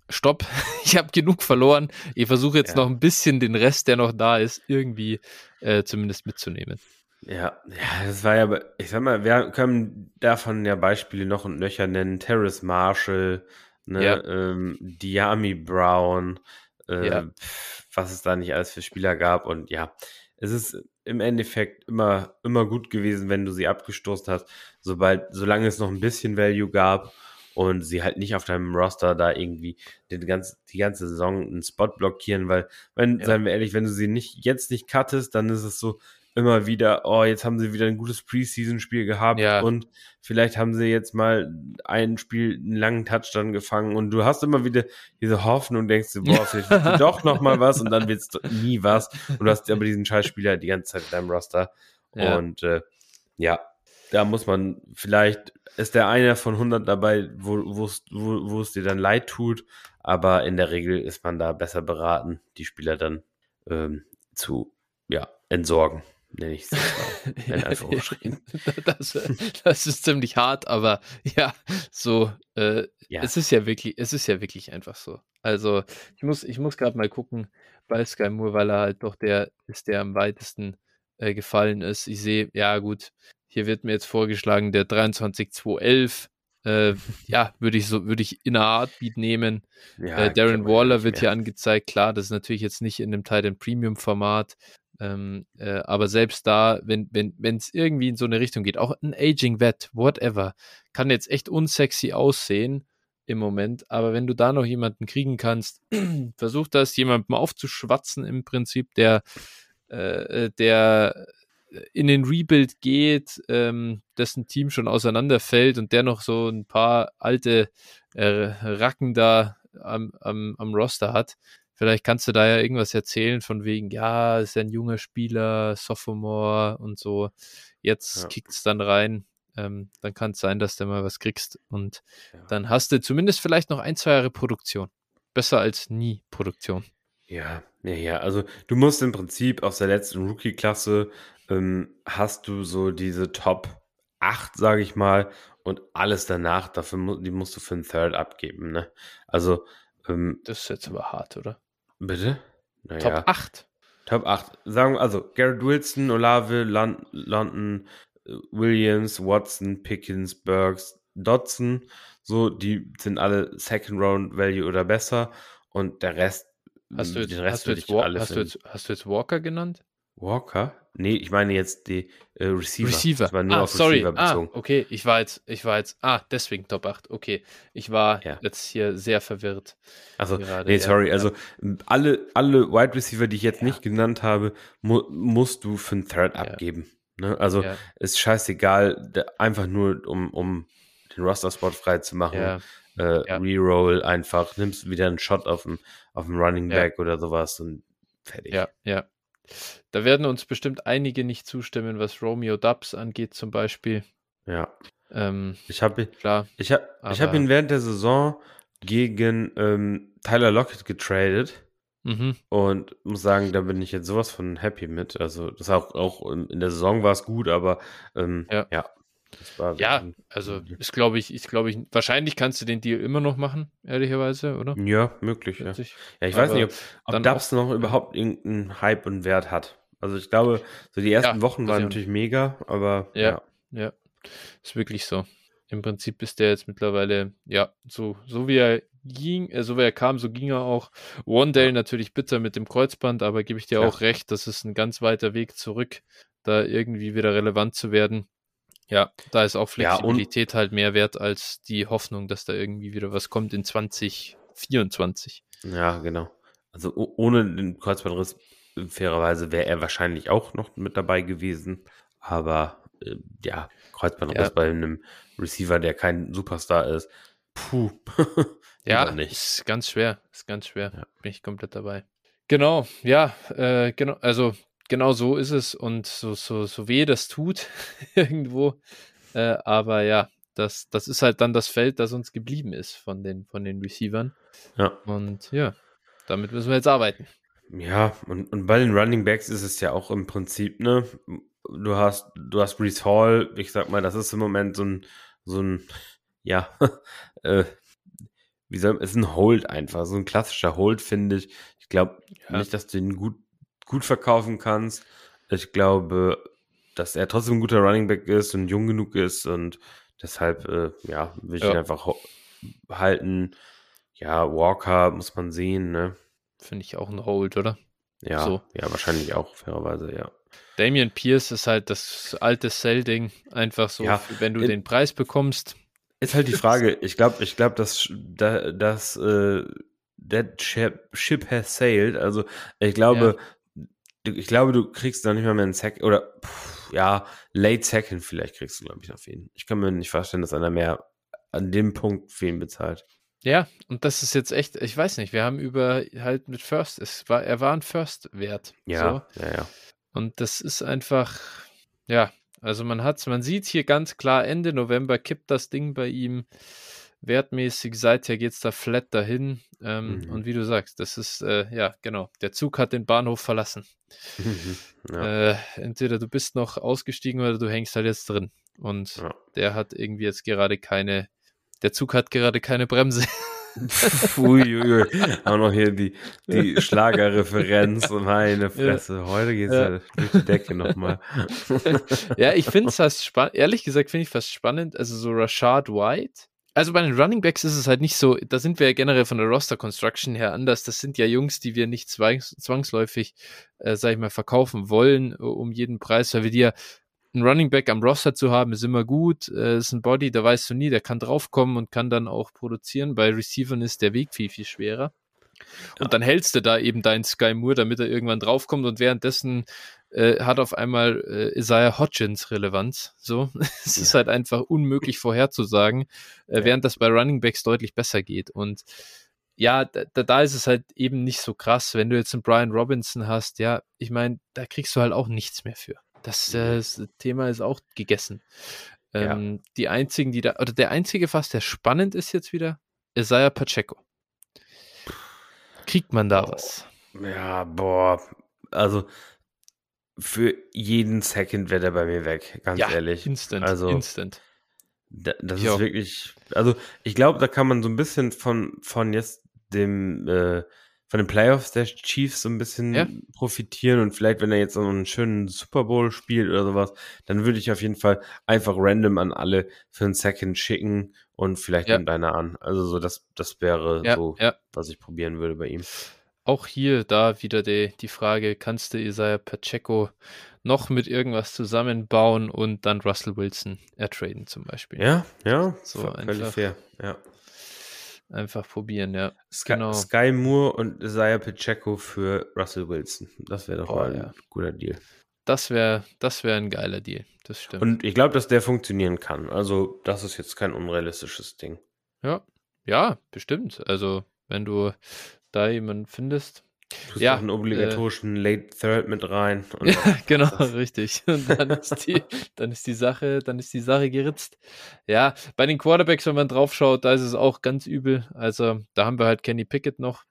stopp, ich habe genug verloren. Ich versuche jetzt ja. noch ein bisschen den Rest, der noch da ist, irgendwie äh, zumindest mitzunehmen. Ja, ja, das war ja, ich sag mal, wir können davon ja Beispiele noch und nöcher nennen. Terrace Marshall, ne, ja. ähm, Diami Brown, äh, ja. was es da nicht alles für Spieler gab und ja, es ist im Endeffekt immer, immer gut gewesen, wenn du sie abgestoßen hast, sobald, solange es noch ein bisschen Value gab und sie halt nicht auf deinem Roster da irgendwie den ganz, die ganze Saison einen Spot blockieren, weil, wenn, ja. seien wir ehrlich, wenn du sie nicht jetzt nicht cuttest, dann ist es so immer wieder, oh, jetzt haben sie wieder ein gutes Preseason-Spiel gehabt ja. und vielleicht haben sie jetzt mal ein Spiel einen langen Touchdown gefangen und du hast immer wieder diese Hoffnung, denkst du, boah, vielleicht wird doch noch mal was und dann wird es nie was und du hast aber diesen Scheißspieler die ganze Zeit in deinem Roster ja. und äh, ja, da muss man, vielleicht ist der einer von 100 dabei, wo, es dir dann leid tut, aber in der Regel ist man da besser beraten, die Spieler dann ähm, zu ja, entsorgen, nenne ich es mal. das, das ist ziemlich hart, aber ja, so, äh, ja. es ist ja wirklich, es ist ja wirklich einfach so. Also ich muss, ich muss gerade mal gucken bei Sky Moore, weil er halt doch der ist, der am weitesten äh, gefallen ist. Ich sehe, ja gut, hier wird mir jetzt vorgeschlagen, der 23211. Äh, ja, würde ich so, würde ich in einer Artbeat nehmen. Ja, äh, Darren Waller wird hier angezeigt. Klar, das ist natürlich jetzt nicht in dem Titan Premium Format. Ähm, äh, aber selbst da, wenn wenn wenn, es irgendwie in so eine Richtung geht, auch ein Aging Vet, whatever, kann jetzt echt unsexy aussehen im Moment. Aber wenn du da noch jemanden kriegen kannst, versuch das jemandem aufzuschwatzen im Prinzip, der äh, äh der in den Rebuild geht, ähm, dessen Team schon auseinanderfällt und der noch so ein paar alte äh, Racken da am, am, am Roster hat. Vielleicht kannst du da ja irgendwas erzählen von wegen, ja, ist ja ein junger Spieler, Sophomore und so. Jetzt ja. kickt's dann rein. Ähm, dann kann es sein, dass du mal was kriegst. Und ja. dann hast du zumindest vielleicht noch ein, zwei Jahre Produktion. Besser als nie Produktion. Ja, ja, ja. Also du musst im Prinzip aus der letzten Rookie-Klasse ähm, hast du so diese Top 8, sage ich mal, und alles danach, dafür mu die musst du für einen Third abgeben, ne? Also, ähm, Das ist jetzt aber hart, oder? bitte? Na Top ja, 8. Top 8. Sagen wir, also Garrett Wilson, Olave, Lon London, äh, Williams, Watson, Pickens, Burks, Dodson, so, die sind alle Second Round Value oder besser und der Rest, Hast du jetzt, den Rest hast du jetzt, Wa- hast, du jetzt, hast du jetzt Walker genannt? Walker? Nee, ich meine jetzt die äh, Receiver. Receiver. Das war nur ah, auf sorry. Receiver Ah, bezogen. okay. Ich war jetzt, ich war jetzt, ah, deswegen Top 8. Okay. Ich war Ja. jetzt hier sehr verwirrt. Also, Gerade, nee, ja, sorry, ja. also alle, alle Wide Receiver, die ich jetzt nicht genannt habe, mu musst du für einen Third Ja. abgeben. Ne? Also Ja. ist scheißegal, einfach nur um, um den Roster-Spot frei zu machen. Ja. Äh, Ja. Reroll einfach, nimmst wieder einen Shot auf dem, auf dem Running Ja. Back oder sowas und fertig. Ja, ja. Da werden uns bestimmt einige nicht zustimmen, was Romeo Dubs angeht, zum Beispiel. ja. Ähm, Ich habe ich hab, ich hab ihn während der Saison gegen ähm, Tyler Lockett getradet. Mhm. Und muss sagen, da bin ich jetzt sowas von happy mit. Also, das auch, auch in in der Saison war es gut, aber ähm, Ja. ja. Das Ja, also ist glaube ich, ist glaube ich, wahrscheinlich kannst du den Deal immer noch machen, ehrlicherweise, oder? Ja, möglich, ja. Ja, ich weiß nicht, ob, ob Dubs noch überhaupt irgendeinen Hype und Wert hat. Also ich glaube, so die ersten Ja, Wochen waren natürlich mega, aber Ja. ja. Ja, ist wirklich so. Im Prinzip ist der jetzt mittlerweile, ja, so, so wie er ging, äh, so wie er kam, so ging er auch. Wandale natürlich bitter mit dem Kreuzband, aber gebe ich dir auch recht, das ist ein ganz weiter Weg zurück, da irgendwie wieder relevant zu werden. Ja, da ist auch Ja, Flexibilität halt mehr wert als die Hoffnung, dass da irgendwie wieder was kommt in 2024. Ja, genau. Also ohne den Kreuzbandriss, äh, fairerweise, wäre er wahrscheinlich auch noch mit dabei gewesen. Aber äh, ja, Kreuzbandriss Ja. bei einem Receiver, der kein Superstar ist, puh. Ja, nicht. ist ganz schwer, ist ganz schwer. Ja. Bin ich komplett dabei. Genau, ja, äh, genau, also genau so ist es und so, so, so weh das tut irgendwo. Äh, aber ja, das, das ist halt dann das Feld, das uns geblieben ist von den, von den Receivern. Ja. Und ja, damit müssen wir jetzt arbeiten. Ja, und, und bei den Running Backs ist es ja auch im Prinzip, ne, du hast, du hast Brees Hall, ich sag mal, das ist im Moment so ein, so ein, ja, äh, wie soll, ist ein Hold einfach, so ein klassischer Hold, finde ich. Ich glaube Ja. nicht, dass du ihn gut, gut verkaufen kannst. Ich glaube, dass er trotzdem ein guter Running Back ist und jung genug ist und deshalb, äh, ja, will ich Ja. ihn einfach halten. Ja, Walker muss man sehen, ne? Finde ich auch ein Hold, oder? Ja, So. ja, wahrscheinlich auch, fairerweise, ja. Damian Pierce ist halt das alte Sell-Ding. Einfach so, Ja, wenn du in- den Preis bekommst. Ist halt die Frage, ich glaube, ich glaube, dass da, dass äh, that ship, ship has sailed. Also ich glaube, du- ich glaube, du kriegst da nicht mal mehr einen Sack oder pff, ja, late second vielleicht kriegst du, glaube ich, noch für ihn. Ich kann mir nicht vorstellen, dass einer mehr an dem Punkt für ihn bezahlt. Ja, und das ist jetzt echt, ich weiß nicht, wir haben über halt mit First, es war, er war ein First-Wert. Ja, So. ja, ja. Und das ist einfach, ja, also man hat's, man sieht hier ganz klar, Ende November kippt das Ding bei ihm. Wertmäßig seither geht's da flat dahin. Ähm, Mhm. Und wie du sagst, das ist, äh, ja, genau, der Zug hat den Bahnhof verlassen. Mhm. ja. Äh, entweder du bist noch ausgestiegen oder du hängst halt jetzt drin. Und Ja. der hat irgendwie jetzt gerade keine, der Zug hat gerade keine Bremse. Uiuiui. Auch noch hier die, die Schlagerreferenz. Meine Fresse. Heute geht's Ja. ja. durch die Decke nochmal. ja, ich finde es fast spannend. Ehrlich gesagt finde ich fast spannend. Also so Rashad White. Also bei den Running Backs ist es halt nicht so, da sind wir ja generell von der Roster Construction her anders. Das sind ja Jungs, die wir nicht zwangs zwangsläufig, äh, sag ich mal, verkaufen wollen um jeden Preis, weil wir die ja ein Running Back am Roster zu haben, ist immer gut. Äh, ist ein Body, da weißt du nie, der kann draufkommen und kann dann auch produzieren. Bei Receivern ist der Weg viel, viel schwerer. Und dann hältst du da eben deinen Sky Moore, damit er irgendwann draufkommt und währenddessen äh, hat auf einmal äh, Isaiah Hodgins Relevanz. So, es ist Ja. halt einfach unmöglich vorherzusagen, äh, Ja. während das bei Running Backs deutlich besser geht. Und ja, da, da ist es halt eben nicht so krass. Wenn du jetzt einen Brian Robinson hast, ja, ich meine, da kriegst du halt auch nichts mehr für. Das, äh, das Thema ist auch gegessen. Ja. Ähm, Die einzigen, die da, oder der einzige fast, der spannend ist jetzt wieder, Isaiah Pacheco. Kriegt man da was? Ja, boah. Also für jeden Second wäre der bei mir weg, ganz Ja, ehrlich. instant, Also instant. da, das Ja. ist wirklich, also ich glaube, da kann man so ein bisschen von, von jetzt dem, äh, von den Playoffs der Chiefs so ein bisschen Ja. profitieren und vielleicht, wenn er jetzt so einen schönen Super Bowl spielt oder sowas, dann würde ich auf jeden Fall einfach random an alle für einen Second schicken und vielleicht Ja. nimmt einer an. Also so, das, das wäre Ja, so, was ich probieren würde bei ihm. Auch hier da wieder die, die Frage, kannst du Isaiah Pacheco noch mit irgendwas zusammenbauen und dann Russell Wilson ertraden zum Beispiel? Ja, ja, So völlig fair. Ja. Einfach probieren, ja. Sky, Genau. Sky Moore und Isaiah Pacheco für Russell Wilson. Das wäre doch Boah, mal ein ja. guter Deal. Das wäre das wär ein geiler Deal. Das stimmt. Und ich glaube, dass der funktionieren kann. Also, das ist jetzt kein unrealistisches Ding. ja, ja, bestimmt. Also, wenn du da jemanden findest. Tust Ja, einen obligatorischen Late Third mit rein. Ja, genau, das- richtig. Und dann ist die, dann ist die Sache, dann ist die Sache geritzt. Ja, bei den Quarterbacks, wenn man drauf schaut, da ist es auch ganz übel. Also, da haben wir halt Kenny Pickett noch.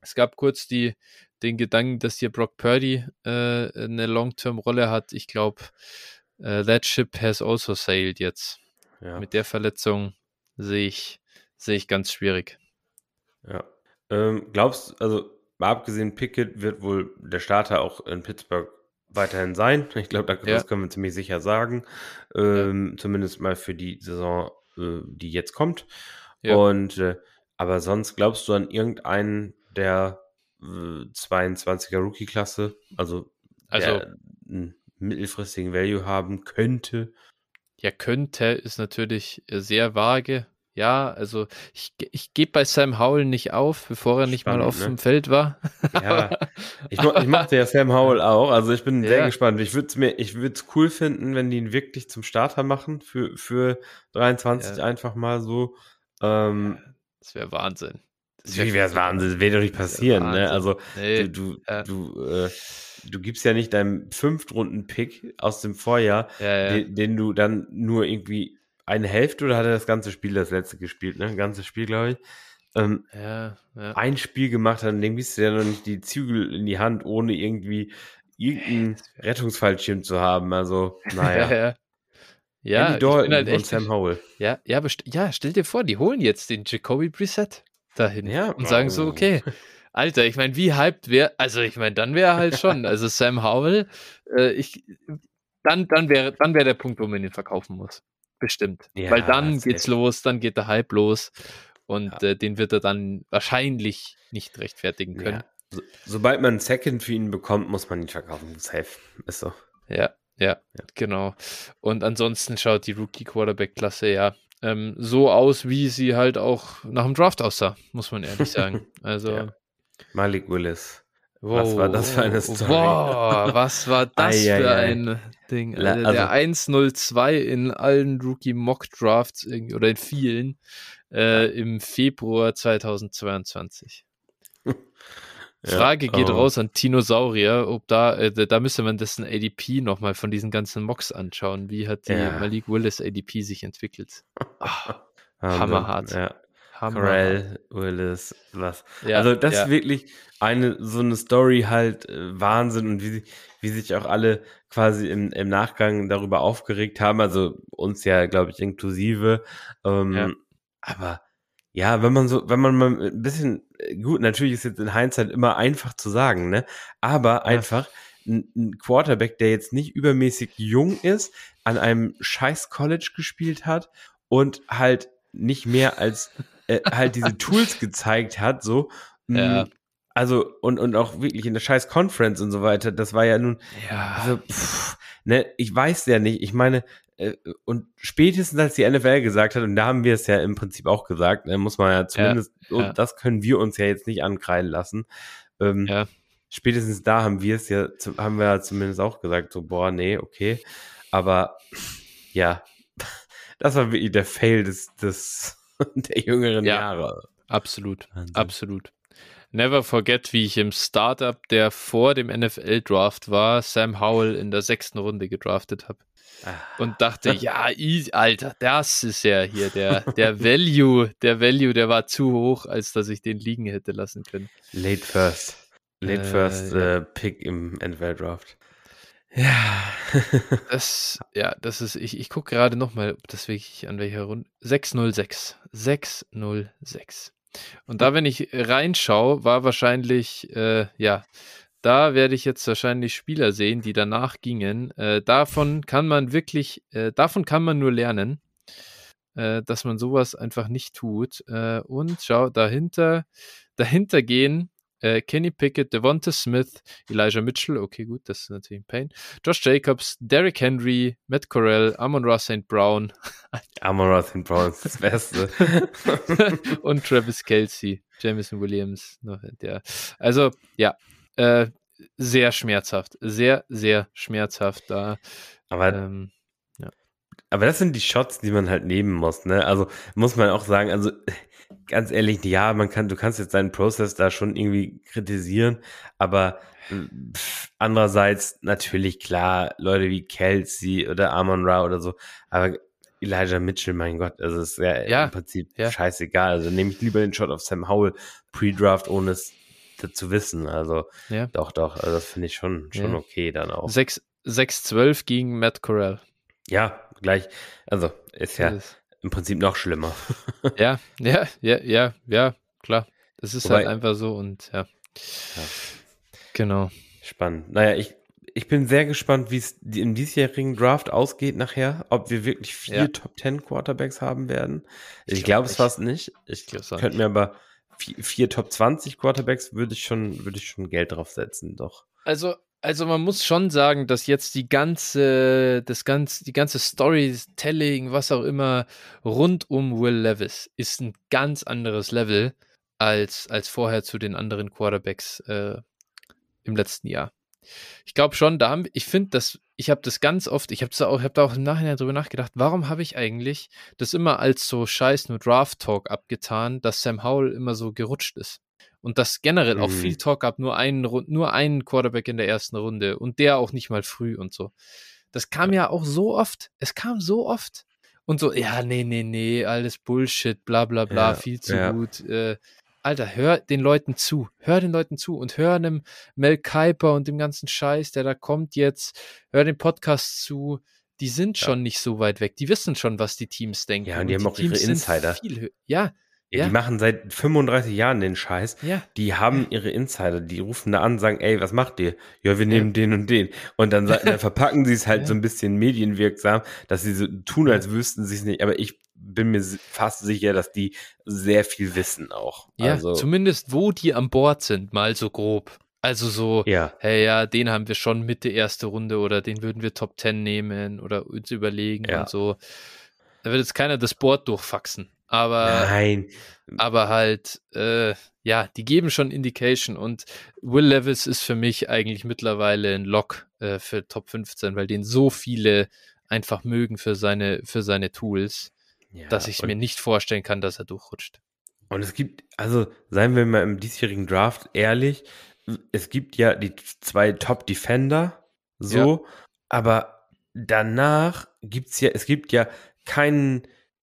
Es gab kurz die, den Gedanken, dass hier Brock Purdy äh, eine Long-Term-Rolle hat. Ich glaube, äh, that ship has also sailed jetzt. ja, Mit der Verletzung sehe ich, sehe ich ganz schwierig. ja. Ähm, glaubst also mal abgesehen, Pickett wird wohl der Starter auch in Pittsburgh weiterhin sein. Ich glaube, da- Ja. das können wir ziemlich sicher sagen. Ähm, Zumindest mal für die Saison, äh, die jetzt kommt. Ja. Und äh, aber sonst glaubst du an irgendeinen der äh, 22er Rookie-Klasse, also, Also, der einen mittelfristigen Value haben könnte? Ja, könnte ist natürlich äh, sehr vage. Ja, also ich, ich gebe bei Sam Howell nicht auf, bevor er nicht mal Spannend, auf ne? dem Feld war. Ja, ich, ich mochte ja Sam Howell auch, also ich bin sehr Ja. gespannt. Ich würde es mir, ich würde es cool finden, wenn die ihn wirklich zum Starter machen für, für 23 Ja. einfach mal so. Ähm, Das wäre Wahnsinn. Das wäre es Wahnsinn, das wird doch nicht passieren, ne? Also Nee, du, du, ja. du, äh, du gibst ja nicht deinem Fünftrunden-Pick aus dem Vorjahr, ja, ja. den, den du dann nur irgendwie eine Hälfte oder hat er das ganze Spiel das letzte gespielt, ne? Ein ganzes Spiel, glaube ich. Ähm, ja, ja. ein Spiel gemacht hat und dem du ja noch nicht die Zügel in die Hand, ohne irgendwie irgendeinen wär- Rettungsfallschirm zu haben. Also, naja. ja, ja. Andy Dalton halt und. Sam Howell. Ja, ja, ja, stell dir vor, die holen jetzt den Jacoby Brissett dahin Ja, und sagen so, okay, Alter, ich meine, wie hyped wäre, also ich meine, dann wäre halt schon, also Sam Howell, äh, ich, dann, dann wäre, dann wäre der Punkt, wo man ihn verkaufen muss. Bestimmt. Ja, Weil dann geht's los, dann geht der Hype los und äh, den wird er dann wahrscheinlich nicht rechtfertigen können. Ja. So, sobald man einen Second für ihn bekommt, muss man ihn verkaufen. Safe. Ist so. Ja, ja, genau. Und ansonsten schaut die Rookie-Quarterback-Klasse ja ähm, so aus, wie sie halt auch nach dem Draft aussah, muss man ehrlich sagen. Also, Ja. Malik Willis. Was war das für eine Story? Boah, was war das ei, für ei. ein Ding? Alter, also- der 102 in allen Rookie-Mock-Drafts irgendwie- oder in vielen äh, im Februar 2022. Ja, Frage geht oh. raus an Tinosaurier, ob da, äh, da müsste man dessen ADP nochmal von diesen ganzen Mocks anschauen. Wie hat die Ja. Malik Willis ADP sich entwickelt? Wahnsinn. hammerhart. Ja. Hammer. Corell, Willis, was. Ja, also das ja. ist wirklich eine so eine Story halt äh, Wahnsinn und wie, wie sich auch alle quasi im, im Nachgang darüber aufgeregt haben, also uns ja, glaube ich, inklusive. Ähm, Ja. Aber ja, wenn man so, wenn man mal ein bisschen, äh, gut, natürlich ist jetzt in Hindsight immer einfach zu sagen, ne? Aber einfach ein, ein Quarterback, der jetzt nicht übermäßig jung ist, an einem scheiß College gespielt hat und halt nicht mehr als äh, halt diese Tools gezeigt hat, so. Ja. Mm, Also, und, und auch wirklich in der scheiß Conference und so weiter, das war ja nun, Ja, also, pff, ne, ich weiß ja nicht, ich meine, äh, und spätestens als die NFL gesagt hat, und da haben wir es ja im Prinzip auch gesagt, ne, muss man ja zumindest, und ja. das können wir uns ja jetzt nicht ankreiden lassen. Ähm, Ja. Spätestens da haben wir es ja, haben wir ja zumindest auch gesagt, so, boah, nee, okay. Aber ja, das war wirklich der Fail des, des der jüngeren Ja. Jahre. absolut. Wahnsinn. Absolut. Never forget, wie ich im Startup, der vor dem NFL-Draft war, Sam Howell in der sechsten Runde gedraftet habe. Ah, Und dachte, ja, Alter, das ist ja hier der, der Value, der Value, der war zu hoch, als dass ich den liegen hätte lassen können. Late first. Late Äh, First äh, Pick im NFL-Draft. Ja, das, ja, das ist, ich, ich gucke gerade nochmal, ob das wirklich an welcher Runde. 606. 606. Und da, wenn ich reinschaue, war wahrscheinlich, äh, ja, da werde ich jetzt wahrscheinlich Spieler sehen, die danach gingen. Äh, davon kann man wirklich, äh, davon kann man nur lernen, äh, dass man sowas einfach nicht tut. Äh, und schau, dahinter, dahinter gehen äh, Kenny Pickett, Devonta Smith, Elijah Mitchell, okay, gut, das ist natürlich ein Pain. Josh Jacobs, Derrick Henry, Matt Corell, Amon Ross St. Brown Amon St. Brown ist das Beste. und Travis Kelsey, Jamison Williams. noch, Der. Also, ja, äh, sehr schmerzhaft. Sehr, sehr schmerzhaft da. Aber Ähm, Aber das sind die Shots, die man halt nehmen muss, ne? Also muss man auch sagen, also ganz ehrlich, ja, man kann, du kannst jetzt deinen Prozess da schon irgendwie kritisieren, aber pff, andererseits natürlich klar, Leute wie Kelsey oder Amon Ra oder so, aber Elijah Mitchell, mein Gott, also ist ja, Ja, im Prinzip ja. scheißegal. Also nehme ich lieber den Shot auf Sam Howell pre-Draft, ohne es zu wissen. Also ja. doch, doch, also das finde ich schon, schon okay dann auch. 6 6-12 gegen Matt Corell. Ja, gleich, also ist ja ist- im Prinzip noch schlimmer. ja, ja, ja, ja, ja, klar. Das ist halt Wobei- einfach so und ja. Ja. Genau. Spannend. Naja, ich, ich bin sehr gespannt, wie es im diesjährigen Draft ausgeht nachher, ob wir wirklich vier Ja. Top 10 Quarterbacks haben werden. Ich Ich, glaub glaube es nicht. fast nicht. Ich auch könnte mir aber vier, vier Top 20 Quarterbacks würde ich schon, würde ich schon Geld draufsetzen, doch. Also, also man muss schon sagen, dass jetzt die ganze, das ganze, die ganze Storytelling, was auch immer, rund um Will Levis ist ein ganz anderes Level als, als vorher zu den anderen Quarterbacks äh, im letzten Jahr. Ich glaube schon, da haben, ich finde, dass ich habe das ganz oft, ich habe da habe da auch im Nachhinein drüber nachgedacht, warum habe ich eigentlich das immer als so Scheiß nur Draft Talk abgetan, dass Sam Howell immer so gerutscht ist und dass generell auch Mhm. viel Talk gab, nur einen nur einen Quarterback in der ersten Runde und der auch nicht mal früh und so. Das kam ja auch so oft. Es kam so oft. Und so, ja, nee, nee, nee, alles Bullshit, bla bla bla, Ja, viel zu ja. gut. Äh, Alter, hör den Leuten zu. Hör den Leuten zu und hör dem Mel Kiper und dem ganzen Scheiß, der da kommt jetzt. Hör den Podcast zu. Die sind Ja. schon nicht so weit weg. Die wissen schon, was die Teams denken. Ja, und die haben auch ihre Teams sind Insider. Ja, Ja, Ja. Die machen seit 35 Jahren den Scheiß. ja. Die haben ihre Insider, die rufen da an, sagen, ey, was macht ihr? Ja, wir nehmen den und den. Und dann, dann verpacken sie es halt Ja. so ein bisschen medienwirksam, dass sie so tun, als wüssten sie es nicht. Aber ich bin mir fast sicher, dass die sehr viel wissen auch. Ja, also, zumindest wo die an Bord sind, mal so grob. Also so, ja, hey, ja, den haben wir schon Mitte erste Runde oder den würden wir Top 10 nehmen oder uns überlegen Ja. und so. Da wird jetzt keiner das Board durchfaxen. Aber, nein, aber halt, äh, ja, die geben schon Indication und Will Levis ist für mich eigentlich mittlerweile ein Lock äh, für Top 15, weil den so viele einfach mögen für seine, für seine Tools, ja, dass ich mir nicht vorstellen kann, dass er durchrutscht. Und es gibt, also seien wir mal im diesjährigen Draft ehrlich, es gibt ja die zwei Top-Defender, so, aber danach gibt's ja, es gibt ja keinen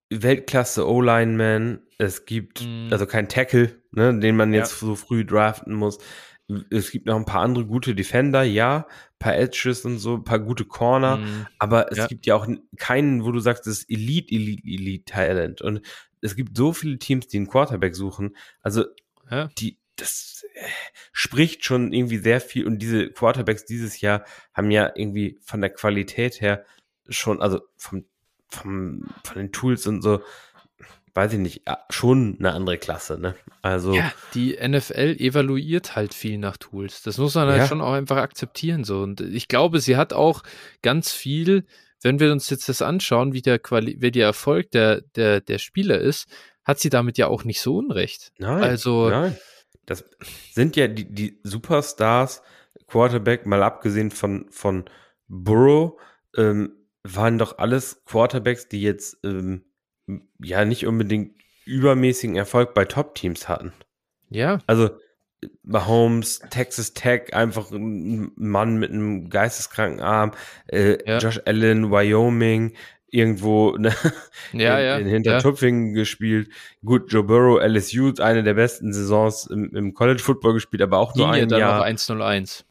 Weltklasse O-Lineman, es gibt Mm. also kein Tackle, ne, den man Ja. jetzt so früh draften muss. Es gibt noch ein paar andere gute Defender, ja, paar Edges und so, ein paar gute Corner, Mm, aber es Ja. gibt ja auch keinen, wo du sagst, das ist Elite, Elite, Elite Talent. Und es gibt so viele Teams, die einen Quarterback suchen. Also, Ja. die, das äh, spricht schon irgendwie sehr viel. Und diese Quarterbacks dieses Jahr haben ja irgendwie von der Qualität her schon, also vom, vom, von den Tools und so, weiß ich nicht, schon eine andere Klasse, ne? Also, Ja, die NFL evaluiert halt viel nach Tools. Das muss man halt Ja. schon auch einfach akzeptieren. So. Und ich glaube, sie hat auch ganz viel, wenn wir uns jetzt das anschauen, wie der Quali wie der Erfolg der, der, der Spieler ist, hat sie damit ja auch nicht so unrecht. Nein, Also- nein. Das sind ja die, die Superstars, Quarterback, mal abgesehen von, von Burrow, ähm, waren doch alles Quarterbacks, die jetzt ähm, ja nicht unbedingt übermäßigen Erfolg bei Top-Teams hatten. Ja, Also Mahomes, Texas Tech, einfach ein Mann mit einem geisteskranken Arm, äh, Ja. Josh Allen, Wyoming, irgendwo ne, Ja, in, ja. in ja. Hintertupfingen gespielt. Gut, Joe Burrow, LSU, eine der besten Saisons im, im College Football gespielt, aber auch nur ja ein dann Jahr. noch 101.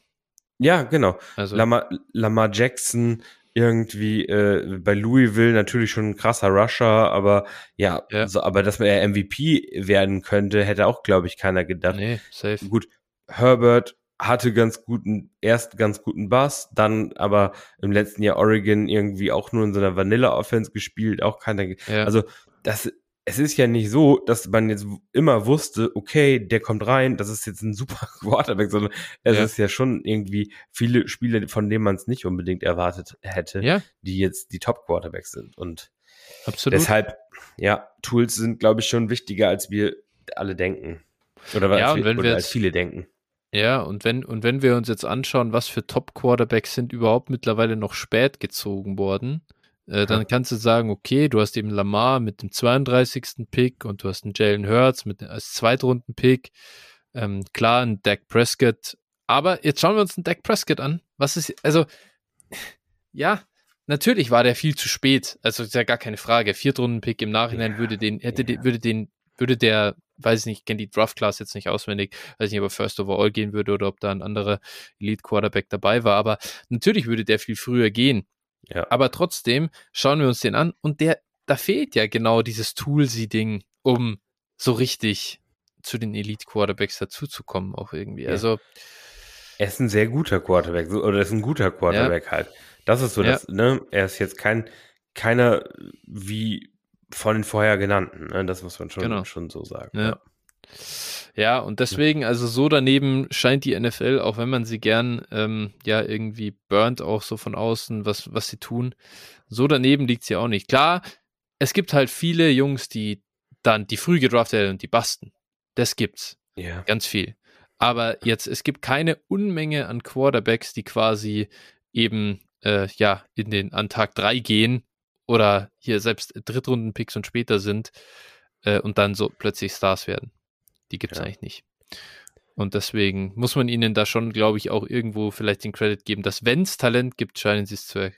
Ja, genau. Also, Lamar, Lamar Jackson irgendwie äh, bei Louisville natürlich schon ein krasser Rusher, aber ja, Ja. So, aber dass er MVP werden könnte, hätte auch, glaube ich, keiner gedacht. nee, safe. Gut, Herbert hatte ganz guten, erst ganz guten Bass, dann aber im letzten Jahr Oregon irgendwie auch nur in so einer Vanilla-Offense gespielt, auch keiner. Ja. Also, das, es ist ja nicht so, dass man jetzt immer wusste, okay, der kommt rein, das ist jetzt ein super Quarterback, sondern es Ja. ist ja schon irgendwie viele Spiele, von denen man es nicht unbedingt erwartet hätte, ja, die jetzt die Top-Quarterbacks sind. Und absolut. deshalb, ja, Tools sind, glaube ich, schon wichtiger, als wir alle denken. Oder, Ja, als, wenn oder wir als jetzt- viele denken. Ja, und wenn, und wenn wir uns jetzt anschauen, was für Top-Quarterbacks sind überhaupt mittlerweile noch spät gezogen worden, äh, dann kannst du sagen, okay, du hast eben Lamar mit dem 32. Pick und du hast einen Jalen Hurts mit als Zweitrunden-Pick. Ähm, klar, ein Dak Prescott. Aber jetzt schauen wir uns einen Dak Prescott an. Was ist, also, ja, natürlich war der viel zu spät. Also, ist ja gar keine Frage. Viertrunden-Pick im Nachhinein Ja, würde den, hätte ja. den, würde den, würde der, weiß ich nicht, ich kenne die Draft-Class jetzt nicht auswendig, weiß nicht, ob er First Overall gehen würde oder ob da ein anderer Elite-Quarterback dabei war, aber natürlich würde der viel früher gehen. Ja. Aber trotzdem schauen wir uns den an und der, da fehlt ja genau dieses Toolsy-Ding, um so richtig zu den Elite-Quarterbacks dazuzukommen, auch irgendwie. Ja. Also, Er ist ein sehr guter Quarterback, oder ist ein guter Quarterback halt. Das ist so, Ja. das, ne? Er ist jetzt kein, keiner wie von den vorher genannten, ne? Das muss man schon, Genau. schon so sagen. Ja. Ja, und deswegen, also so daneben scheint die NFL, auch wenn man sie gern ähm, ja irgendwie burnt, auch so von außen, was, was sie tun, so daneben liegt sie auch nicht. Klar, es gibt halt viele Jungs, die dann die früh gedraftet werden und die basten. Das gibt's. Ja. Ganz viel. Aber jetzt, es gibt keine Unmenge an Quarterbacks, die quasi eben äh, ja in den an Tag 3 gehen oder hier selbst Drittrunden-Picks und später sind äh, und dann so plötzlich Stars werden. Die gibt es Ja. eigentlich nicht. Und deswegen muss man ihnen da schon, glaube ich, auch irgendwo vielleicht den Credit geben, dass wenn es Talent gibt, scheinen sie es zu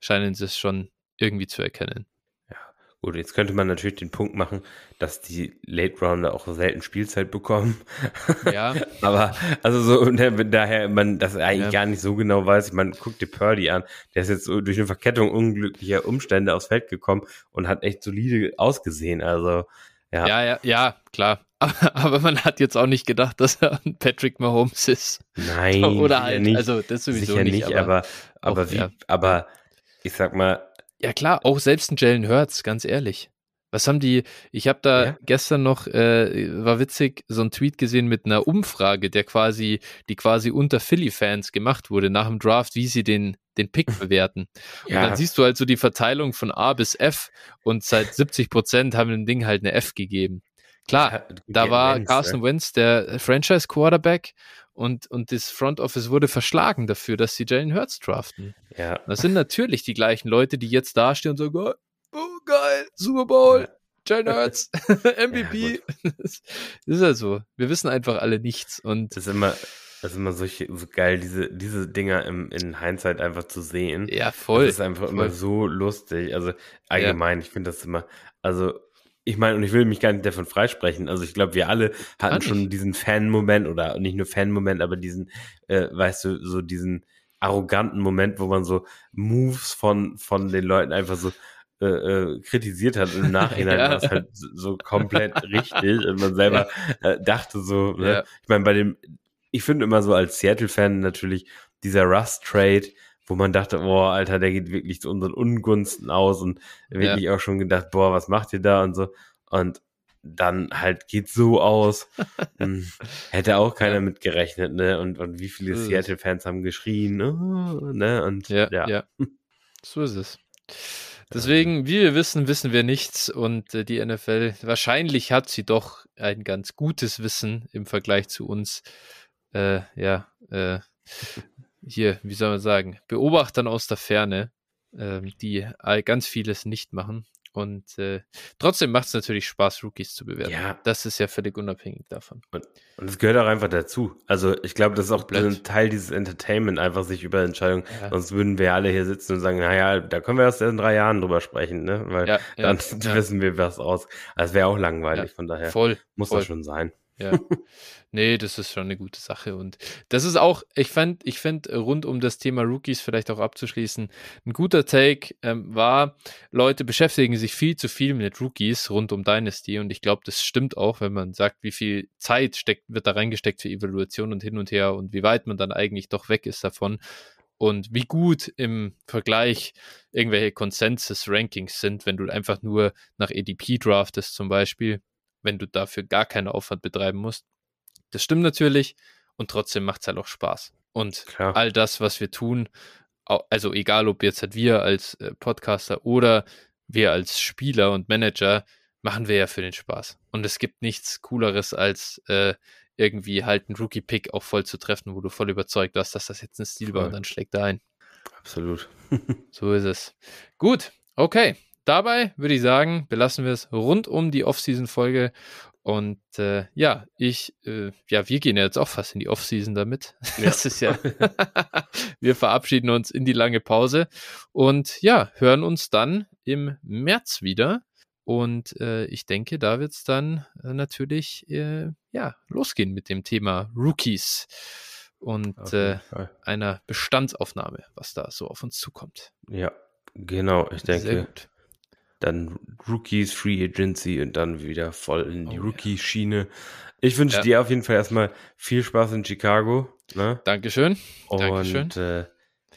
scheinen sie es schon irgendwie zu erkennen. Gut, jetzt könnte man natürlich den Punkt machen, dass die Late Rounder auch selten Spielzeit bekommen. Ja, Aber also so, daher man das eigentlich Ja. gar nicht so genau weiß. Man guckt dir Purdy an, der ist jetzt so durch eine Verkettung unglücklicher Umstände aufs Feld gekommen und hat echt solide ausgesehen. Also ja, ja, ja, ja, klar. Aber, aber man hat jetzt auch nicht gedacht, dass er ein Patrick Mahomes ist. nein, Oder halt, nicht, also das sowieso sicher nicht, nicht, aber, aber aber, auch, wie, ja. aber ich sag mal, ja klar, auch selbst ein Jalen Hurts, ganz ehrlich. Was haben die, ich habe da Ja. gestern noch, äh, war witzig, so ein Tweet gesehen mit einer Umfrage, der quasi, die quasi unter Philly-Fans gemacht wurde nach dem Draft, wie sie den, den Pick bewerten. Und ja, dann siehst du halt so die Verteilung von A bis F und seit 70 Prozent haben dem Ding halt eine F gegeben. Klar, gut, da war Carson? Wentz der Franchise-Quarterback und, und das Front Office wurde verschlagen dafür, dass sie Jalen Hurts draften. Ja, Das sind natürlich die gleichen Leute, die jetzt dastehen und sagen, oh, oh geil, Super Bowl, Jalen Hurts, MVP. das ist ja so. Wir wissen einfach alle nichts und das ist immer, das ist immer solche, so geil, diese, diese Dinger im, in Hindsight einfach zu sehen. ja, voll. Das ist einfach immer voll. so lustig. Also allgemein, ich finde das immer, also ich meine, und ich will mich gar nicht davon freisprechen. Also ich glaube, wir alle hatten schon diesen Fan-Moment oder nicht nur Fan-Moment, aber diesen, äh, weißt du, so diesen arroganten Moment, wo man so Moves von, von den Leuten einfach so äh, äh, kritisiert hat. Und im Nachhinein Ja. war es halt so, so komplett richtig und man selber äh, dachte so, ne? Ja. ich meine, bei dem, ich finde immer so als Seattle-Fan natürlich dieser Rust-Trade, wo man dachte, boah, Alter, der geht wirklich zu unseren Ungunsten aus und wirklich auch schon gedacht, boah, was macht ihr da und so. Und dann halt geht so aus. Hm, Hätte auch keiner Ja. mit gerechnet, ne? Und, und wie viele So. Seattle-Fans haben geschrien, oh, ne? Und Ja, ja, ja. So ist es. Deswegen, wie wir wissen, wissen wir nichts und äh, die NFL, wahrscheinlich hat sie doch ein ganz gutes Wissen im Vergleich zu uns. Äh, ja, äh, hier, wie soll man sagen, Beobachtern aus der Ferne, ähm, die ganz vieles nicht machen. Und äh, trotzdem macht es natürlich Spaß, Rookies zu bewerten. Ja. Das ist ja völlig unabhängig davon. Und es gehört auch einfach dazu. Also ich glaube, das ist auch Komplett. ein Teil dieses Entertainment, einfach sich über Entscheidungen. Ja. Sonst würden wir alle hier sitzen und sagen, naja, da können wir erst in drei Jahren drüber sprechen, ne? Weil Ja, dann wissen wir was aus. Also es wäre auch langweilig, von daher Voll. muss voll. das schon sein. Ja. Nee, das ist schon eine gute Sache. Und das ist auch, ich fand, ich finde, rund um das Thema Rookies vielleicht auch abzuschließen, ein guter Take ähm, war, Leute beschäftigen sich viel zu viel mit Rookies rund um Dynasty. Und ich glaube, das stimmt auch, wenn man sagt, wie viel Zeit steckt, wird da reingesteckt für Evaluation und hin und her und wie weit man dann eigentlich doch weg ist davon. Und wie gut im Vergleich irgendwelche Consensus-Rankings sind, wenn du einfach nur nach ADP draftest zum Beispiel, wenn du dafür gar keinen Aufwand betreiben musst. Das stimmt natürlich und trotzdem macht es halt auch Spaß. Und Klar. all das, was wir tun, also egal ob jetzt halt wir als äh, Podcaster oder wir als Spieler und Manager, machen wir ja für den Spaß. Und es gibt nichts Cooleres als äh, irgendwie halt einen Rookie-Pick auch voll zu treffen, wo du voll überzeugt warst, dass das jetzt ein Stil war und dann schlägt er ein. Absolut. So ist es. Gut, okay. Dabei würde ich sagen, belassen wir es rund um die Off-Season-Folge. Und äh, ja, ich, äh, ja, wir gehen ja jetzt auch fast in die Off-Season damit. Das ist ja, wir verabschieden uns in die lange Pause und ja, hören uns dann im März wieder. Und äh, ich denke, da wird es dann äh, natürlich äh, ja, losgehen mit dem Thema Rookies und äh, einer Bestandsaufnahme, was da so auf uns zukommt. Ja, genau. Ich Sehr denke, gut. Dann Rookies, Free Agency und dann wieder voll in die Oh. Rookie-Schiene. Ich wünsche Ja. dir auf jeden Fall erstmal viel Spaß in Chicago. Ne? Dankeschön. Und Dankeschön. äh,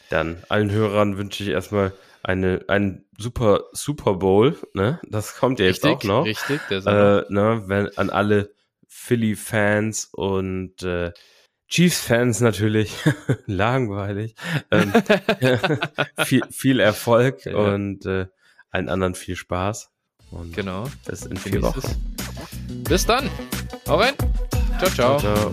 dann allen Hörern wünsche ich erstmal eine, einen super Super Bowl. Ne? Das kommt ja jetzt auch noch. richtig. Der. Äh, ne, wenn, an alle Philly-Fans und äh, Chiefs-Fans natürlich. Langweilig. Ähm, viel, viel Erfolg Ja. und äh, allen anderen viel Spaß. Und genau. bis in vier Wochen. Bis dann. Hau rein. Ciao, ciao. ciao.